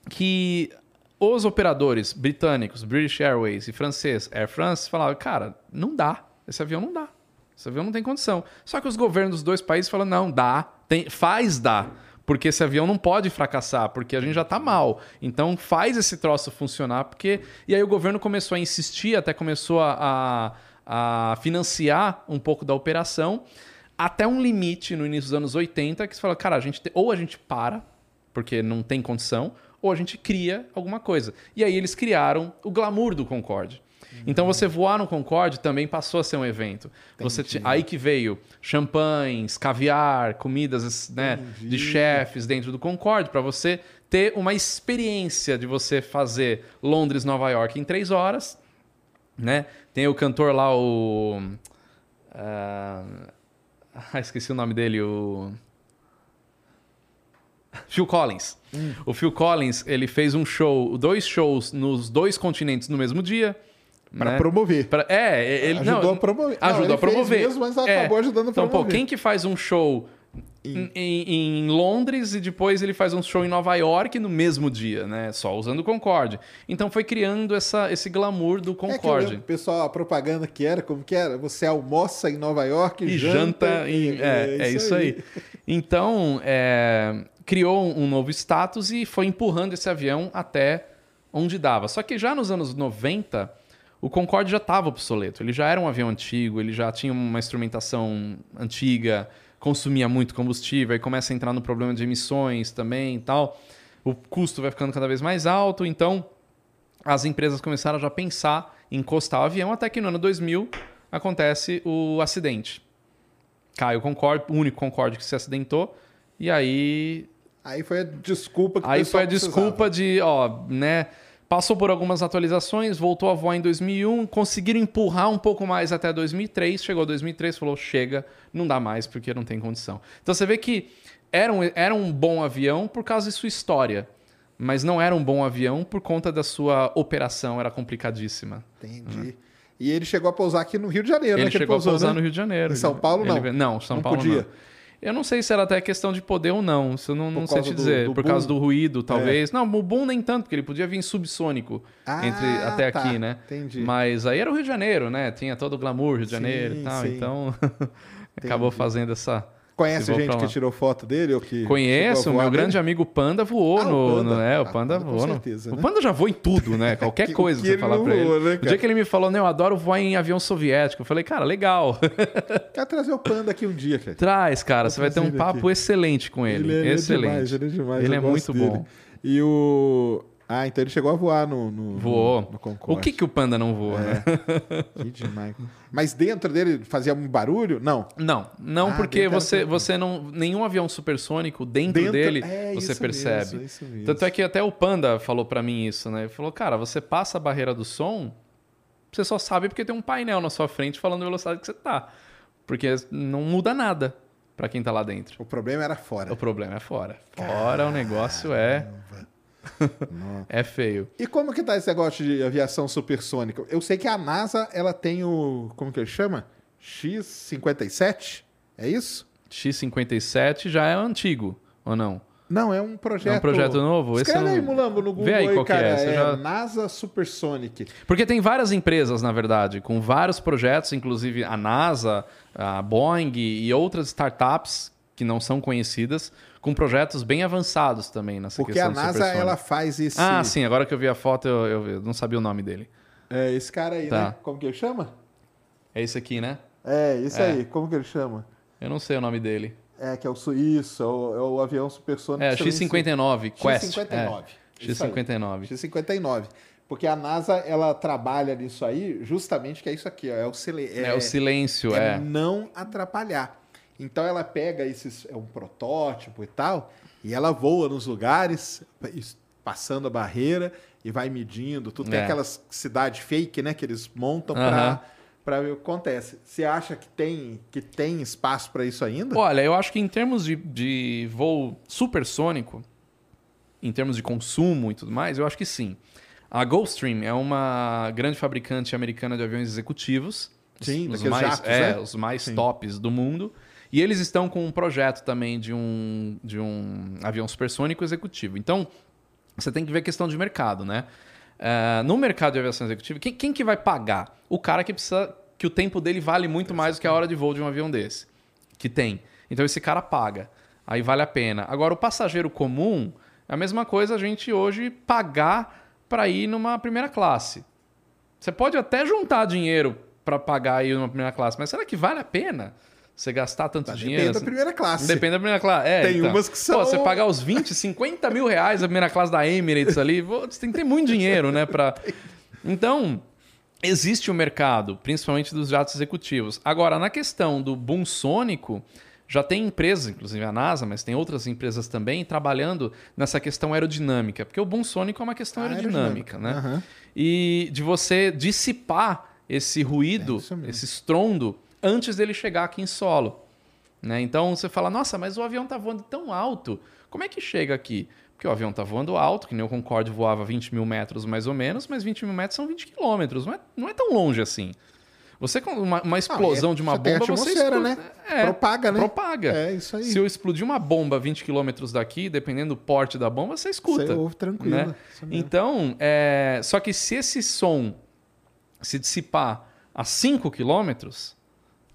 que os operadores britânicos, British Airways e francês Air France, falavam: cara, não dá. Esse avião não dá. Esse avião não tem condição. Só que os governos dos dois países falaram: não, dá. Tem, faz dar. Porque esse avião não pode fracassar, porque a gente já tá mal. Então faz esse troço funcionar, porque. E aí o governo começou a insistir, até começou a, a, a financiar um pouco da operação, até um limite no início dos anos 80, que se fala, cara, a gente te- ou a gente para, porque não tem condição, ou a gente cria alguma coisa. E aí eles criaram o glamour do Concorde. Então você voar no Concorde também passou a ser um evento. Você ti- aí que veio champanhes, caviar, comidas né, de chefes dentro do Concorde para você ter uma experiência de você fazer Londres, Nova York em três horas, né? Tem o cantor lá o ah, ah, esqueci o nome dele, o Phil Collins. O Phil Collins, ele fez um show, dois shows nos dois continentes no mesmo dia. Pra né? promover. Pra- é, ele Ajudou não, a promover. Não, Ajudou a promover. mesmo, mas É. acabou ajudando a Então, pô, promover. quem que faz um show em, em- em Londres e depois ele faz um show em Nova York no mesmo dia, né? Só usando o Concorde. Então foi criando essa, esse glamour do É Concorde. lembro, pessoal, a propaganda que era, como que era? Você almoça em Nova York e janta em. É, é isso aí. Então, é, criou um novo status e foi empurrando esse avião até onde dava. Só que já nos anos 90, o Concorde já estava obsoleto. Ele já era um avião antigo, ele já tinha uma instrumentação antiga, consumia muito combustível, aí começa a entrar no problema de emissões também e tal. O custo vai ficando cada vez mais alto, então as empresas começaram já a pensar em encostar o avião, até que no ano 2000 acontece o acidente. Cai o Concorde, o único Concorde que se acidentou, e aí Aí foi a desculpa que Aí foi a precisava. desculpa de, ó, né? Passou por algumas atualizações, voltou a voar em 2001, conseguiram empurrar um pouco mais até 2003, chegou 2003, falou, chega, não dá mais porque não tem condição. Então você vê que era um, era um bom avião por causa de sua história, mas não era um bom avião por conta da sua operação, era complicadíssima. Entendi. E ele chegou a pousar aqui no Rio de Janeiro, Ele né? que chegou pousou, a pousar né? no Rio de Janeiro. Em São Paulo, Ele- não? Não, São Não Paulo podia? não. Eu não sei se era até questão de poder ou não. Isso eu não, não sei te do- dizer. do por boom? É. causa do ruído, talvez. Não, o boom nem tanto, porque ele podia vir subsônico Ah, entre, até tá. aqui, né? Entendi. Mas aí era o Rio de Janeiro, né? Tinha todo o glamour Rio de Janeiro Sim, e tal. sim. Então acabou fazendo essa. Conhece gente que tirou foto dele ou que Conheço, o meu grande nele? amigo Panda voou Ah, o no, Panda. no- É, o Ah, Panda com voou. no- certeza, O né? Panda já voou em tudo, né? Qualquer O coisa que você ele falar pra ele. né, o dia que ele me falou, né, eu adoro voar em avião soviético. Eu falei, cara, legal. Quero trazer o Panda aqui um dia, cara. Traz, cara, você vai ter um ele papo aqui. excelente com ele. Ele é- ele é excelente. demais, ele é demais, Ele é muito dele. bom. E o... Ah, então ele chegou a voar no, no, Voou. no, no o que, que o Panda não voa, né? Que demais. Mas dentro dele fazia um barulho? Não. Não, não Ah, porque era você, você não. Nenhum avião supersônico dentro, Dentro- dele é, você percebe. mesmo, isso mesmo. Tanto é que até o Panda falou pra mim isso, né? Ele falou, cara, você passa a barreira do som, você só sabe porque tem um painel na sua frente falando a velocidade que você tá. Porque não muda nada pra quem tá lá dentro. O problema era fora. O problema é fora. Fora o negócio é. É feio. E como que tá esse negócio de aviação supersônica? Eu sei que a NASA, ela tem o... Como que ele chama? X-57? É isso? X57 já é antigo, ou não? Não, é um projeto... É um projeto novo? Esse Escreve eu aí, não- Mulambo, no Google Vê aí aí, qual é, cara. você É já- NASA Supersonic. Porque tem várias empresas, na verdade, com vários projetos, inclusive a NASA, a Boeing e outras startups que não são conhecidas, com projetos bem avançados também nessa Porque a questão de NASA, supersônico. ela faz esse... Ah, sim, agora que eu vi a foto, eu, eu- eu não sabia o nome dele. É esse cara aí, Tá. né? Como que ele chama? É esse aqui, né? É, esse É. aí. Como que ele chama? Eu não sei o nome dele. É, que é o suíço, é o, é o avião supersônico. É, que você X-59, Quest. X-59. É, Isso aí. X-59. X-59. Porque a NASA, ela trabalha nisso aí, justamente que é isso aqui, ó, é o, sile... É, o silêncio, é é. não atrapalhar. Então ela pega esses, é um protótipo e tal, e ela voa nos lugares, es- passando a barreira e vai medindo. Tudo tem É. aquelas cidades fake, né, que eles montam Aham. para ver o que acontece. Você acha que tem, que tem espaço para isso ainda? Olha, eu acho que em termos de, de voo supersônico, em termos de consumo e tudo mais, eu acho que sim. A Gulfstream é uma grande fabricante americana de aviões executivos. os- Sim, os mais, jatos, é, né? os mais Sim. tops do mundo. E eles estão com um projeto também de um, de um avião supersônico executivo. Então, você tem que ver a questão de mercado, né? Eh, no mercado de aviação executiva, quem, quem que vai pagar? O cara que precisa que o tempo dele vale muito mais do que a hora de voo de um avião desse. Que tem. Então esse cara paga. Aí vale a pena. Agora, o passageiro comum, é a mesma coisa a gente hoje pagar para ir numa primeira classe. Você pode até juntar dinheiro para pagar aí numa primeira classe, mas será que vale a pena você gastar tanto dinheiro? Depende da assim? primeira classe. Depende da primeira classe. É, Tem então. umas que são- Pô, você pagar os 20, 50 mil reais a primeira classe da Emirates ali, você tem que ter muito dinheiro, né? Pra... Então, existe o mercado, principalmente dos jatos executivos. Agora, na questão do boom sônico, já tem empresas, inclusive a NASA, mas tem outras empresas também, trabalhando nessa questão aerodinâmica. Porque o boom sônico é uma questão Ah, aerodinâmica, aerodinâmica. né? Aham. E de você dissipar esse ruído, É esse estrondo, antes dele chegar aqui em solo. Né? Então você fala, nossa, mas o avião está voando tão alto, como é que chega aqui? Porque o avião está voando alto, que nem o Concorde voava 20 mil metros mais ou menos, mas 20 mil metros são 20 quilômetros, não é, não é tão longe assim. Você com uma, uma explosão é- de uma bomba, você escuta- né? É, Propaga, né? Propaga. É, isso aí. Se eu explodir uma bomba a 20 km daqui, dependendo do porte da bomba, você escuta. Você ouve tranquilo. né? Então, é... só que se esse som se dissipar a 5 km,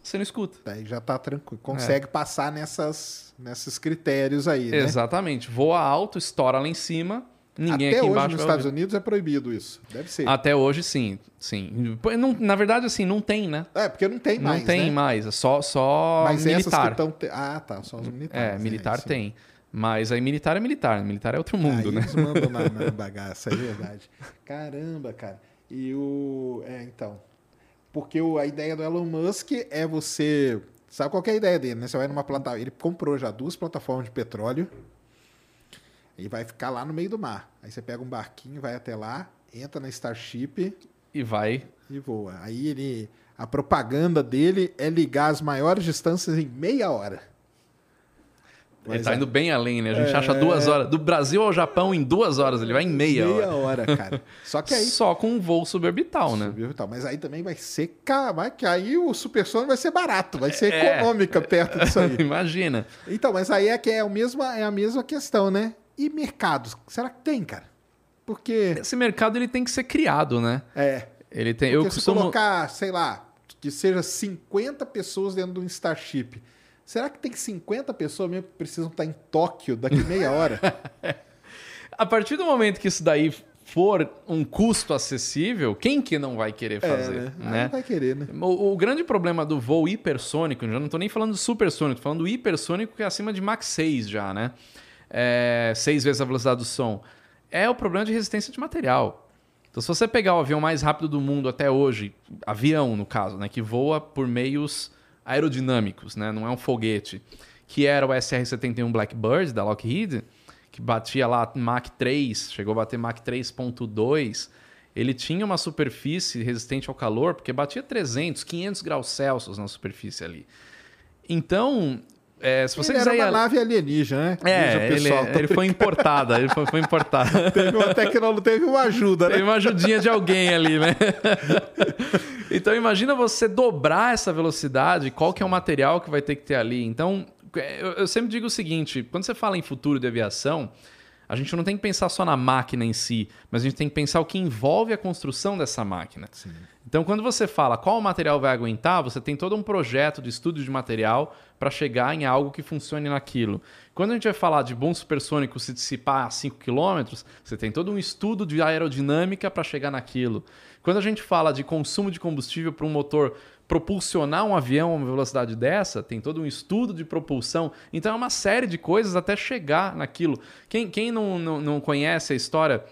você não escuta. Daí já tá tranquilo. É. Consegue passar nessas, nesses critérios aí, né? Exatamente. Voa alto, estoura lá em cima, ninguém Até aqui hoje embaixo nos Estados ouvir. Unidos é proibido isso. Deve ser. Até hoje, sim. sim. Não- na verdade, assim, não tem, né? É, porque não tem mais, não tem né? mais. É só, só Mas essas que militar. estão... Ah, tá. Só os militares. É, né? militar tem. Mas aí militar é militar. Militar é outro mundo, Aí né? eles mandam na, na bagaça, é verdade. Caramba, cara. E o. É, então. Porque o- a ideia do Elon Musk é você. Sabe qual que é a ideia dele, né? Você vai numa plataforma. Ele comprou já duas plataformas de petróleo. E vai ficar lá no meio do mar. Aí você pega um barquinho, vai até lá, entra na Starship E vai. e voa. Aí ele. A propaganda dele é ligar as maiores distâncias em meia hora. Ele Mas tá é- indo bem além, né? A gente acha duas horas. Do Brasil ao Japão em duas horas. Ele vai em meia, Meia hora. hora, cara. Só que aí Só com um voo suborbital, né? Subiu e tal. Mas aí também vai ser que aí o supersônico vai ser barato, vai ser É. econômica perto disso aí. Imagina. Então, mas aí é que é a mesma, é a mesma questão, né? E mercados? Será que tem, cara? Porque. Esse mercado ele tem que ser criado, né? É. Ele tem. Porque Eu se costumo. colocar, sei lá, que seja 50 pessoas dentro de um Starship. Será que tem 50 pessoas mesmo que precisam estar em Tóquio daqui meia hora? A partir do momento que isso daí for um custo acessível, quem que não vai querer fazer, Aí né? vai querer, né? O, o grande problema do voo hipersônico, já não estou nem falando do supersônico, tô falando do hipersônico que é acima de Mach 6 já, né? É, seis vezes a velocidade do som. É o problema de resistência de material. Então, se você pegar o avião mais rápido do mundo até hoje, avião no caso, né, que voa por meios aerodinâmicos, né, não é um foguete, que era o SR-71 Blackbird da Lockheed, que batia lá Mach 3, chegou a bater Mach 3.2, ele tinha uma superfície resistente ao calor, porque batia 300, 500 graus Celsius na superfície ali. Então, é, se você ele quiser era uma nave alienígena, né? É, ele, ele foi importada, ele foi, foi importada. Teve uma tecnologia, teve uma ajuda, né? Teve uma ajudinha de alguém ali, né? então imagina você dobrar essa velocidade, qual que é o material que vai ter que ter ali. Então, eu, eu sempre digo o seguinte, quando você fala em futuro de aviação, a gente não tem que pensar só na máquina em si, mas a gente tem que pensar o que envolve a construção dessa máquina. Então, quando você fala qual o material vai aguentar, você tem todo um projeto de estudo de material para chegar em algo que funcione naquilo. Quando a gente vai falar de bom supersônico se dissipar a 5 km, você tem todo um estudo de aerodinâmica para chegar naquilo. Quando a gente fala de consumo de combustível para um motor propulsionar um avião a uma velocidade dessa, tem todo um estudo de propulsão. Então é uma série de coisas até chegar naquilo. Quem, quem não, não, não conhece a história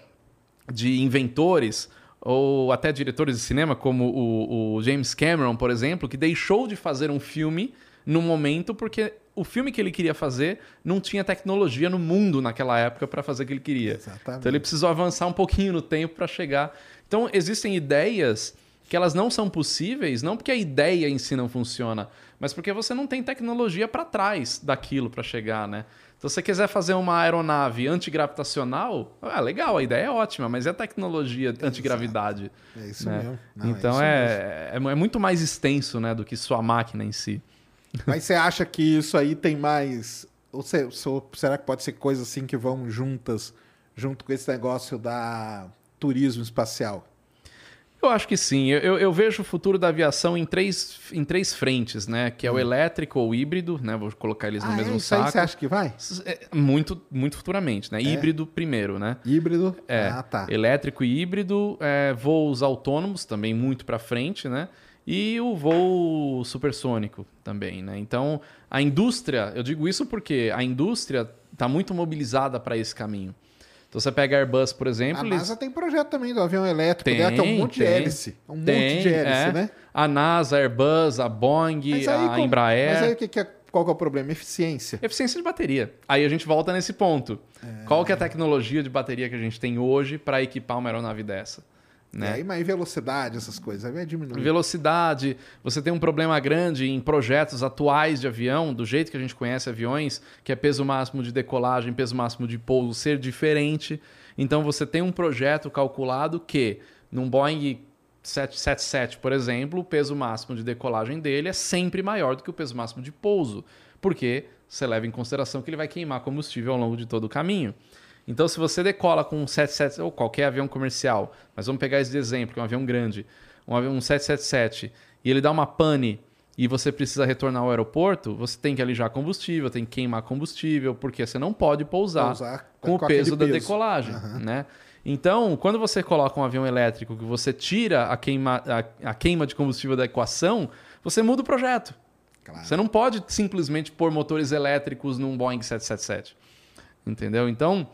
de inventores ou até diretores de cinema, como o, o James Cameron, por exemplo, que deixou de fazer um filme no momento porque o filme que ele queria fazer não tinha tecnologia no mundo naquela época para fazer o que ele queria. Exatamente. Então ele precisou avançar um pouquinho no tempo para chegar. Então existem ideias que elas não são possíveis, não porque a ideia em si não funciona, mas porque você não tem tecnologia para trás daquilo para chegar, né? Então, se você quiser fazer uma aeronave antigravitacional, ah, legal, a ideia é ótima, mas é a tecnologia antigravidade. É isso né? mesmo. Não, então isso mesmo. é, é, é muito mais extenso né, do que sua máquina em si. Mas você acha que isso aí tem mais. Ou se- ou será que pode ser coisas assim que vão juntas, junto com esse negócio da turismo espacial? Eu acho que sim. Eu, eu- vejo o futuro da aviação em três, em três frentes, né? Que é o elétrico ou híbrido, né? Vou colocar eles no Hum. Ah, mesmo é? Isso aí saco. você acha que vai? É, Muito, muito futuramente, né? Híbrido primeiro, né? Híbrido? É, Ah, tá. elétrico e híbrido, é, voos autônomos também muito para frente, né? E o voo supersônico também, né? Então, a indústria, eu digo isso porque a indústria está muito mobilizada para esse caminho. Então, você pega a Airbus, por exemplo, A eles- NASA tem projeto também do avião elétrico Tem, dela, que é um monte de tem. hélice. Um tem, monte de hélice, é. né? A NASA, a Airbus, a Boeing, aí a como- Embraer. Mas aí que que é, qual que é o problema? Eficiência. Eficiência de bateria. Aí a gente volta nesse ponto. Qual que é a tecnologia de bateria que a gente tem hoje para equipar uma aeronave dessa? E Né? aí, mas velocidade, essas coisas, aí vai diminuir. Velocidade, você tem um problema grande em projetos atuais de avião, do jeito que a gente conhece aviões, que é peso máximo de decolagem, peso máximo de pouso ser diferente. Então você tem um projeto calculado que num Boeing 777, por exemplo, o peso máximo de decolagem dele é sempre maior do que o peso máximo de pouso, porque você leva em consideração que ele vai queimar combustível ao longo de todo o caminho. Então, se você decola com um 777 ou qualquer avião comercial, mas vamos pegar esse de exemplo, que é um avião grande, um avião um 777, e ele dá uma pane e você precisa retornar ao aeroporto, você tem que alijar combustível, tem que queimar combustível, porque você não pode pousar, Pousar com, o com peso da peso. decolagem, né? Então, quando você coloca um avião elétrico que você tira a queima, a, a queima de combustível da equação, você muda o projeto. Claro. Você não pode simplesmente pôr motores elétricos num Boeing 777. Entendeu? Então,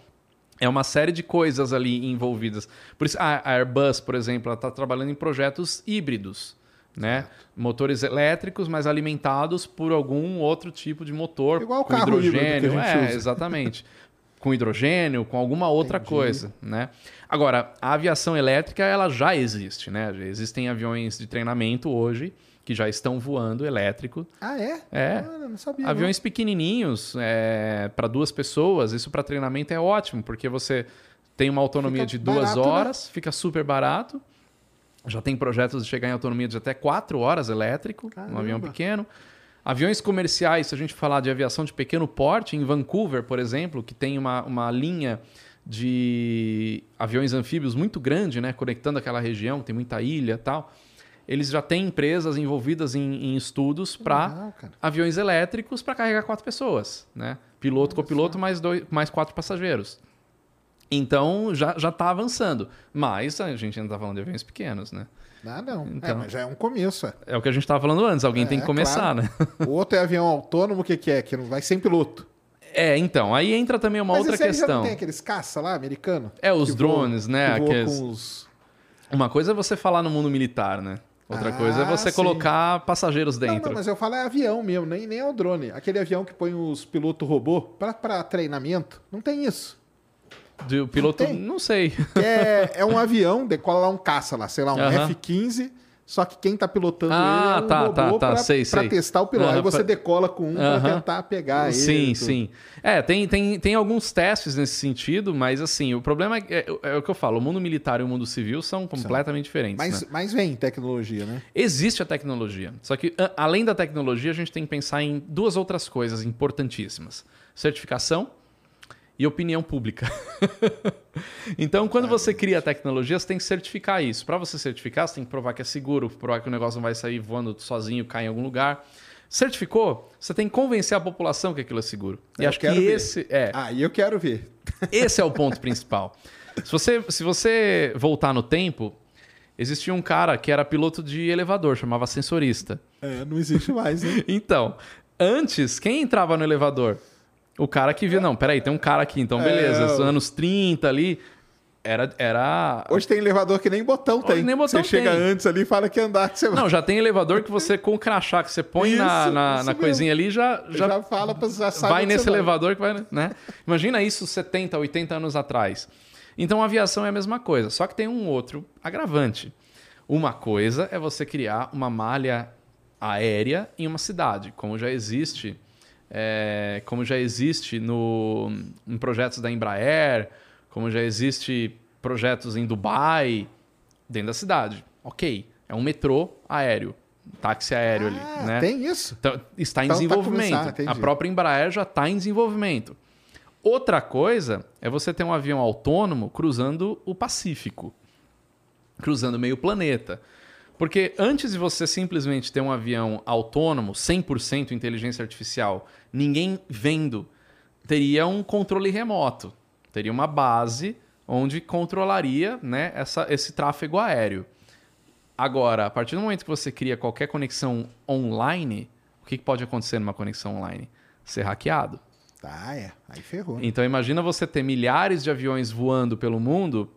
é uma série de coisas ali envolvidas. Por isso, a Airbus, por exemplo, ela está trabalhando em projetos híbridos. Né? Motores elétricos, mas alimentados por algum outro tipo de motor. Igual o carro híbrido que a hidrogênio. gente é, usa. exatamente. com hidrogênio, com alguma outra Entendi. coisa, né? Agora, a aviação elétrica, ela já existe, né? Já existem aviões de treinamento hoje que já estão voando elétrico. Ah, é? É. Ah, não sabia. Aviões pequenininhos para duas pessoas, isso para treinamento é ótimo, porque você tem uma autonomia Fica de duas barato, né? horas, fica super barato. Já tem projetos de chegar em autonomia de até quatro horas elétrico, um avião Caramba. pequeno. Aviões comerciais, se a gente falar de aviação de pequeno porte, em Vancouver, por exemplo, que tem uma, uma linha de aviões anfíbios muito grande, né, conectando aquela região, tem muita ilha e tal. Eles já têm empresas envolvidas em, em estudos para aviões elétricos para carregar quatro pessoas, né? Piloto, copiloto, mais, dois, mais quatro passageiros. Então já já está avançando, mas a gente ainda está falando de aviões pequenos, né? Ah, não. É, Então. mas já é um começo. é. É o que a gente estava falando antes. Alguém É, tem que começar, claro. né? O outro é avião autônomo, o que, que é? Que não vai sem piloto. É, então aí entra também uma Mas outra esse aí já questão. não tem aqueles caça lá, americano? É, os drones, voam- né? Aqueles- com os... Uma coisa é você falar no mundo militar, né? Outra Ah, coisa é você sim. colocar passageiros Não, dentro. não, mas eu falo é avião mesmo, nem, nem é o drone. Aquele avião que põe os pilotos robô pra treinamento. Não tem isso. De- o piloto, tem. não sei. É, é um avião, decola lá um caça lá, sei lá, um Aham. F-15, só que quem tá pilotando Ah, ele é um tá, robô tá, tá, pra, sei, pra sei. testar o piloto. Aham, Aí você pra- decola com um pra Aham. tentar pegar ele. sim, sim. É, tem, tem, tem alguns testes nesse sentido, mas assim, o problema é, é, é o que eu falo: o mundo militar e o mundo civil são completamente diferentes. Mas, né? mas vem tecnologia, né? Existe a tecnologia. Só que, além da tecnologia, a gente tem que pensar em duas outras coisas importantíssimas: certificação e opinião pública. então, quando você cria tecnologia, você tem que certificar isso. Para você certificar, você tem que provar que é seguro, provar que o negócio não vai sair voando sozinho, cair em algum lugar. Certificou, você tem que convencer a população que aquilo é seguro. E Eu acho que quero ver. esse é. Aí eu quero ver. Esse é o ponto principal. Se você, se você voltar no tempo, existia um cara que era piloto de elevador, chamava sensorista. É, não existe mais, né? Então, antes, quem entrava no elevador? O cara que via, não, peraí, tem um cara aqui, então beleza, É, os o- anos 30 ali, era... era... Hoje tem elevador que nem botão tem. nem botão você chega tem. antes ali e fala que andar que você vai. Não, já tem elevador que você, com o crachá que você põe na, Isso, na, isso na coisinha ali, já, já, Já, fala pra sabe vai nesse elevador que vai, né? Imagina isso 70, 80 anos atrás. Então a aviação é a mesma coisa, só que tem um outro agravante. Uma coisa é você criar uma malha aérea em uma cidade, como já existe, é, como já existe no, em projetos da Embraer, como já existe projetos em Dubai, dentro da cidade. Ok, é um metrô aéreo, táxi aéreo ali, Ah, né? Tem isso? Então, está em Então tá desenvolvimento. entendi. a própria Embraer já está em desenvolvimento. Outra coisa é você ter um avião autônomo cruzando o Pacífico, cruzando meio planeta. Porque antes de você simplesmente ter um avião autônomo, 100% inteligência artificial, ninguém vendo, teria um controle remoto. Teria uma base onde controlaria né, essa, esse tráfego aéreo. Agora, a partir do momento que você cria qualquer conexão online, o que pode acontecer numa conexão online? Ser hackeado. Tá, é. Aí ferrou. Então imagina você ter milhares de aviões voando pelo mundo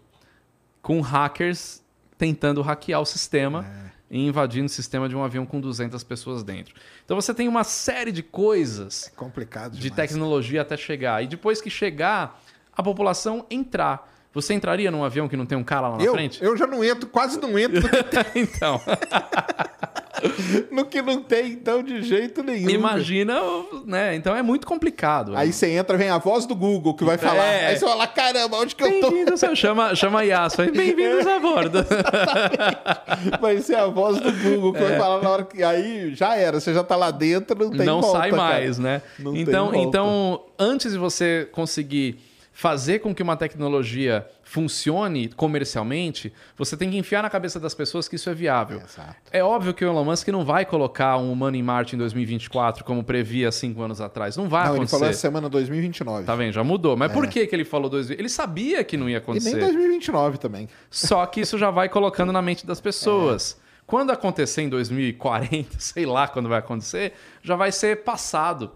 com hackers tentando hackear o sistema e invadindo o sistema de um avião com 200 pessoas dentro. Então você tem uma série de coisas É complicado de tecnologia até chegar. E depois que chegar, a população entrar. Você entraria num avião que não tem um cara lá na eu, frente? eu já não entro, quase não entro. então. no que não tem, então, de jeito nenhum. Imagina, né? Então é muito complicado. Aí você entra, vem a voz do Google que vai falar. É. Aí você fala, caramba, onde que eu tô? Bem-vindos, chama, chama a Yas, bem-vindos a bordo. Vai ser a voz do Google que vai falar na hora que. Aí já era, você já tá lá dentro, não tem não volta, sai cara. mais, né? Não então, então, antes de você conseguir fazer com que uma tecnologia funcione comercialmente, você tem que enfiar na cabeça das pessoas que isso é viável. Exato. É óbvio que o Elon Musk não vai colocar um humano em Marte em 2024, como previa cinco anos atrás. Não vai Não, ele acontecer. falou essa semana 2029. Tá vendo? Já mudou. Mas por que, que ele falou dois Ele sabia que não ia e acontecer. nem 2029 também. Só que isso já vai colocando na mente das pessoas. Quando acontecer em 2040, sei lá quando vai acontecer, já vai ser passado.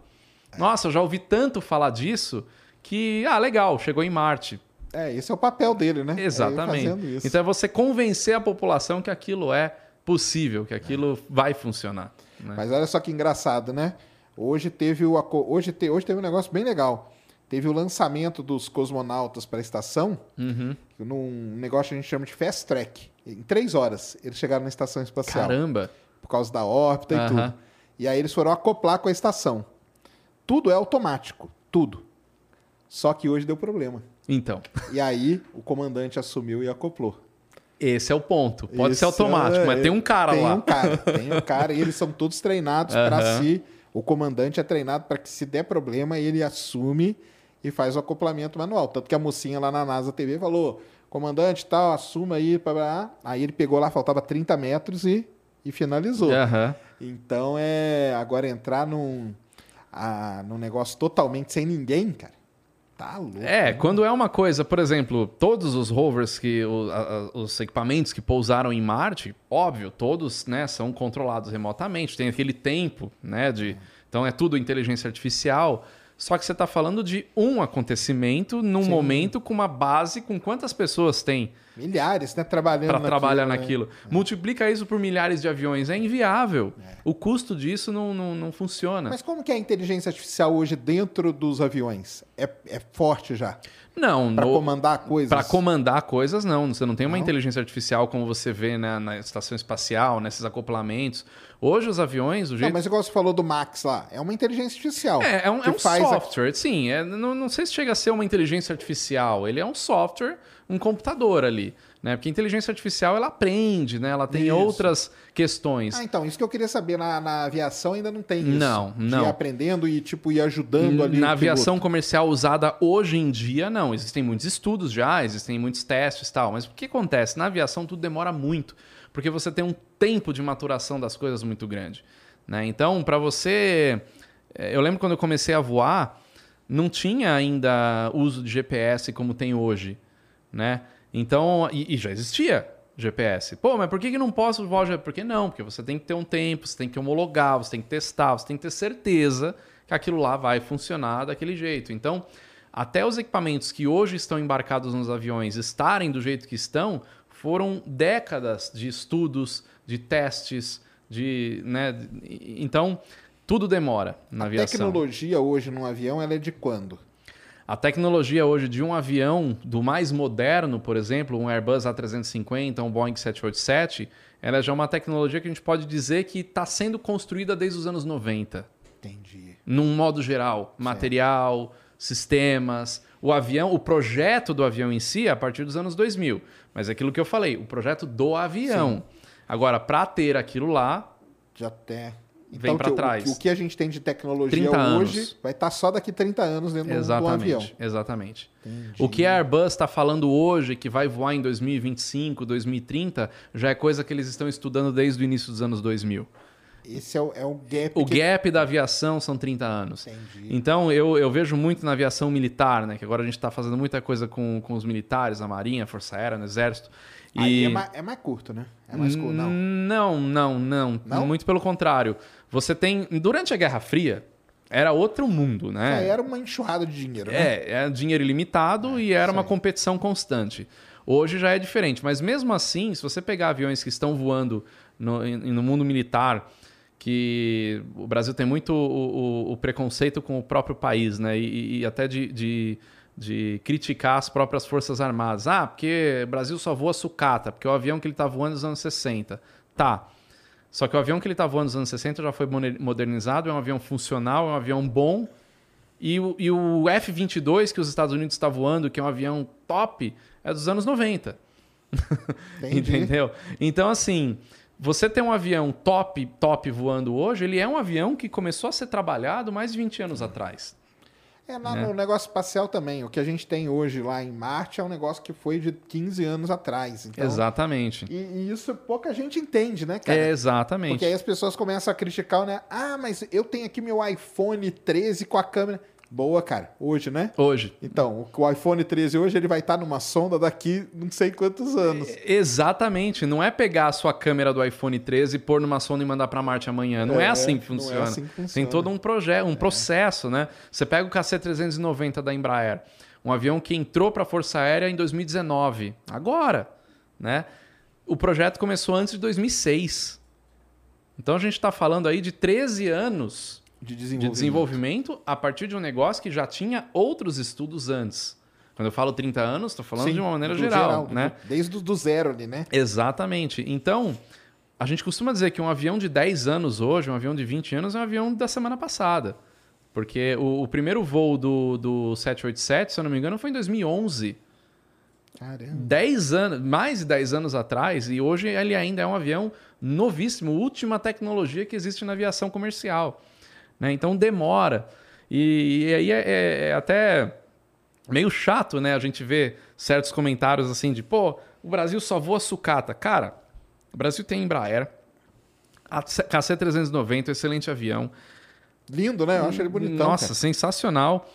Nossa, eu já ouvi tanto falar disso que, ah, legal, chegou em Marte. É, esse é o papel dele, né? É Exatamente. isso. Então é você convencer a população que aquilo é possível, que aquilo vai funcionar. né? Mas olha só que engraçado, né? Hoje teve o hoje, te- hoje teve um negócio bem legal. Teve o lançamento dos cosmonautas para a estação, Uhum. num negócio que a gente chama de fast track. Em três horas eles chegaram na estação espacial. Caramba. Por causa da órbita e Aham. tudo. E aí eles foram acoplar com a estação. Tudo é automático, tudo. Só que hoje deu problema. Então, E aí o comandante assumiu e acoplou. esse é o ponto. Pode ser Isso, automático, é, mas tem um cara tem lá. um cara, tem um cara, e eles são todos treinados para Aham. si. O comandante é treinado para que se der problema, ele assume e faz o acoplamento manual. Tanto que a mocinha lá na NASA TV falou: comandante, tal, assuma aí. Blá, blá. Aí ele pegou lá, faltava 30 metros e, e finalizou. Aham. Então é. Agora entrar num, ah, num negócio totalmente sem ninguém, cara. Tá louco. É, quando é uma coisa, por exemplo, todos os rovers que o- a- os equipamentos que pousaram em Marte, óbvio, todos, né, são controlados remotamente, tem aquele tempo, né, de então é tudo inteligência artificial. Só que você está falando de um acontecimento num momento com uma base com quantas pessoas tem Milhares, né? Trabalhando para trabalhar né? naquilo. Multiplica isso por milhares de aviões, é inviável. O custo disso não, não, não funciona. Mas como que é a inteligência artificial hoje dentro dos aviões? É, é forte já? não, Para comandar coisas? Para comandar coisas, não. Você não tem uma Não? inteligência artificial como você vê né, na estação espacial, nesses acoplamentos. Hoje, os aviões, o Não, jeito. mas igual você falou do Max lá, é uma inteligência artificial. É, é um, é um faz a- software, sim. é- não, não sei se chega a ser uma inteligência artificial. Ele é um software, um computador ali. Né? Porque a inteligência artificial ela aprende, né? ela tem Isso. outras questões. Ah, então, isso que eu queria saber. Na, na aviação ainda não tem isso. Não, De não. ir aprendendo e, tipo, ir ajudando ali. Na aviação piloto. comercial usada hoje em dia, não. Existem muitos estudos já, existem muitos testes e tal. Mas o que acontece? Na aviação tudo demora muito, porque você tem um tempo de maturação das coisas muito grande. Né? Então, para você. eh, Eu lembro quando eu comecei a voar, não tinha ainda uso de GPS como tem hoje. Né? Então, e, e já existia GPS. Pô, mas por que, que não posso voar GPS? Por que não? Porque você tem que ter um tempo, você tem que homologar, você tem que testar, você tem que ter certeza que aquilo lá vai funcionar daquele jeito. Então, até os equipamentos que hoje estão embarcados nos aviões estarem do jeito que estão, foram décadas de estudos, de testes, de, né, então tudo demora na A aviação. tecnologia hoje num avião, ela é de quando? A tecnologia hoje de um avião do mais moderno, por exemplo, um Airbus A350, um Boeing 787, ela já é uma tecnologia que a gente pode dizer que está sendo construída desde os anos 90 Entendi. num modo geral, material, sistemas, o avião, o projeto do avião em si é a partir dos anos 2000, mas é aquilo que eu falei, o projeto do avião. Agora, para ter aquilo lá, Já até. Vem pra que o- trás. O, que a gente tem de tecnologia 30 hoje anos. vai estar só daqui 30 anos dentro do- do avião. exatamente, exatamente. Entendi. O que a Airbus está falando hoje, que vai voar em 2025, 2030, já é coisa que eles estão estudando desde o início dos anos 2000. Esse é o, é o gap. O que... gap da aviação são 30 anos. Entendi. Então, eu, eu vejo muito na aviação militar, né? Que agora a gente está fazendo muita coisa com, com os militares, a Marinha, a Força Aérea, no Exército. Aí E... é, mais, é mais curto, né? É mais curto, não. Não, não, não, Não? Muito pelo contrário. Você tem... Durante a Guerra Fria, era outro mundo, né? Aí era uma enxurrada de dinheiro, né? É, é dinheiro ilimitado e era uma competição constante. Hoje já é diferente, mas mesmo assim, se você pegar aviões que estão voando no, no mundo militar, que o Brasil tem muito o, o- o preconceito com o próprio país, né? E, e até de, de, de criticar as próprias Forças Armadas. Ah, porque o Brasil só voa sucata, porque o avião que ele está voando nos anos 60. Tá. Só que o avião que ele está voando nos anos 60 já foi moder- modernizado, é um avião funcional, é um avião bom. E o, e o F-22 que os Estados Unidos está voando, que é um avião top, é dos anos 90. Entendi. Entendeu? Então, assim, você ter um avião top, top voando hoje, ele é um avião que começou a ser trabalhado mais de 20 anos atrás. É, lá no negócio espacial também. O que a gente tem hoje lá em Marte é um negócio que foi de 15 anos atrás. Então, Exatamente. E, e isso pouca gente entende, né, cara? É, exatamente. Porque aí as pessoas começam a criticar, né? Ah, mas eu tenho aqui meu iPhone 13 com a câmera. Boa, cara. Hoje, né? Hoje. Então, o iPhone 13 hoje ele vai estar numa sonda daqui não sei quantos anos. Exatamente. Não é pegar a sua câmera do iPhone 13 e pôr numa sonda e mandar para Marte amanhã. Não é, É, assim que não é funciona. assim que funciona. É. Tem todo um projeto, um processo, né? Você pega o KC-390 da Embraer, um avião que entrou para a Força Aérea em 2019. Agora, né? O projeto começou antes de 2006. Então a gente está falando aí de 13 anos De de desenvolvimento. desenvolvimento a partir de um negócio que já tinha outros estudos antes. Quando eu falo 30 anos, estou falando Sim, de uma maneira do geral, né? Desde o do zero ali, né? Exatamente. Então, a gente costuma dizer que um avião de 10 anos hoje, um avião de 20 anos, é um avião da semana passada. Porque o, o primeiro voo do, do 787, se eu não me engano, foi em 2011. Caramba. 10 anos, mais de 10 anos atrás, e hoje ele ainda é um avião novíssimo, última tecnologia que existe na aviação comercial. Né? Então demora. E, e aí é, é- é até meio chato, né? A gente vê certos comentários assim de, pô, o Brasil só voa sucata. Cara, o Brasil tem Embraer, a KC-390, excelente avião. Lindo, né? Eu acho ele bonitão. Nossa, cara. sensacional.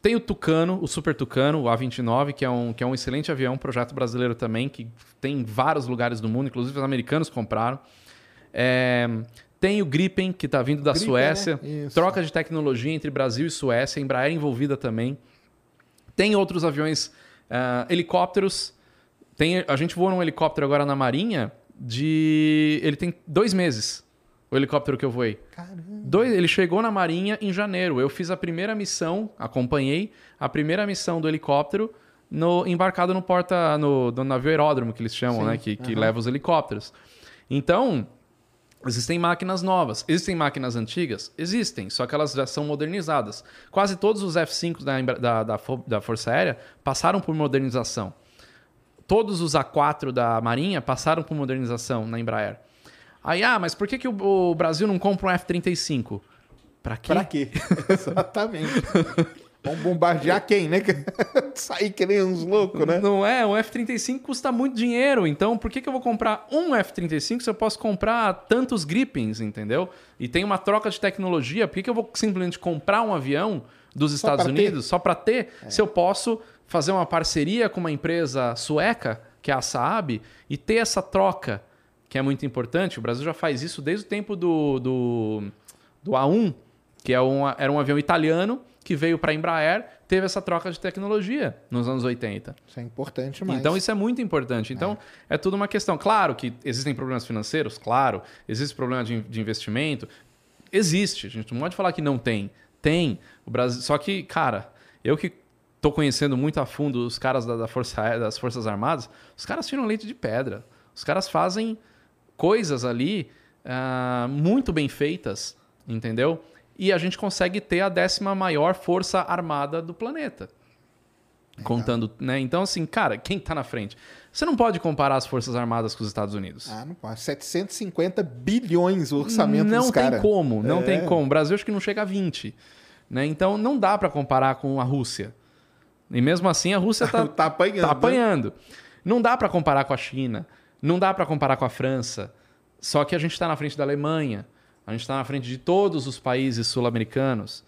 Tem o Tucano, o Super Tucano, o A29, que é um, que é um excelente avião, um projeto brasileiro também, que tem em vários lugares do mundo, inclusive os americanos compraram. É, tem o Gripen, que está vindo da Gripen, Suécia. né? Troca de tecnologia entre Brasil e Suécia, Embraer envolvida também. Tem outros aviões, ah, helicópteros. Tem, a gente voa num helicóptero agora na Marinha de. Ele tem dois meses, o helicóptero que eu voei. Caramba. Dois, ele chegou na Marinha em janeiro. Eu fiz a primeira missão, acompanhei a primeira missão do helicóptero no, embarcado no porta no, no navio aeródromo que eles chamam, Sim, né? Que, que leva os helicópteros. Então, existem máquinas novas. Existem máquinas antigas? Existem, só que elas já são modernizadas. Quase todos os F-5 da, da, da, da Força Aérea passaram por modernização. Todos os A4 da Marinha passaram por modernização na Embraer. Aí, ah, mas por que, que o, o Brasil não compra um F-35? Pra quê? Pra quê? Exatamente. Vamos bombardear quem, né? Sair que nem uns loucos, né? Não é, um F-35 custa muito dinheiro, então por que, que eu vou comprar um F-35 se eu posso comprar tantos Gripens, entendeu? E tem uma troca de tecnologia, por que, que eu vou simplesmente comprar um avião dos Estados pra ter? Unidos só para ter, se eu posso fazer uma parceria com uma empresa sueca, que é a Saab, e ter essa troca, que é muito importante. O Brasil já faz isso desde o tempo do, do, do A1, que é um, era um avião italiano que veio para a Embraer, teve essa troca de tecnologia nos anos 80. Isso é importante demais. Então isso é muito importante. Então é. tudo uma questão. Claro que existem problemas financeiros, claro. Existe problema de, de investimento. Existe. A gente não pode falar que não tem. Tem. O Brasil. Só que, cara, eu que tô conhecendo muito a fundo os caras da, da Força das Forças Armadas, os caras tiram leite de pedra. Os caras fazem coisas ali ah, muito bem feitas, entendeu? E a gente consegue ter a décima maior força armada do planeta. Contando, né? Então, assim, cara, quem tá na frente? Você não pode comparar as Forças Armadas com os Estados Unidos. Ah, não pode. 750 bilhões o orçamento não dos tem caras. como, não É. tem como. O Brasil acho que não chega a 20. Né? Então, não dá para comparar com a Rússia. E mesmo assim, a Rússia tá, Tá apanhando. tá né? apanhando. Não dá para comparar com a China. Não dá para comparar com a França. Só que a gente está na frente da Alemanha. A gente está na frente de todos os países sul-americanos.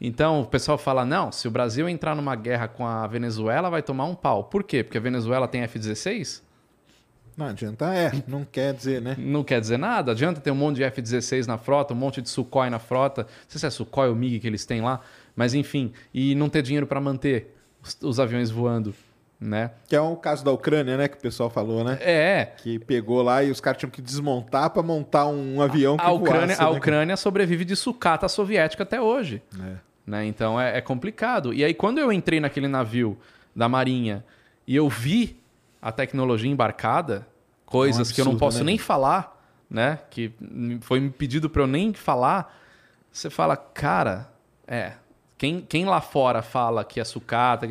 Então o pessoal fala: não, se o Brasil entrar numa guerra com a Venezuela, vai tomar um pau. Por quê? Porque a Venezuela tem F-16? Não adianta, é. Não quer dizer, né? Não quer dizer nada. Adianta ter um monte de F-16 na frota, um monte de Sukhoi na frota. Não sei se é Sukhoi ou MiG que eles têm lá. Mas enfim, e não ter dinheiro para manter os, os aviões voando, né? Que é o caso da Ucrânia, né? Que o pessoal falou, né? É, Que pegou lá e os caras tinham que desmontar pra montar um avião que a Ucrânia, voasse, a né? Ucrânia sobrevive de sucata soviética até hoje. É. Né? Então é, é complicado. E aí, quando eu entrei naquele navio da Marinha e eu vi a tecnologia embarcada, coisas É um que eu não absurdo, posso né, nem falar, né? Que foi me pedido para eu nem falar. Você fala, cara, é. Quem, quem lá fora fala que é sucata.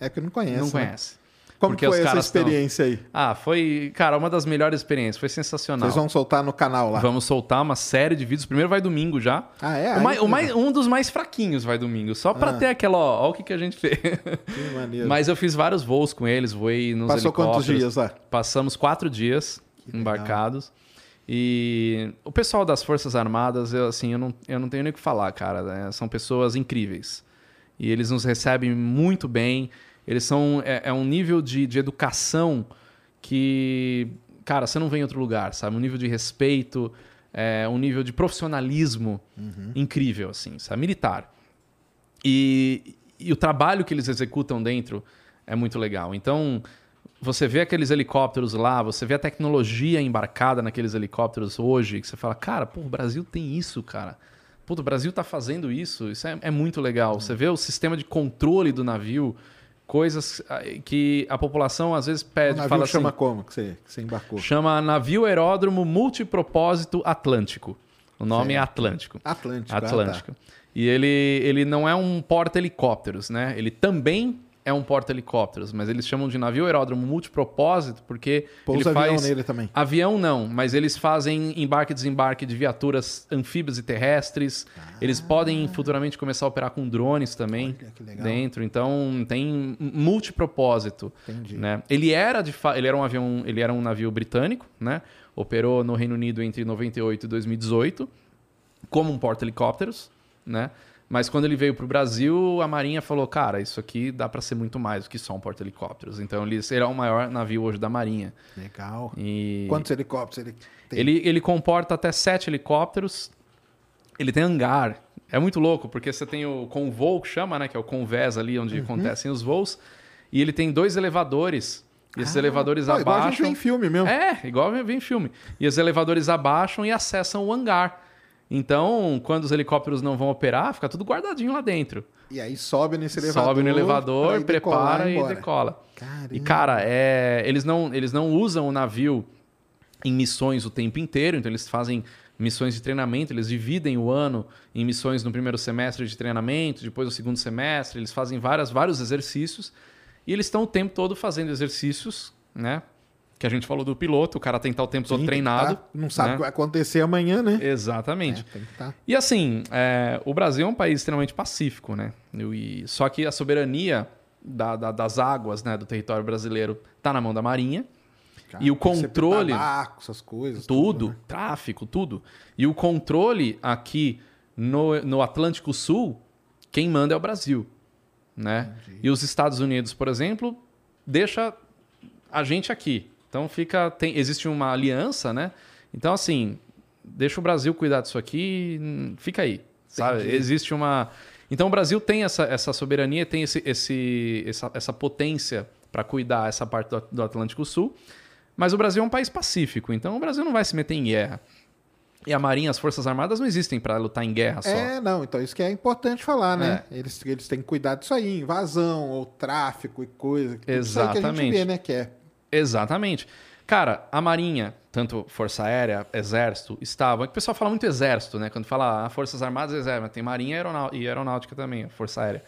É que não conhece. Não né? conhece. Como foi essa experiência tão... aí? Ah, foi, cara, uma das melhores experiências. Foi sensacional. Vocês vão soltar no canal lá? Vamos soltar uma série de vídeos. Primeiro vai domingo já. Ah, é? O mais, o mais, um dos mais fraquinhos vai domingo. Só pra ah. ter aquela, ó, ó, o que, que a gente fez. Que maneiro. Mas eu fiz vários voos com eles, voei nos Passou quantos dias lá? Passamos quatro dias que embarcados. Legal. E o pessoal das Forças Armadas, eu, assim, eu não, eu não tenho nem o que falar, cara. Né? São pessoas incríveis. E eles nos recebem muito bem. Eles são. É, é um nível de, de educação que, cara, você não vê em outro lugar, sabe? Um nível de respeito, é, um nível de profissionalismo uhum. incrível, assim, sabe? Militar. E, e o trabalho que eles executam dentro é muito legal. Então, você vê aqueles helicópteros lá, você vê a tecnologia embarcada naqueles helicópteros hoje, que você fala, cara, pô, o Brasil tem isso, cara. Pô, o Brasil tá fazendo isso, isso é, é muito legal. Você vê o sistema de controle do navio, coisas ah, que a população às vezes pede. O navio fala chama assim, como que você, que você embarcou? Chama Navio Aeródromo Multipropósito Atlântico. O nome é certo. é Atlântico. Atlântico. Atlântico. Ah, tá. E ele, ele não é um porta-helicópteros, né? Ele também é um porta-helicópteros, mas eles chamam de navio aeródromo multipropósito porque Pousa ele faz avião nele também. Avião não, mas eles fazem embarque e desembarque de viaturas anfíbias e terrestres. Ah. Eles podem futuramente começar a operar com drones também dentro. Então tem multipropósito. Entendi. Né? Ele era de fa... ele era um avião, ele era um navio britânico, né? Operou no Reino Unido entre 98 e 2018 como um porta-helicópteros, né? Mas quando ele veio para o Brasil, a Marinha falou: cara, isso aqui dá para ser muito mais do que só um porta-helicópteros. Então ele será o maior navio hoje da Marinha. Legal. E... Quantos helicópteros ele tem? Ele, ele comporta até sete helicópteros. Ele tem hangar. É muito louco, porque você tem o convoo, que chama, né? Que é o convés ali onde uhum. acontecem os voos. E ele tem dois elevadores. E esses ah, elevadores pô, abaixam. Igual a gente vê em filme mesmo. É, igual vem em filme. E os elevadores abaixam e acessam o hangar. Então, quando os helicópteros não vão operar, fica tudo guardadinho lá dentro. E aí sobe nesse elevador. Sobe no elevador, prepara e, decola. Caramba. E, cara, é, eles, não, eles não usam o navio em missões o tempo inteiro, então eles fazem missões de treinamento, eles dividem o ano em missões no primeiro semestre de treinamento, depois no segundo semestre, eles fazem várias, vários exercícios e eles estão o tempo todo fazendo exercícios, né? Que a gente falou do piloto, o cara tem que estar o tempo Sim, todo treinado. Tá, não sabe né? o que vai acontecer amanhã, né? Exatamente. É, tá. E assim, é, o Brasil é um país extremamente pacífico, né? E, só que a soberania da, da, das águas né, do território brasileiro está na mão da Marinha. Cara, e o controle. Tabaco, essas coisas. Tudo, tudo né? tráfico, tudo. E o controle aqui no, no Atlântico Sul, quem manda é o Brasil. Né? E os Estados Unidos, por exemplo, deixa a gente aqui. Então fica. Tem, existe uma aliança, né? Então, assim, deixa o Brasil cuidar disso aqui, fica aí. Sabe? Existe uma. Então o Brasil tem essa, essa soberania, tem esse, esse, essa, essa potência para cuidar essa parte do, do Atlântico Sul. Mas o Brasil é um país pacífico, então o Brasil não vai se meter em guerra. E a Marinha, as Forças Armadas não existem para lutar em guerra só. É, não, então isso que é importante falar, né? É. Eles, eles têm que cuidar disso aí, invasão ou tráfico e coisa. Exatamente. Isso aí que a gente vê, né? Que é Exatamente. Cara, a Marinha, tanto Força Aérea, Exército, estavam. É o pessoal fala muito Exército, né? Quando fala ah, Forças Armadas, Exército, tem Marinha e Aeronáutica também, Força Aérea.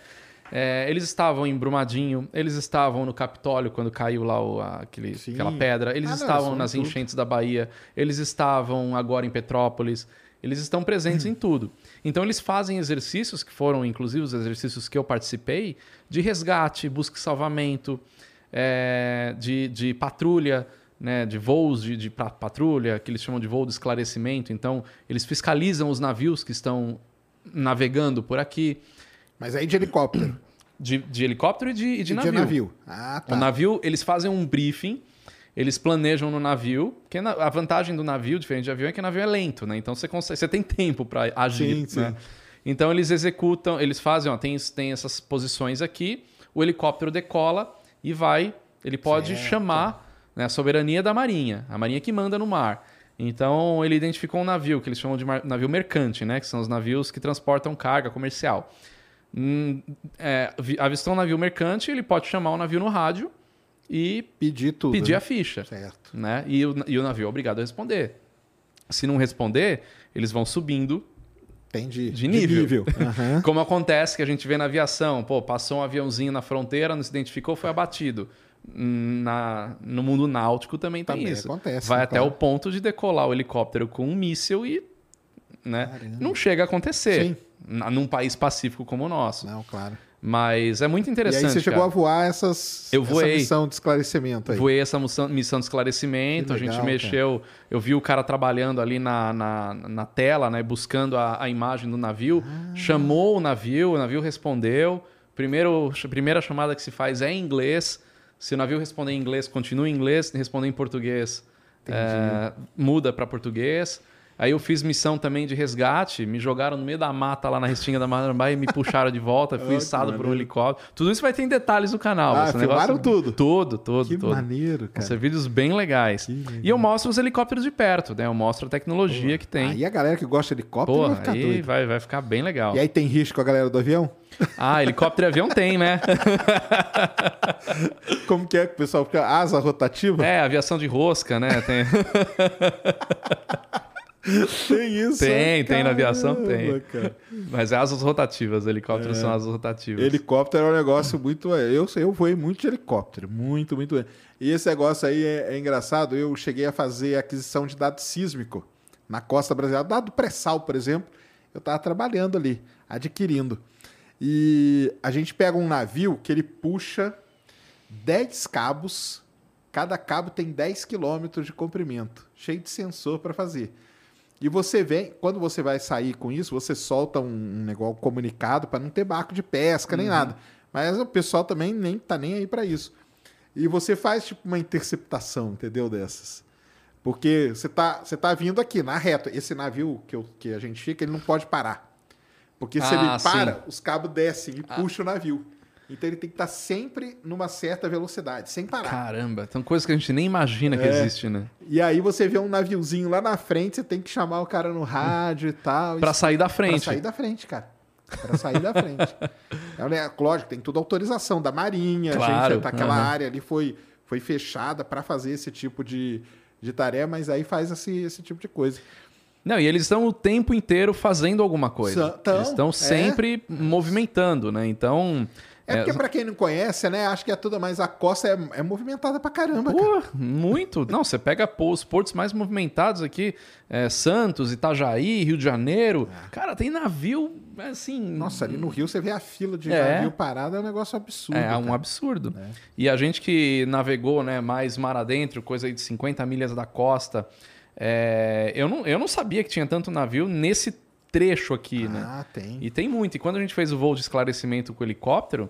É, eles estavam em Brumadinho, eles estavam no Capitólio quando caiu lá o, aquele, aquela pedra, eles ah, estavam não, nas tudo. enchentes da Bahia, eles estavam agora em Petrópolis, eles estão presentes em tudo. Então eles fazem exercícios, que foram inclusive os exercícios que eu participei, de resgate, busca e salvamento, é, de, de patrulha, né, de voos de, de patrulha, que eles chamam de voo de esclarecimento. Então, eles fiscalizam os navios que estão navegando por aqui. Mas aí de helicóptero? De, de helicóptero e de, e de, e navio. de navio. Ah, tá. O navio, eles fazem um briefing, eles planejam no navio, que a vantagem do navio, diferente de avião, é que o navio é lento, né? Então você, consegue, você tem tempo para agir. Sim, né? sim. Então eles executam, eles fazem, ó, tem, tem essas posições aqui, o helicóptero decola, e vai, ele pode certo. chamar né, a soberania da marinha, a marinha que manda no mar. Então ele identificou um navio que eles chamam de navio mercante, né, que são os navios que transportam carga comercial. Hum, é, avistou um navio mercante, ele pode chamar o navio no rádio e pedir tudo, pedir né? a ficha, certo? Né? E o, e o navio é obrigado a responder. Se não responder, eles vão subindo Entendi. de nível. Aham. Como acontece que a gente vê na aviação, pô, passou um aviãozinho na fronteira, não se identificou, foi abatido. Na, no mundo náutico também tem Também isso. acontece, Vai né, até claro. o ponto de decolar o helicóptero com um míssil e. Né, não chega a acontecer Sim. num país pacífico como o nosso. Não, claro. Mas é muito E interessante. aí você chegou cara. a voar essas, Eu essa voei. missão de esclarecimento aí. Voei essa missão, missão de esclarecimento, Que a gente legal, mexeu, eu vi o cara trabalhando ali na, na, na tela, né, buscando a, a imagem do navio, Ah. chamou o navio, o navio respondeu. Primeiro, a primeira chamada que se faz é em inglês. Se o navio responder em inglês, continua em inglês. Se responder em português, é, muda para português. Aí eu fiz missão também de resgate, me jogaram no meio da mata lá na Restinga da Marambá e me puxaram de volta, fui içado por um helicóptero. Tudo isso vai ter em detalhes no canal. Ah, filmaram negócio- tudo? Tudo, tudo, Que tudo. maneiro, cara. ser vídeos bem legais. E eu mostro os helicópteros de perto, né? Eu mostro a tecnologia que tem. Aí a galera que gosta de helicóptero Pô, vai ficar aí doida. vai, vai ficar bem legal. E aí tem risco a galera do avião? Ah, helicóptero e avião tem, né? Como que é que o pessoal fica asa rotativa? É, aviação de rosca, né? Tem, Tem isso. Tem, tem na aviação, tem. cara. mas é asas rotativas, helicópteros É. são asas rotativas. Helicóptero é um negócio muito. Eu, eu voei muito de helicóptero. Muito, muito. E esse negócio aí é, é engraçado. Eu cheguei a fazer aquisição de dado sísmico na costa brasileira. Dado pré-sal, por exemplo. Eu estava trabalhando ali, adquirindo. E a gente pega um navio que ele puxa 10 cabos. Cada cabo tem 10 quilômetros de comprimento, cheio de sensor para fazer. E você vem, quando você vai sair com isso, você solta um, um negócio comunicado para não ter barco de pesca nem nada. Mas o pessoal também nem tá nem aí para isso. E você faz tipo uma interceptação, entendeu dessas? Porque você tá, você tá vindo aqui na reta. Esse navio que, eu, que a gente fica, ele não pode parar. Porque se Ah, ele para, sim. os cabos descem e puxam o navio. Então ele tem que estar sempre numa certa velocidade, sem parar. Caramba, são coisas que a gente nem imagina que É. existe, né? E aí você vê um naviozinho lá na frente, você tem que chamar o cara no rádio e tal. Pra Isso- sair da Pra frente. sair da frente, cara. Pra sair da frente. É, lógico, tem toda a autorização da Marinha. a Claro, gente, aquela aham. área ali foi, foi fechada para fazer esse tipo de, de tarefa, mas aí faz esse, esse tipo de coisa. Não, e eles estão o tempo inteiro fazendo alguma coisa. Eles estão é. sempre movimentando, né? Então. É porque, pra quem não conhece, né? Acho que é tudo mais. A costa é, é movimentada pra caramba, cara. Pô, muito. Não, você pega os portos mais movimentados aqui, é, Santos, Itajaí, Rio de Janeiro. Cara, tem navio, assim... É. Nossa, ali no Rio você vê a fila de É. navio parado, é um negócio absurdo. É um cara. absurdo. E a gente que navegou né, mais mar adentro, coisa aí de 50 milhas da costa, é, eu, não, eu não sabia que tinha tanto navio nesse trecho aqui, né? Ah, tem. E tem muito. E quando a gente fez o voo de esclarecimento com o helicóptero,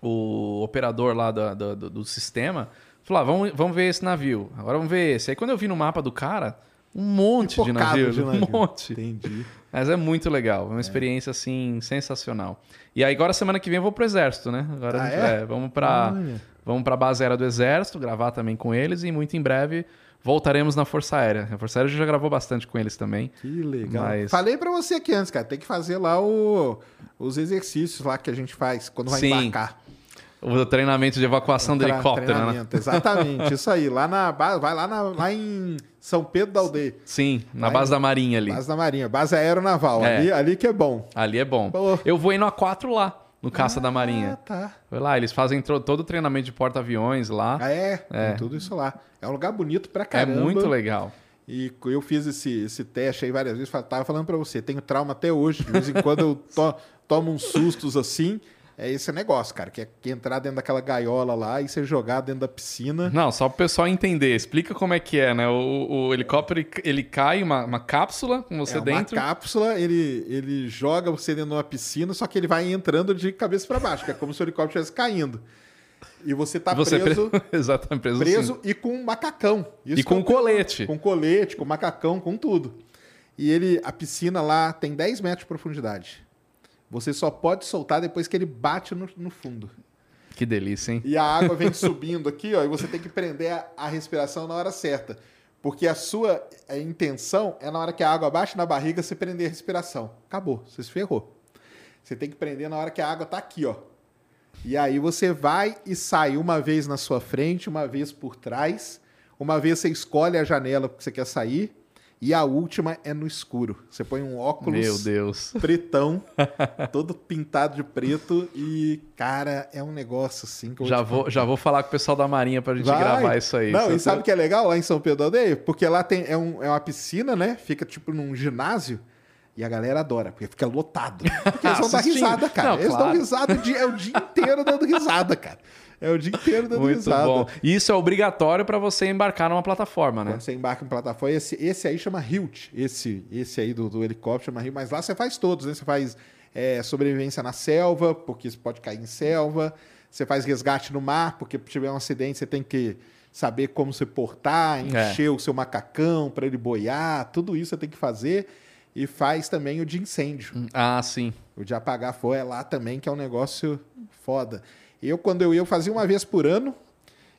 o operador lá da- da- do, do sistema falou: ah, vamos, vamos ver esse navio. Agora vamos ver esse. Aí quando eu vi no mapa do cara, um monte de navio, de Um navio. monte. Entendi. Mas é muito legal. É uma experiência, assim, sensacional. E aí agora, semana que vem, eu vou pro Exército, né? Agora a Ah, gente- é? é, vamos. Olha. Vamos pra base aérea do Exército, gravar também com eles e muito em breve voltaremos na Força Aérea. A Força Aérea já gravou bastante com eles também. Que legal. Mas- Falei pra você aqui antes, cara. Tem que fazer lá o- os exercícios lá que a gente faz quando vai Sim. embarcar. O treinamento de evacuação do Tra- helicóptero, né? treinamento, Exatamente, isso aí. Lá na base, vai lá, na- lá em São Pedro da Aldeia. Sim, na Lá base em- da Marinha ali. Base da Marinha, base aeronaval. É. Ali, ali que é bom. Ali é bom. Pô. Eu voei no A4 lá, no Caça da Marinha. Ah, tá. Foi lá, eles fazem todo o treinamento de porta-aviões lá. Ah, é, É. tem tudo isso lá. É um lugar bonito pra É caramba. muito legal. E eu fiz esse, esse teste aí várias vezes. Tava falando pra você, tenho trauma até hoje. De vez em quando eu to- tomo uns sustos assim. É esse negócio, cara, que é entrar dentro daquela gaiola lá e ser jogado dentro da piscina. Não, só para o pessoal entender. Explica como é que é, né? O, o helicóptero, ele- cai, uma, uma cápsula com você é uma dentro. cápsula, ele, ele joga você dentro de uma piscina, só que ele vai entrando de cabeça para baixo, que é como se o helicóptero estivesse caindo. E você tá você preso, preso, exatamente, preso, preso e com um macacão. Isso E com é colete. Com colete, com macacão, com tudo. E ele, a piscina lá tem 10 metros de profundidade. Você só pode soltar depois que ele bate no, no fundo. Que delícia, hein? E a água vem subindo aqui, ó, e você tem que prender a, a respiração na hora certa. Porque a sua a intenção é na hora que a água bate na barriga, você prender a respiração. Acabou, você se ferrou. Você tem que prender na hora que a água tá aqui, ó. E aí você vai e sai uma vez na sua frente, uma vez por trás. Uma vez você escolhe a janela que você quer sair. E a última é no escuro. Você põe um óculos Meu Deus. pretão, todo pintado de preto e, cara, é um negócio assim que eu Já vou, já vou falar com o pessoal da Marinha pra gente Vai. gravar isso aí. Não, e sabe o que é legal lá em São Pedro da Aldeia? Porque lá tem, é, um- é uma piscina, né? Fica tipo num ginásio. E a galera adora, porque fica lotado. Porque eles vão dar risada, cara. Não, eles dão claro. risada, o dia, é o dia inteiro dando risada, cara. É o dia inteiro dando Muito risada. bom. E isso é obrigatório pra você embarcar numa plataforma, né? Quando você embarca em plataforma, esse, esse aí chama Hilt. Esse, esse aí do, do helicóptero chama Hilt. Mas lá você faz todos, né? Você faz é, sobrevivência na selva, porque você pode cair em selva. Você faz resgate no mar, porque se tiver um acidente você tem que saber como se portar, É. encher o seu macacão para ele boiar. Tudo isso você tem que fazer. E faz também o de incêndio. Ah, sim. O de apagar fogo é lá também, que é um negócio foda. Eu, quando eu ia, eu fazia uma vez por ano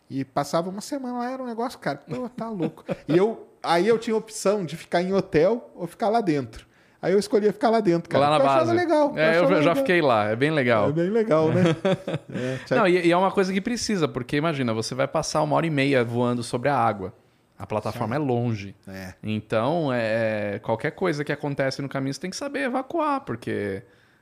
e passava uma semana lá, era um negócio, cara, pô, tá louco. E eu, aí eu tinha a opção de ficar em hotel ou ficar lá dentro. Aí eu escolhia ficar lá dentro, cara. lá na eu base. legal. É, eu achava já- já legal. fiquei lá, é bem legal. É bem legal, né? É, Não, e, e é uma coisa que precisa, porque imagina, você vai passar uma hora e meia voando sobre a água. A plataforma é longe. é. Então, é, qualquer coisa que acontece no caminho, você tem que saber evacuar, porque.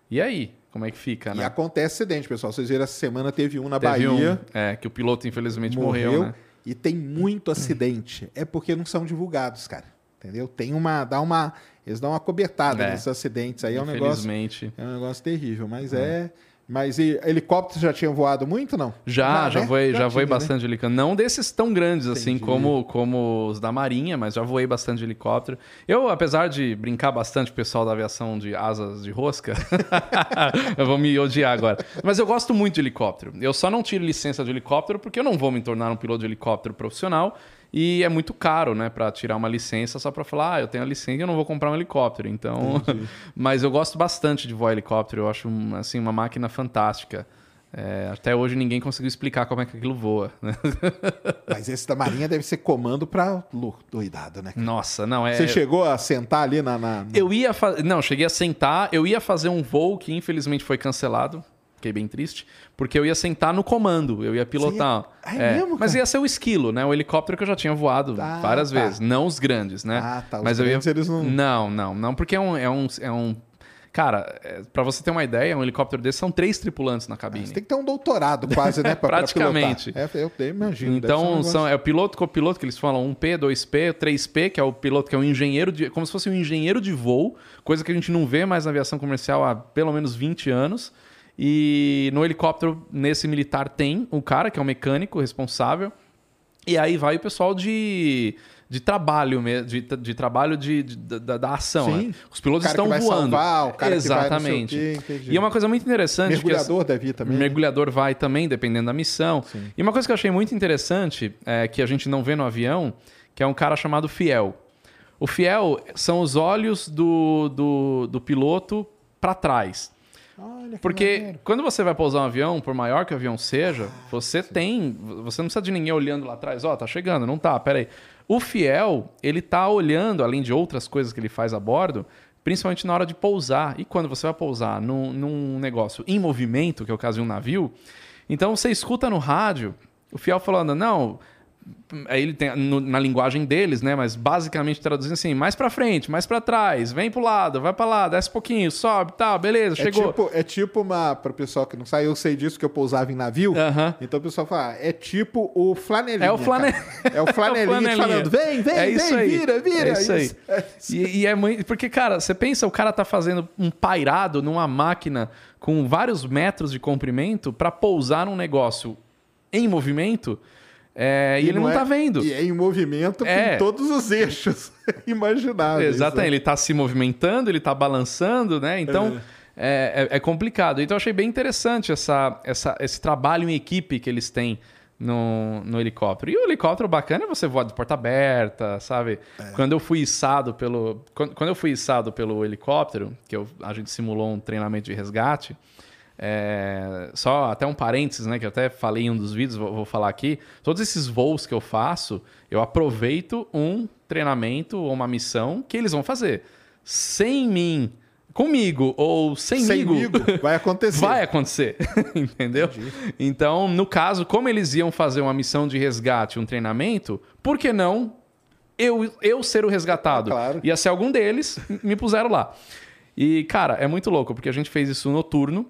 E aí? Como é que fica, E né? acontece acidente, pessoal. Vocês viram, essa semana teve um na Teve Bahia. um, é, que o piloto infelizmente morreu, morreu, né? e tem muito acidente. É porque não são divulgados, cara. Entendeu? Tem uma. Dá uma. Eles dão uma cobertada É. nesses acidentes aí. É um negócio. Infelizmente. É um negócio terrível. Mas é. Mas e helicópteros já tinham voado muito, não? Já, já, né? voei, já, voei tinha, né? bastante de helicóptero. Não desses tão grandes assim Entendi. como, como os da Marinha, mas já voei bastante de helicóptero. Eu, apesar de brincar bastante com o pessoal da aviação de asas de rosca, eu vou me odiar agora. Mas eu gosto muito de helicóptero. Eu só não tiro licença de helicóptero porque eu não vou me tornar um piloto de helicóptero profissional. E é muito caro, né, para tirar uma licença só para falar, ah, eu tenho a licença e eu não vou comprar um helicóptero. Então, mas eu gosto bastante de voar helicóptero. Eu acho assim uma máquina fantástica. É, até hoje ninguém conseguiu explicar como é que aquilo voa. né? Mas esse da Marinha deve ser comando pra Lu, doidado, né? Nossa, não é. Você chegou a sentar ali na. na- Eu ia fazer. Não, cheguei a sentar. Eu ia fazer um voo que infelizmente foi cancelado. Fiquei bem triste. Porque eu ia sentar no comando. Eu ia pilotar. Ia- É mesmo, mas ia ser o esquilo, né? O helicóptero que eu já tinha voado Ah, várias tá. vezes. Não os grandes, né? Ah, tá. Os Mas eu grandes, ia... eles não- Não, não, não. Porque é um. É um, é um... Cara, é, pra você ter uma ideia, um helicóptero desse são três tripulantes na cabine. Você tem que ter um doutorado quase, né? Pra, pra Praticamente. pilotar. É, eu eu imagino. um Então, negócio- são, é o piloto, copiloto, que eles falam 1P, 2P, 3P, que é o piloto que é um engenheiro de. como se fosse um engenheiro de voo, coisa que a gente não vê mais na aviação comercial há pelo menos 20 anos. E no helicóptero, nesse militar, tem um cara que é o mecânico responsável. E aí vai o pessoal de, de trabalho mesmo, de, de trabalho de, de- da, da ação. Sim. né? Os pilotos que estão vai voando. salvar, o cara que vai Exatamente. quê, entendi. e é uma coisa muito interessante. que Mergulhador deve ir também. né? Mergulhador vai também, dependendo da missão. Sim. E uma coisa que eu achei muito interessante, é, que a gente não vê no avião, que é um cara chamado Fiel. O Fiel são os olhos do, do, do piloto para trás. Olha que Porque maneiro. quando você vai pousar um avião, por maior que o avião seja, você tem. Você não precisa de ninguém olhando lá atrás, ó, tá chegando, não tá, peraí. O fiel, ele tá olhando, além de outras coisas que ele faz a bordo, principalmente na hora de pousar. E quando você vai pousar num, num negócio em movimento, que é o caso de um navio, então você escuta no rádio o fiel falando, não. Aí ele tem no- na linguagem deles, né? Mas basicamente traduzindo assim, mais pra frente, mais pra trás, vem pro lado, vai pra lá, desce um pouquinho, sobe, tal, beleza, É chegou. tipo, é tipo uma. Para o pessoal que não sabe, eu sei disso que eu pousava em navio. Aham. Então o pessoal fala, ah, é tipo o flanelinha. É o flane- cara. É o flanelinha, É o flanelinha. falando, vem, vem, É isso vem, aí. vira, vira. É isso aí. É isso. E, e é muito. Porque, cara, você pensa, o cara tá fazendo um pairado numa máquina com vários metros de comprimento pra pousar num negócio em movimento é, e, ele não, é- tá vendo. E é em movimento É. com todos os eixos imagináveis. Exatamente, né? ele tá se movimentando, ele tá balançando, né? Então é, é- é complicado. Então eu achei bem interessante essa, essa, esse trabalho em equipe que eles têm no, no helicóptero. E o helicóptero bacana é você voar de porta aberta, sabe? Quando eu fui içado pelo. Quando, quando eu fui içado pelo helicóptero, que eu- a gente simulou um treinamento de resgate. É, só até um parênteses, né? Que eu até falei em um dos vídeos, vou, vou falar aqui. Todos esses voos que eu faço, eu aproveito um treinamento ou uma missão que eles vão fazer. Sem mim, comigo ou sem Semigo, migo, vai acontecer. vai acontecer. Entendeu? Então, no caso, como eles iam fazer uma missão de resgate, um treinamento, por que não eu, eu ser o resgatado. Claro. Ia ser algum deles, me puseram lá. E, cara, é muito louco, porque a gente fez isso noturno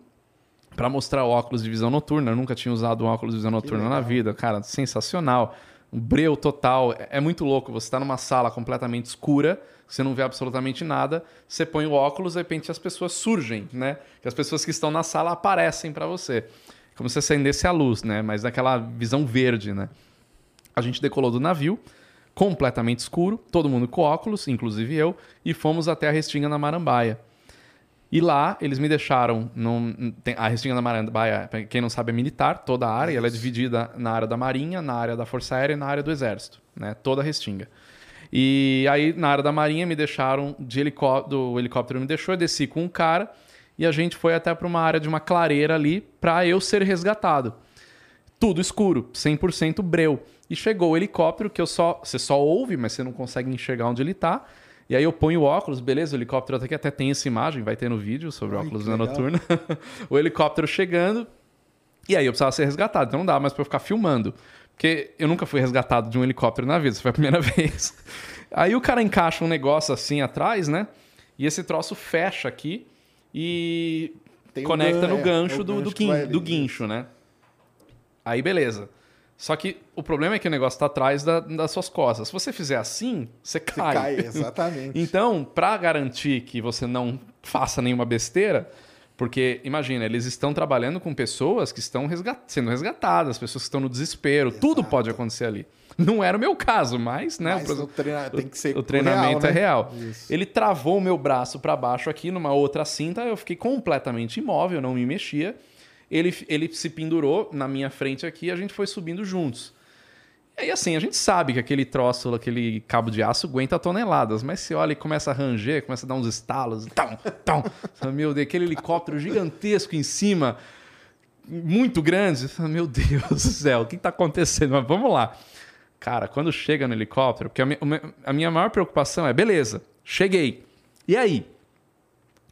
para mostrar o óculos de visão noturna. Eu nunca tinha usado um óculos de visão noturna na vida. Cara, sensacional. Um breu total. É é muito louco. Você está numa sala completamente escura, você não vê absolutamente nada. Você põe o óculos, de repente as pessoas surgem, né? Que as pessoas que estão na sala aparecem para você. Como se acendesse a luz, né? Mas naquela visão verde, né? A gente decolou do navio, completamente escuro, todo mundo com óculos, inclusive eu, e fomos até a Restinga na Marambaia. E lá eles me deixaram. Num, tem- a Restinga da Marambaia, quem não sabe, é militar, toda a área. e Ela é dividida na área da Marinha, na área da Força Aérea e na área do Exército. Né? Toda a Restinga. E aí, na área da Marinha, me deixaram de helicóptero. O helicóptero me deixou, eu desci com um cara. E a gente foi até para uma área de uma clareira ali para eu ser resgatado. Tudo escuro, 100% breu. E chegou o helicóptero que eu só. Você só ouve, mas você não consegue enxergar onde ele tá. E aí eu ponho o óculos, beleza? O helicóptero até que até tem essa imagem, vai ter no vídeo sobre Ai, óculos na noturna. o helicóptero chegando. E aí eu precisava ser resgatado, então não dá mais pra eu ficar filmando. Porque eu nunca fui resgatado de um helicóptero na vida, isso foi a primeira vez. Aí o cara encaixa um negócio assim atrás, né? E esse troço fecha aqui e Tem conecta gan- no é, gancho é do, do, gancho ali. do guincho, né? Aí beleza. Só que o problema é que o negócio tá atrás da- das suas costas. Se você fizer assim, você Você cai. cai, exatamente. Então, para garantir que você não faça nenhuma besteira, porque imagina, eles estão trabalhando com pessoas que estão resgat- sendo resgatadas, pessoas que estão no desespero, tudo pode acontecer ali. Não era o meu caso, mas, né? Mas o- o treina- tem que ser o treinamento real, é né? real. Isso. Ele travou o meu braço para baixo aqui numa outra cinta, eu fiquei completamente imóvel, não me mexia. Ele, ele se pendurou na minha frente aqui e a gente foi subindo juntos. E aí, assim, a gente sabe que aquele troço, aquele cabo de aço aguenta toneladas, mas você olha e começa a ranger, começa a dar uns estalos, tão, tão. Meu Deus, aquele helicóptero gigantesco em cima, muito grande. Meu Deus do céu, o que está acontecendo? Mas vamos lá. Cara, quando chega no helicóptero, porque a minha, a minha maior preocupação é, beleza, cheguei. E aí?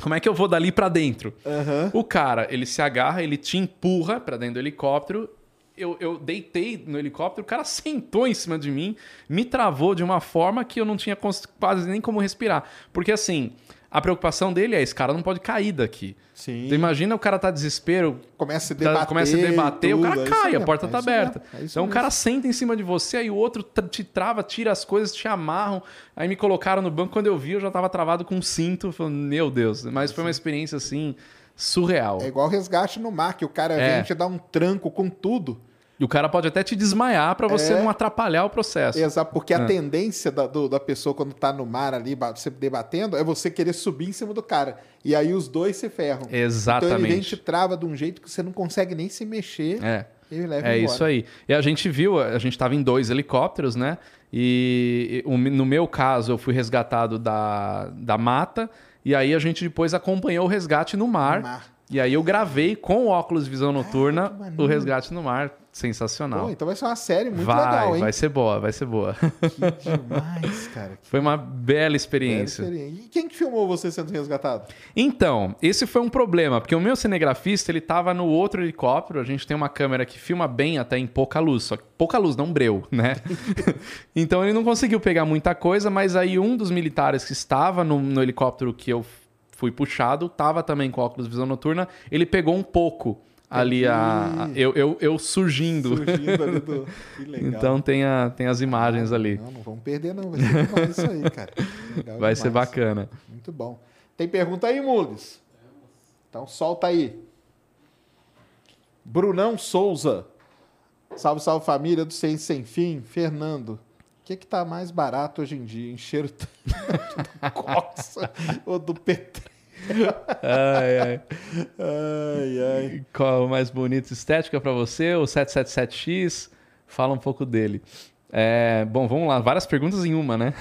Como é que eu vou dali pra dentro? Aham. O cara, ele se agarra, ele te empurra pra dentro do helicóptero. Eu, eu deitei no helicóptero, o cara sentou em cima de mim, me travou de uma forma que eu não tinha quase nem como respirar. Porque assim, a preocupação dele é: esse cara não pode cair daqui. Sim. Então imagina o cara tá desespero, Começa a tá- debater. começa a debater, o tudo, cara é cai, a porta é tá aberta. é então o cara senta em cima de você, aí o outro te trava, tira as coisas, te amarram. Aí me colocaram no banco, quando eu vi, eu já tava travado com um cinto. Falando, meu Deus, mas foi uma experiência assim surreal. É igual resgate no mar, que o cara É. vem te dar um tranco com tudo. E o cara pode até te desmaiar pra você É. não atrapalhar o processo. Exato, porque a É. tendência da, do- da pessoa quando tá no mar ali, você debatendo, é você querer subir em cima do cara. E aí os dois se ferram. Então ele vem e Exatamente. te trava de um jeito que você não consegue nem se mexer. É. É embora. isso aí. E a gente viu, a gente estava em dois helicópteros, né? E no meu caso, eu fui resgatado da, da mata. E aí a gente depois acompanhou o resgate no mar. No mar. E aí eu gravei com o óculos de visão noturna o resgate no mar. Sensacional. Pô, então vai ser uma série muito vai, legal, hein? vai ser boa, vai ser boa. Que demais, cara. Foi uma bela experiência. experiência. E quem que filmou você sendo resgatado? Então, esse foi um problema, porque o meu cinegrafista, ele tava no outro helicóptero, a gente tem uma câmera que filma bem até em pouca luz, só que pouca luz, não breu, né? então ele não conseguiu pegar muita coisa, mas aí um dos militares que estava no, no helicóptero que eu fui puxado, tava também com óculos de visão noturna, ele pegou um pouco ali a, a- eu, eu, eu surgindo. Surgindo ali do... Que legal. Então tem, a, tem as imagens ali. Não, não vamos perder não. Vai ser demais isso aí, cara. Legal Vai ser demais. bacana. Muito bom. Tem pergunta aí, Mules? Então solta aí. Brunão Souza. Salve, salve família do Ciência Sem Fim. Fernando. O que que tá mais barato hoje em dia? Encher o do Coxa ou do PT? Ai, ai. Ai, ai. Qual é o mais bonito estética para você? O 777X? Fala um pouco dele. É, bom, vamos lá. Várias perguntas em uma, né?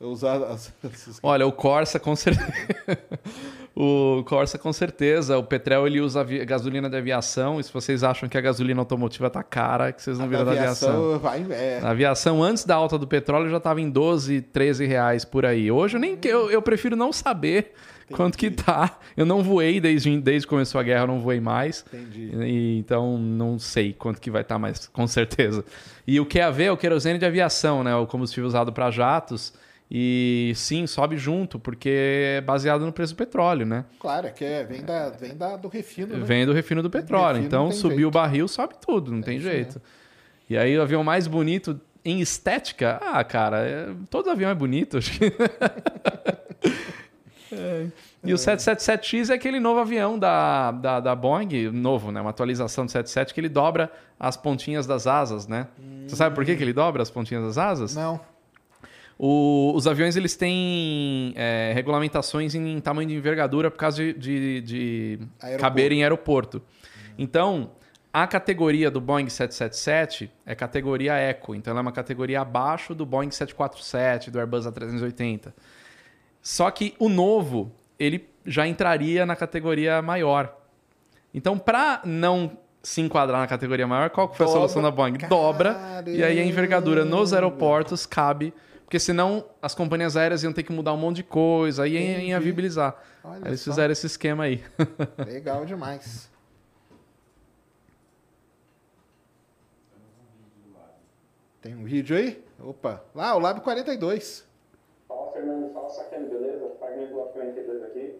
Eu usar as, essas- Olha, o Corsa com certeza. O Corsa, com certeza. O Petrel, ele usa gasolina de aviação. E se vocês acham que a gasolina automotiva tá cara, que vocês não viram da aviação. vai, é, A aviação, antes da alta do petróleo, já estava em 12, 13 reais por aí. Hoje eu nem eu, eu prefiro não saber quanto que tá. Eu não voei desde, desde que começou a guerra, eu não voei mais. Entendi. E, então não sei quanto que vai estar, mas com certeza. E o QAV é o querosene de aviação, né? O combustível usado para jatos. E sim, sobe junto, porque é baseado no preço do petróleo, né? Claro, é que é, vem, da, vem da, do refino, né? Vem do refino do petróleo. refino então, tem subiu jeito. o barril, sobe tudo, não tem isso jeito. E aí, o avião mais bonito em estética, ah, cara, é- todo avião é bonito, acho que. É. E o 777X é aquele novo avião da, da, da Boeing, novo, né? Uma atualização do 77 que ele dobra as pontinhas das asas, né? Você sabe por que, que ele dobra as pontinhas das asas? Não. O- os aviões eles têm é, regulamentações em tamanho de envergadura por causa de, de, de caber em aeroporto. Então, a categoria do Boeing 777 é categoria Eco. Então, ela é uma categoria abaixo do Boeing 747, do Airbus A380. Só que o novo, ele já entraria na categoria maior. Então, para não se enquadrar na categoria maior, qual que foi a Dobra. solução da Boeing? Dobra, e aí a envergadura nos aeroportos cabe, porque senão as companhias aéreas iam ter que mudar um monte de coisa, aí ia Entendi. inviabilizar. Olha Aí eles só. fizeram esse esquema aí. Legal demais. Tem um vídeo aí? Opa. Lá, o Lab 42. Fala Fernando, fala Sacane, beleza? Fagner do Lab 42 aqui.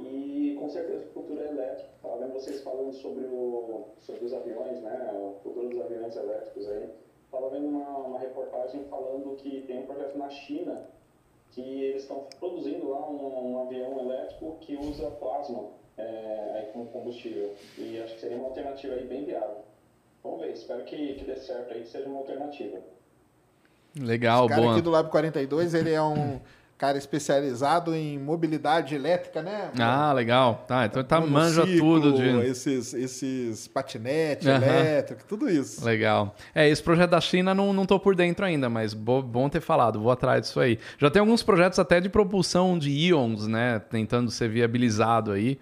E com certeza o futuro é elétrico. Tava vendo vocês falando sobre, o, sobre os aviões, né? O futuro dos aviões elétricos aí. Tava vendo uma, uma reportagem falando que tem um projeto na China que eles estão produzindo lá um, um avião elétrico que usa plasma é, aí como combustível. E acho que seria uma alternativa aí bem viável. Vamos ver, espero que, que dê certo aí, que seja uma alternativa. Legal, o cara boa. aqui do Lab 42, ele é um cara especializado em mobilidade elétrica, né? Ah, legal. Tá, então tá, manja Monociclo, tudo de. Esses, esses patinetes Aham. elétricos, tudo isso. Legal. É, esse projeto da China não, não tô por dentro ainda, mas bo- bom ter falado, vou atrás disso aí. Já tem alguns projetos até de propulsão de íons, né? Tentando ser viabilizado aí.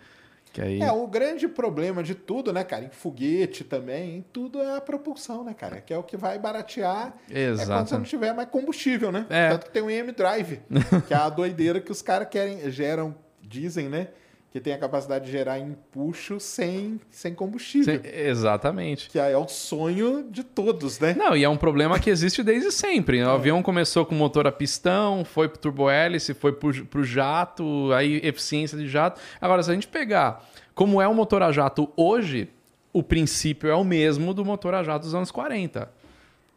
Aí... É, o grande problema de tudo, né, cara? Em foguete também, em tudo é a propulsão, né, cara? Que é o que vai baratear é quando Exato. você não tiver mais combustível, né? É. Tanto que tem o M-Drive, que é a doideira que os caras querem, geram, dizem, né? Que tem a capacidade de gerar empuxo sem, sem combustível. Sim, exatamente. Que é o sonho de todos, né? Não, e é um problema que existe desde sempre. O avião começou com motor a pistão, foi pro turbohélice, foi pro, pro jato, aí eficiência de jato. Agora, se a gente pegar como é o motor a jato hoje, o princípio é o mesmo do motor a jato dos anos 40.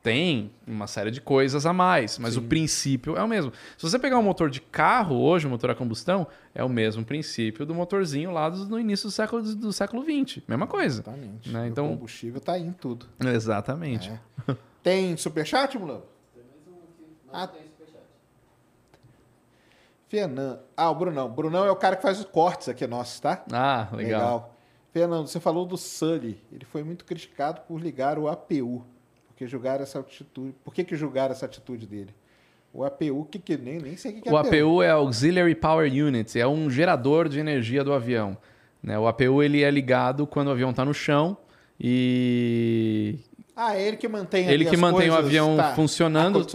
Tem uma série de coisas a mais, mas o princípio é o mesmo. Se você pegar um motor de carro hoje, um motor a combustão, é o mesmo princípio do motorzinho lá do, no início do século, do século XX. Mesma coisa. Exatamente. Né? O Então, combustível tá aí em tudo. exatamente. É. Tem superchat, Mulambo? Ah, Fernando. Ah, o Brunão. Brunão é o cara que faz os cortes aqui nossos, tá? Ah, legal. Fernando, você falou do Sully. Ele foi muito criticado por ligar o APU. Porque julgaram essa atitude. Por que, que julgaram essa atitude dele? O APU, que, que nem, nem sei o que, que O é APU é Auxiliary Power Unit, é um gerador de energia do avião. né? O APU ele é ligado quando o avião está no chão e Ah, é ele que mantém ele que mantém o coisas, avião tá, funcionando.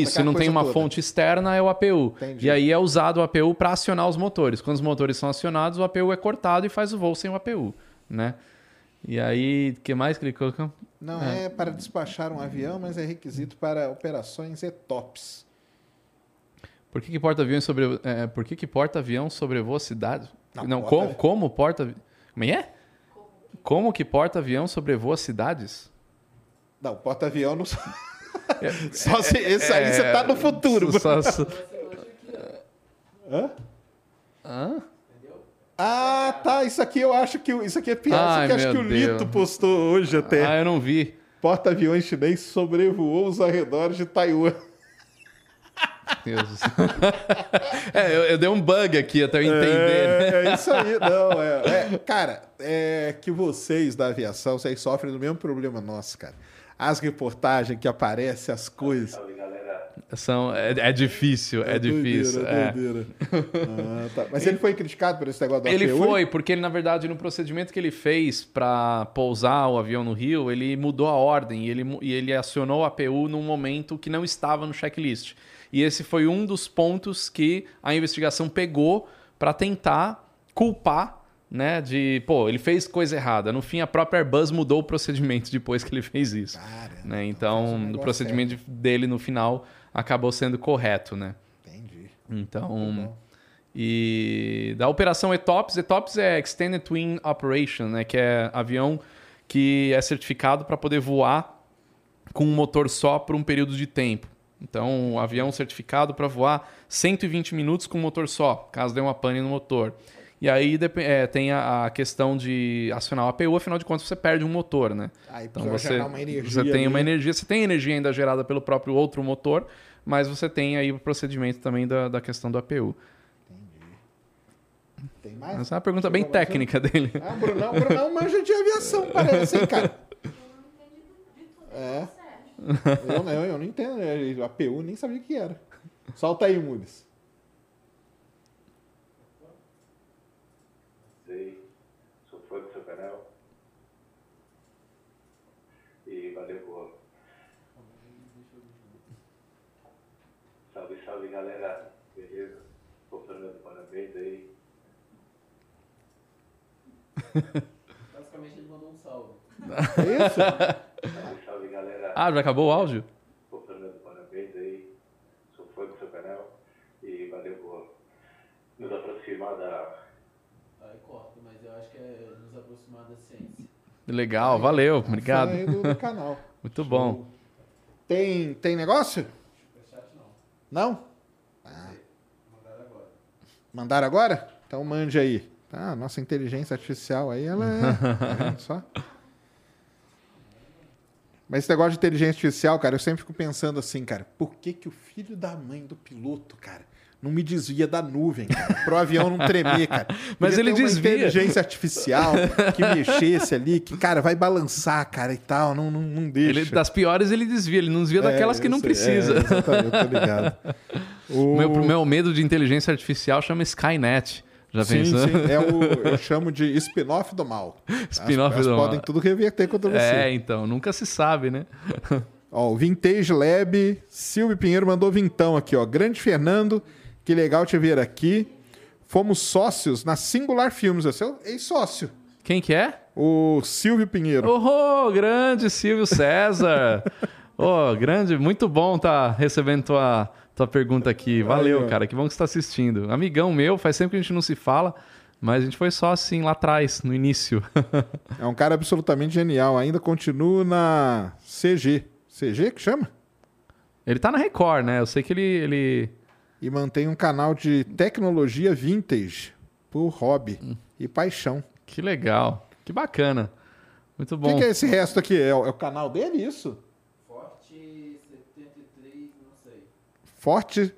Isso, não tem uma toda. fonte externa, é o APU. Entendi. E aí é usado o APU para acionar os motores. Quando os motores são acionados, o APU é cortado e faz o voo sem o APU, né? E aí, o que mais que ele colocou? Não é. para despachar um avião, mas é requisito para operações ETOPS. Por que, que porta-avião sobre é, por que, que porta-avião sobrevoa cidade? Não, Não, porta- como, como porta Como é? é? Como que porta-avião sobrevoa cidades? Não, porta-avião não. Só se esse aí você tá no futuro. É, Só- só- Hã? Hã? Ah, tá. Isso aqui eu acho que isso aqui é piada. Ai, isso aqui acho que meu o Lito Deus. postou hoje até. Ah, eu não vi. Porta-aviões chinês sobrevoou os arredores de Taiwan. Deus do céu. é, eu, eu dei um bug aqui até eu entender. né? É, é isso aí, não. É, é, cara, é que vocês da aviação, vocês sofrem do mesmo problema nosso, cara. As reportagens que aparecem, as coisas. São, é, é difícil, é, difícil. Doideira, é. doideira. Ah, tá. Mas ele foi criticado por esse negócio do Ele foi, porque ele, na verdade, no procedimento que ele fez para pousar o avião no Rio, ele mudou a ordem e ele, e ele acionou a APU num momento que não estava no checklist. E esse foi um dos pontos que a investigação pegou para tentar culpar, né, de, pô, ele fez coisa errada. No fim, a própria Airbus mudou o procedimento depois que ele fez isso. Cara, né? um Então, o procedimento dele no final acabou sendo correto, né? Entendi. Então, e da operação ETOPS, ETOPS é Extended Twin Operation, né, que é avião que é certificado para poder voar com um motor só por um período de tempo. Então, um avião certificado para voar 120 minutos com um motor só, caso dê uma pane no motor. E aí é, tem a, a questão de acionar o APU, afinal de contas você perde um motor, né? Aí Então você, gerar uma energia você tem ali. uma energia, você tem energia ainda gerada pelo próprio outro motor, mas você tem aí o procedimento também da, da questão do APU. Tem mais? Essa é uma pergunta bem técnica dele. Ah, Brunão, Brunão manja de aviação, parece, hein, cara? É. Eu não, eu não entendo. né? APU nem sabia o que era. Solta aí, Mules. Sei, sou fã do seu canal. E valeu por. Salve, salve galera, beleza? Pô, Fernando, parabéns aí. Basicamente ele mandou um salve. É isso? Salve, salve galera. Ah, já acabou o áudio? Pô, Fernando, parabéns aí. Sou fã do seu canal. E valeu por nos aproximar da. Aí corta, mas eu acho que é nos aproximar da ciência. Legal, valeu, obrigado. Aí do, do canal. Muito bom. Tem, tem negócio? Superchat não. Mandaram agora. Então mande aí. Ah, nossa inteligência artificial aí, ela é. Tá só? Mas esse negócio de inteligência artificial, cara, eu sempre fico pensando assim, cara, por que, que o filho da mãe do piloto, cara, não me desvia da nuvem, cara, pro avião não tremer, cara? Mas ele ter uma desvia. inteligência artificial que mexesse ali, que, cara, vai balançar, cara, e tal, não, não, não deixa. Ele, das piores ele desvia, ele não desvia daquelas É, que eu não sei, precisa. É, exatamente, eu tô ligado. O O meu, meu medo de inteligência artificial chama Skynet. Já Sim, pensou? sim, é o, eu chamo de spin-off do mal. Spin-off do mal. podem tudo reverter contra você. É, então, nunca se sabe, né? Ó, o Vintage Lab, Silvio Pinheiro mandou vintão aqui, ó. Grande Fernando, que legal te ver aqui. Fomos sócios na Singular Filmes, é seu ex-sócio. Quem que é? O Silvio Pinheiro. Oh, grande Silvio César. oh, grande, muito bom tá recebendo tua, tua pergunta aqui. Valeu, cara, que bom que você está assistindo. Amigão meu, faz tempo que a gente não se fala, mas a gente foi só assim lá atrás, no início. É um cara absolutamente genial. Ainda continua na CG. CG que chama? ele tá na Record, né? Eu sei que ele, ele E mantém um canal de tecnologia vintage por hobby Hum. e paixão. Que legal. Que bacana. Muito O bom. que, que é esse resto aqui? É o, é o canal dele, isso? Forte 73, não sei. Forte.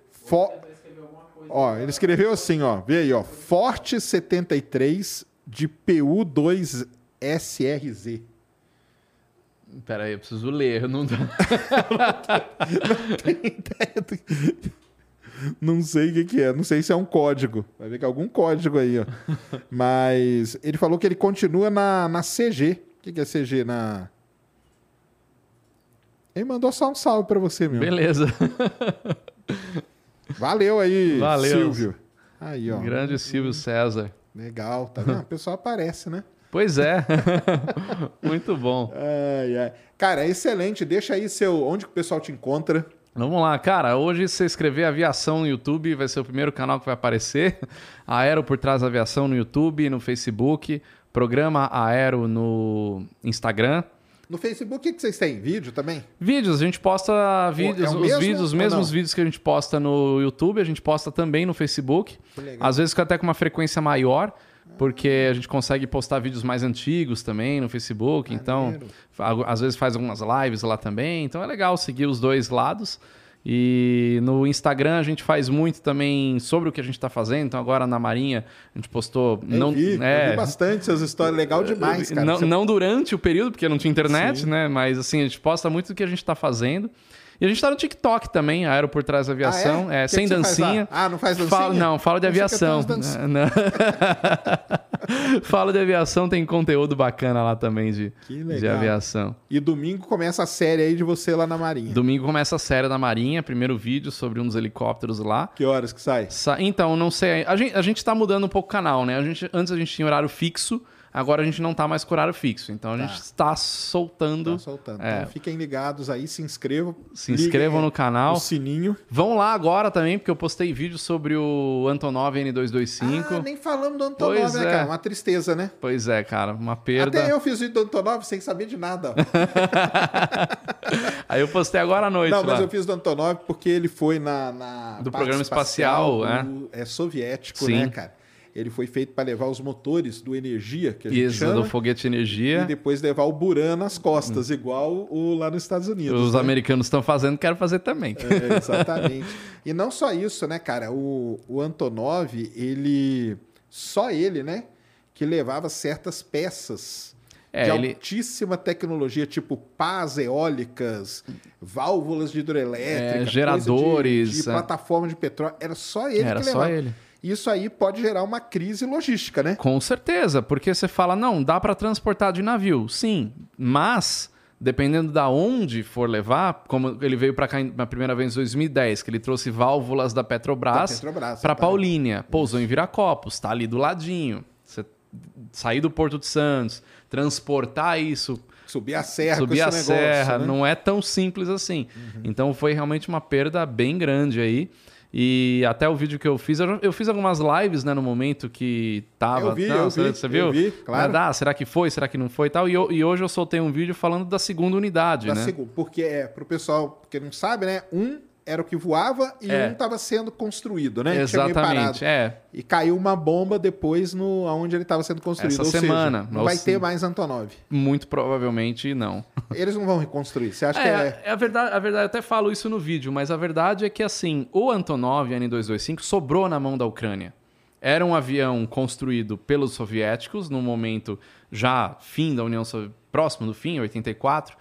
Ó, ele escreveu assim, ó. Vê aí, ó. Forte 73 de PU2SRZ. Pera aí, eu preciso ler. eu Não... Não sei o que, que é. Não sei se é um código. Vai ver que é algum código aí, ó. Mas ele falou que ele continua na, na CG. O que, que é CG? Na. Ele mandou só um salve pra você, meu. Beleza. Valeu aí, Valeu. Silvio. Aí, ó. Grande Silvio César. Legal, tá vendo? O pessoal aparece, né? Pois é. Muito bom. Ai, ai. Cara, excelente. Deixa aí seu. Onde que o pessoal te encontra? Vamos lá, cara. Hoje, se você escrever aviação no YouTube, vai ser o primeiro canal que vai aparecer. Aero por trás da aviação no YouTube, no Facebook. Programa Aero no Instagram. No Facebook, o que vocês têm? Vídeo também? Vídeos, a gente posta vídeos, é os mesmo vídeos, os mesmos vídeos que a gente posta no YouTube, a gente posta também no Facebook. Às vezes fica até com uma frequência maior, porque a gente consegue postar vídeos mais antigos também no Facebook. Então, Maneiro. fa- às vezes faz algumas lives lá também. Então é legal seguir os dois lados. E no Instagram a gente faz muito também sobre o que a gente está fazendo. Então agora na Marinha a gente postou. Eu não, vi, é, vi bastante essas histórias. Legal demais, cara. não, não durante o período, porque não tinha internet, Sim. né? Mas assim, a gente posta muito do que a gente está fazendo. E a gente tá no TikTok também, Aero por trás da aviação. Ah, é? É, sem dancinha. Ah, não faz dancinha? Fala- não, fala de aviação. eu. Não. fala de aviação, tem conteúdo bacana lá também de, de aviação. E domingo começa a série aí de você lá na Marinha. Domingo começa a série da Marinha, primeiro vídeo sobre um dos helicópteros lá. Que horas que sai? Sa- Então, não sei. A gente, a gente tá mudando um pouco o canal, né? A gente, antes a gente tinha horário fixo, agora a gente não tá mais com horário fixo. Então a Tá. gente está soltando. Tá soltando. É. Então fiquem ligados aí, se inscrevam. Se inscrevam no o canal. sininho. Vão lá agora também, porque eu postei vídeo sobre o Antonov N225. Ah, nem falamos do Antonov, Pois né, é. cara? Uma tristeza, né? Pois é, cara, uma perda. Até eu fiz vídeo do Antonov sem saber de nada. Aí eu postei agora à noite Não, lá. mas eu fiz do Antonov porque ele foi na. na Do programa espacial, do- é. soviético, Sim. né, cara? Ele foi feito para levar os motores do Energia, que a gente Isso, chama, do foguete energia. e depois levar o Buran nas costas, igual o lá nos Estados Unidos. Os né? americanos estão fazendo, quero fazer também. É, exatamente. e não só isso, né, cara? O, o Antonov, ele. Só ele, né? Que levava certas peças É, de ele- altíssima tecnologia, tipo pás eólicas, válvulas de hidroelétrica, É, geradores, de, de é. plataforma de petróleo. Era só ele Era que só levava. ele. Isso aí pode gerar uma crise logística, né? Com certeza, porque você fala, não, dá para transportar de navio. Sim, mas dependendo da onde for levar, como ele veio para cá na primeira vez em 2010, que ele trouxe válvulas da Petrobras, para. Paulínia, pousou em Viracopos, tá ali do ladinho. Você sair do Porto de Santos, transportar isso Subir a serra subir a negócio, serra, né? não é tão simples assim. Então foi realmente uma perda bem grande aí. E até o vídeo que eu fiz, eu, eu fiz algumas lives, né, no momento que tava. Eu vi, Não, eu você, vi, você eu viu? vi, claro. Ah, será que foi? Será que não foi e tal? E, eu- e hoje eu soltei um vídeo falando da segunda unidade, Da né? segu- Porque é, pro pessoal que não sabe, né? Um era o que voava e É. um estava sendo construído, né? Exatamente, é. E caiu uma bomba depois no aonde ele estava sendo construído. Essa Ou seja, semana. não Ou vai se- ter mais Antonov. Muito provavelmente não. Eles não vão reconstruir. Você acha que é. É, é a verdade, a verdade, eu até falo isso no vídeo, mas a verdade é que assim, o Antonov N225 sobrou na mão da Ucrânia. Era um avião construído pelos soviéticos no momento já fim da União Soviética, próximo do fim, 84.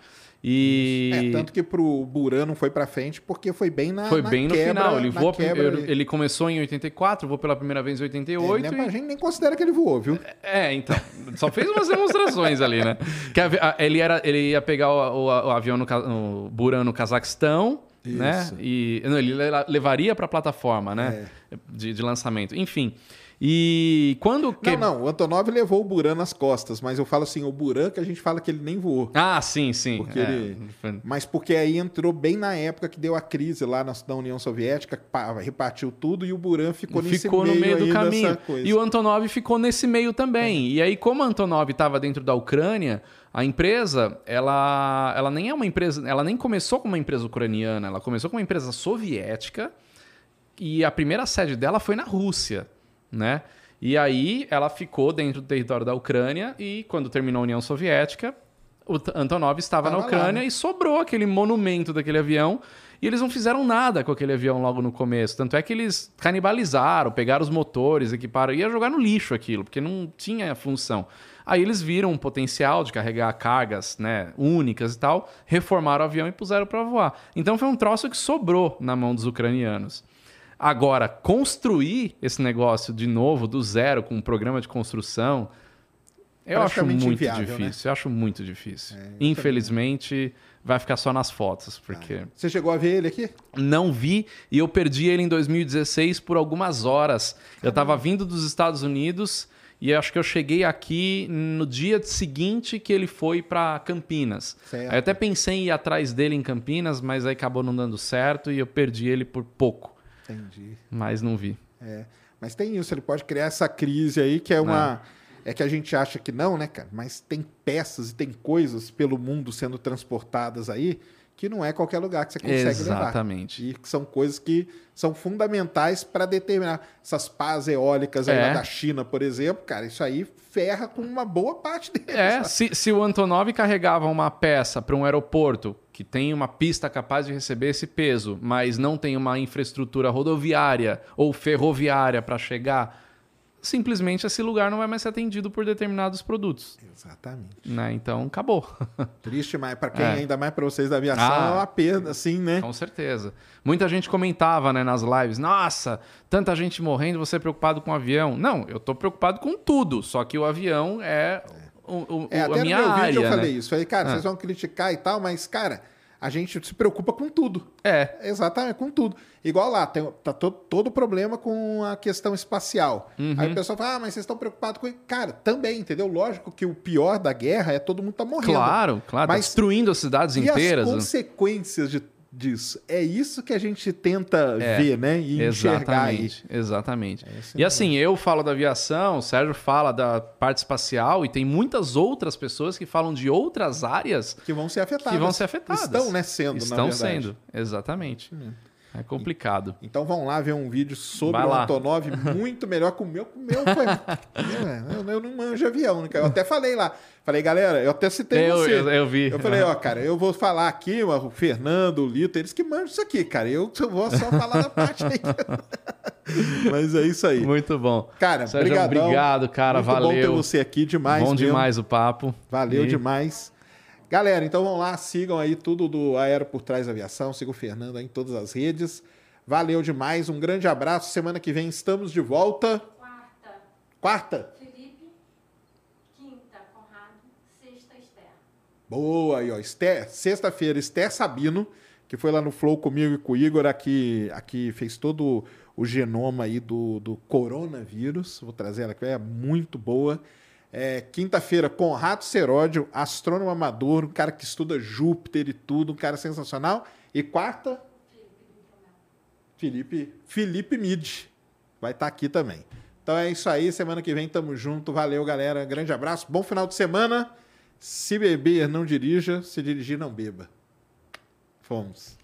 E É, tanto que pro Buran não foi pra frente porque foi bem na foi na bem no quebra- final. Ele, voou, quebra ele, ele começou em 84, voou pela primeira vez em É, 88. né, e- A gente nem considera que ele voou, viu? É, então. Só fez umas demonstrações ali, né? Que a- a- ele, era, ele ia pegar o, o- o avião no, no Buran no Cazaquistão, né? Isso. E não, ele le- levaria para a plataforma, né? De, de lançamento. Enfim. E quando. que- Não, não. O Antonov levou o Buran nas costas, mas eu falo assim, o Buran que a gente fala que ele nem voou. Ah, sim, sim. Porque É, ele- Mas porque aí entrou bem na época que deu a crise lá na, na União Soviética, repartiu tudo e o Buran ficou nesse ficou no meio do caminho. E o Antonov ficou nesse meio também. E aí, como a Antonov estava dentro da Ucrânia, a empresa, ela, ela nem é uma empresa, ela nem começou como uma empresa ucraniana, ela começou como uma empresa soviética e a primeira sede dela foi na Rússia, né? E aí ela ficou dentro do território da Ucrânia e quando terminou a União Soviética, o Antonov estava na Tava lá, Ucrânia né? e sobrou aquele monumento daquele avião e eles não fizeram nada com aquele avião logo no começo. Tanto é que eles canibalizaram, pegaram os motores, equiparam, ia jogar no lixo aquilo, porque não tinha função. Aí eles viram um potencial de carregar cargas né, únicas e tal, reformaram o avião e puseram para voar. Então foi um troço que sobrou na mão dos ucranianos. Agora, construir esse negócio de novo, do zero, com um programa de construção, eu acho muito inviável, né? difícil. Eu acho muito difícil. Infelizmente, vai ficar só nas fotos, porque Você chegou a ver ele aqui? não vi e eu perdi ele em 2016 por algumas horas. Eu tava vindo dos Estados Unidos e acho que eu cheguei aqui no dia seguinte que ele foi para Campinas. Certo. Aí eu até pensei em ir atrás dele em Campinas, mas aí acabou não dando certo e eu perdi ele por pouco, Entendi. mas não vi. É. Mas tem isso, ele pode criar essa crise aí que é uma. É que a gente acha que não, né, cara? Mas tem peças e tem coisas pelo mundo sendo transportadas aí que não é qualquer lugar que você consegue Exatamente. levar. E que são coisas que são fundamentais para determinar. Essas pás eólicas aí É. da China, por exemplo, cara, isso aí ferra com uma boa parte deles. É, se, se o Antonov carregava uma peça para um aeroporto que tem uma pista capaz de receber esse peso, mas não tem uma infraestrutura rodoviária ou ferroviária para chegar, simplesmente esse lugar não vai mais ser atendido por determinados produtos. Exatamente. Né? Então, acabou. Triste, mas para quem, É. ainda mais para vocês da aviação, Ah. é uma perda, assim, né? Com certeza. Muita gente comentava né, nas lives: nossa, tanta gente morrendo, você é preocupado com o avião. Não, eu tô preocupado com tudo, só que o avião é, o, o- É, a até no minha meu área. vídeo eu né? falei isso. Falei, cara, Ah. vocês vão criticar e tal, mas, cara, a gente se preocupa com tudo. É, Exatamente, com tudo. Igual lá, tem, tá to- todo o problema com a questão espacial. Uhum. Aí o pessoal fala, ah, mas vocês estão preocupados com. Cara, também, entendeu? Lógico que o pior da guerra é todo mundo tá morrendo. claro, claro. tá Mas- destruindo as cidades E inteiras. as né? consequências de- disso? É isso que a gente tenta É, ver, né? E enxergar aí. Exatamente, exatamente. Esse E assim, eu falo da aviação, o Sérgio fala da parte espacial e tem muitas outras pessoas que falam de outras áreas Que vão ser afetadas. que vão ser afetadas. Estão, né, sendo, Estão. Hum. sendo, exatamente. É complicado. Então vão lá ver um vídeo sobre o. Antonov muito melhor que o meu. O meu foi. eu, eu não manjo avião, né? Eu até falei lá. Falei, galera, eu até citei Eu, você. eu, eu vi. Eu falei, ó, cara, eu vou falar aqui, o Fernando, o Lito, eles que manjam isso aqui, cara. Eu vou só falar da parte aí. Mas é isso aí. Muito bom. Cara, Sérgio, obrigado, cara. Muito bom ter valeu. você aqui demais. bom mesmo. demais o papo. Valeu E- demais. Galera, então vão lá, sigam aí tudo do Aero por Trás da Aviação, sigam o Fernando aí em todas as redes. Valeu demais, um grande abraço. Semana que vem estamos de volta. Quarta, Quarta? Felipe. Quinta, Conrado. Sexta, Esther. Boa aí, ó. Esther, sexta-feira, Esther Sabino, que foi lá no Flow comigo e com o Igor, aqui, aqui fez todo o genoma aí do, do coronavírus. Vou trazer ela que é muito boa. É, Quinta-feira, Conrado Seródio, astrônomo amador, um cara que estuda Júpiter e tudo, um cara sensacional. E quarta, Felipe, Felipe Mid vai estar aqui também. Então é isso aí, semana que vem tamo junto. Valeu, galera. Grande abraço, bom final de semana. Se beber, não dirija. Se dirigir, não beba. Fomos.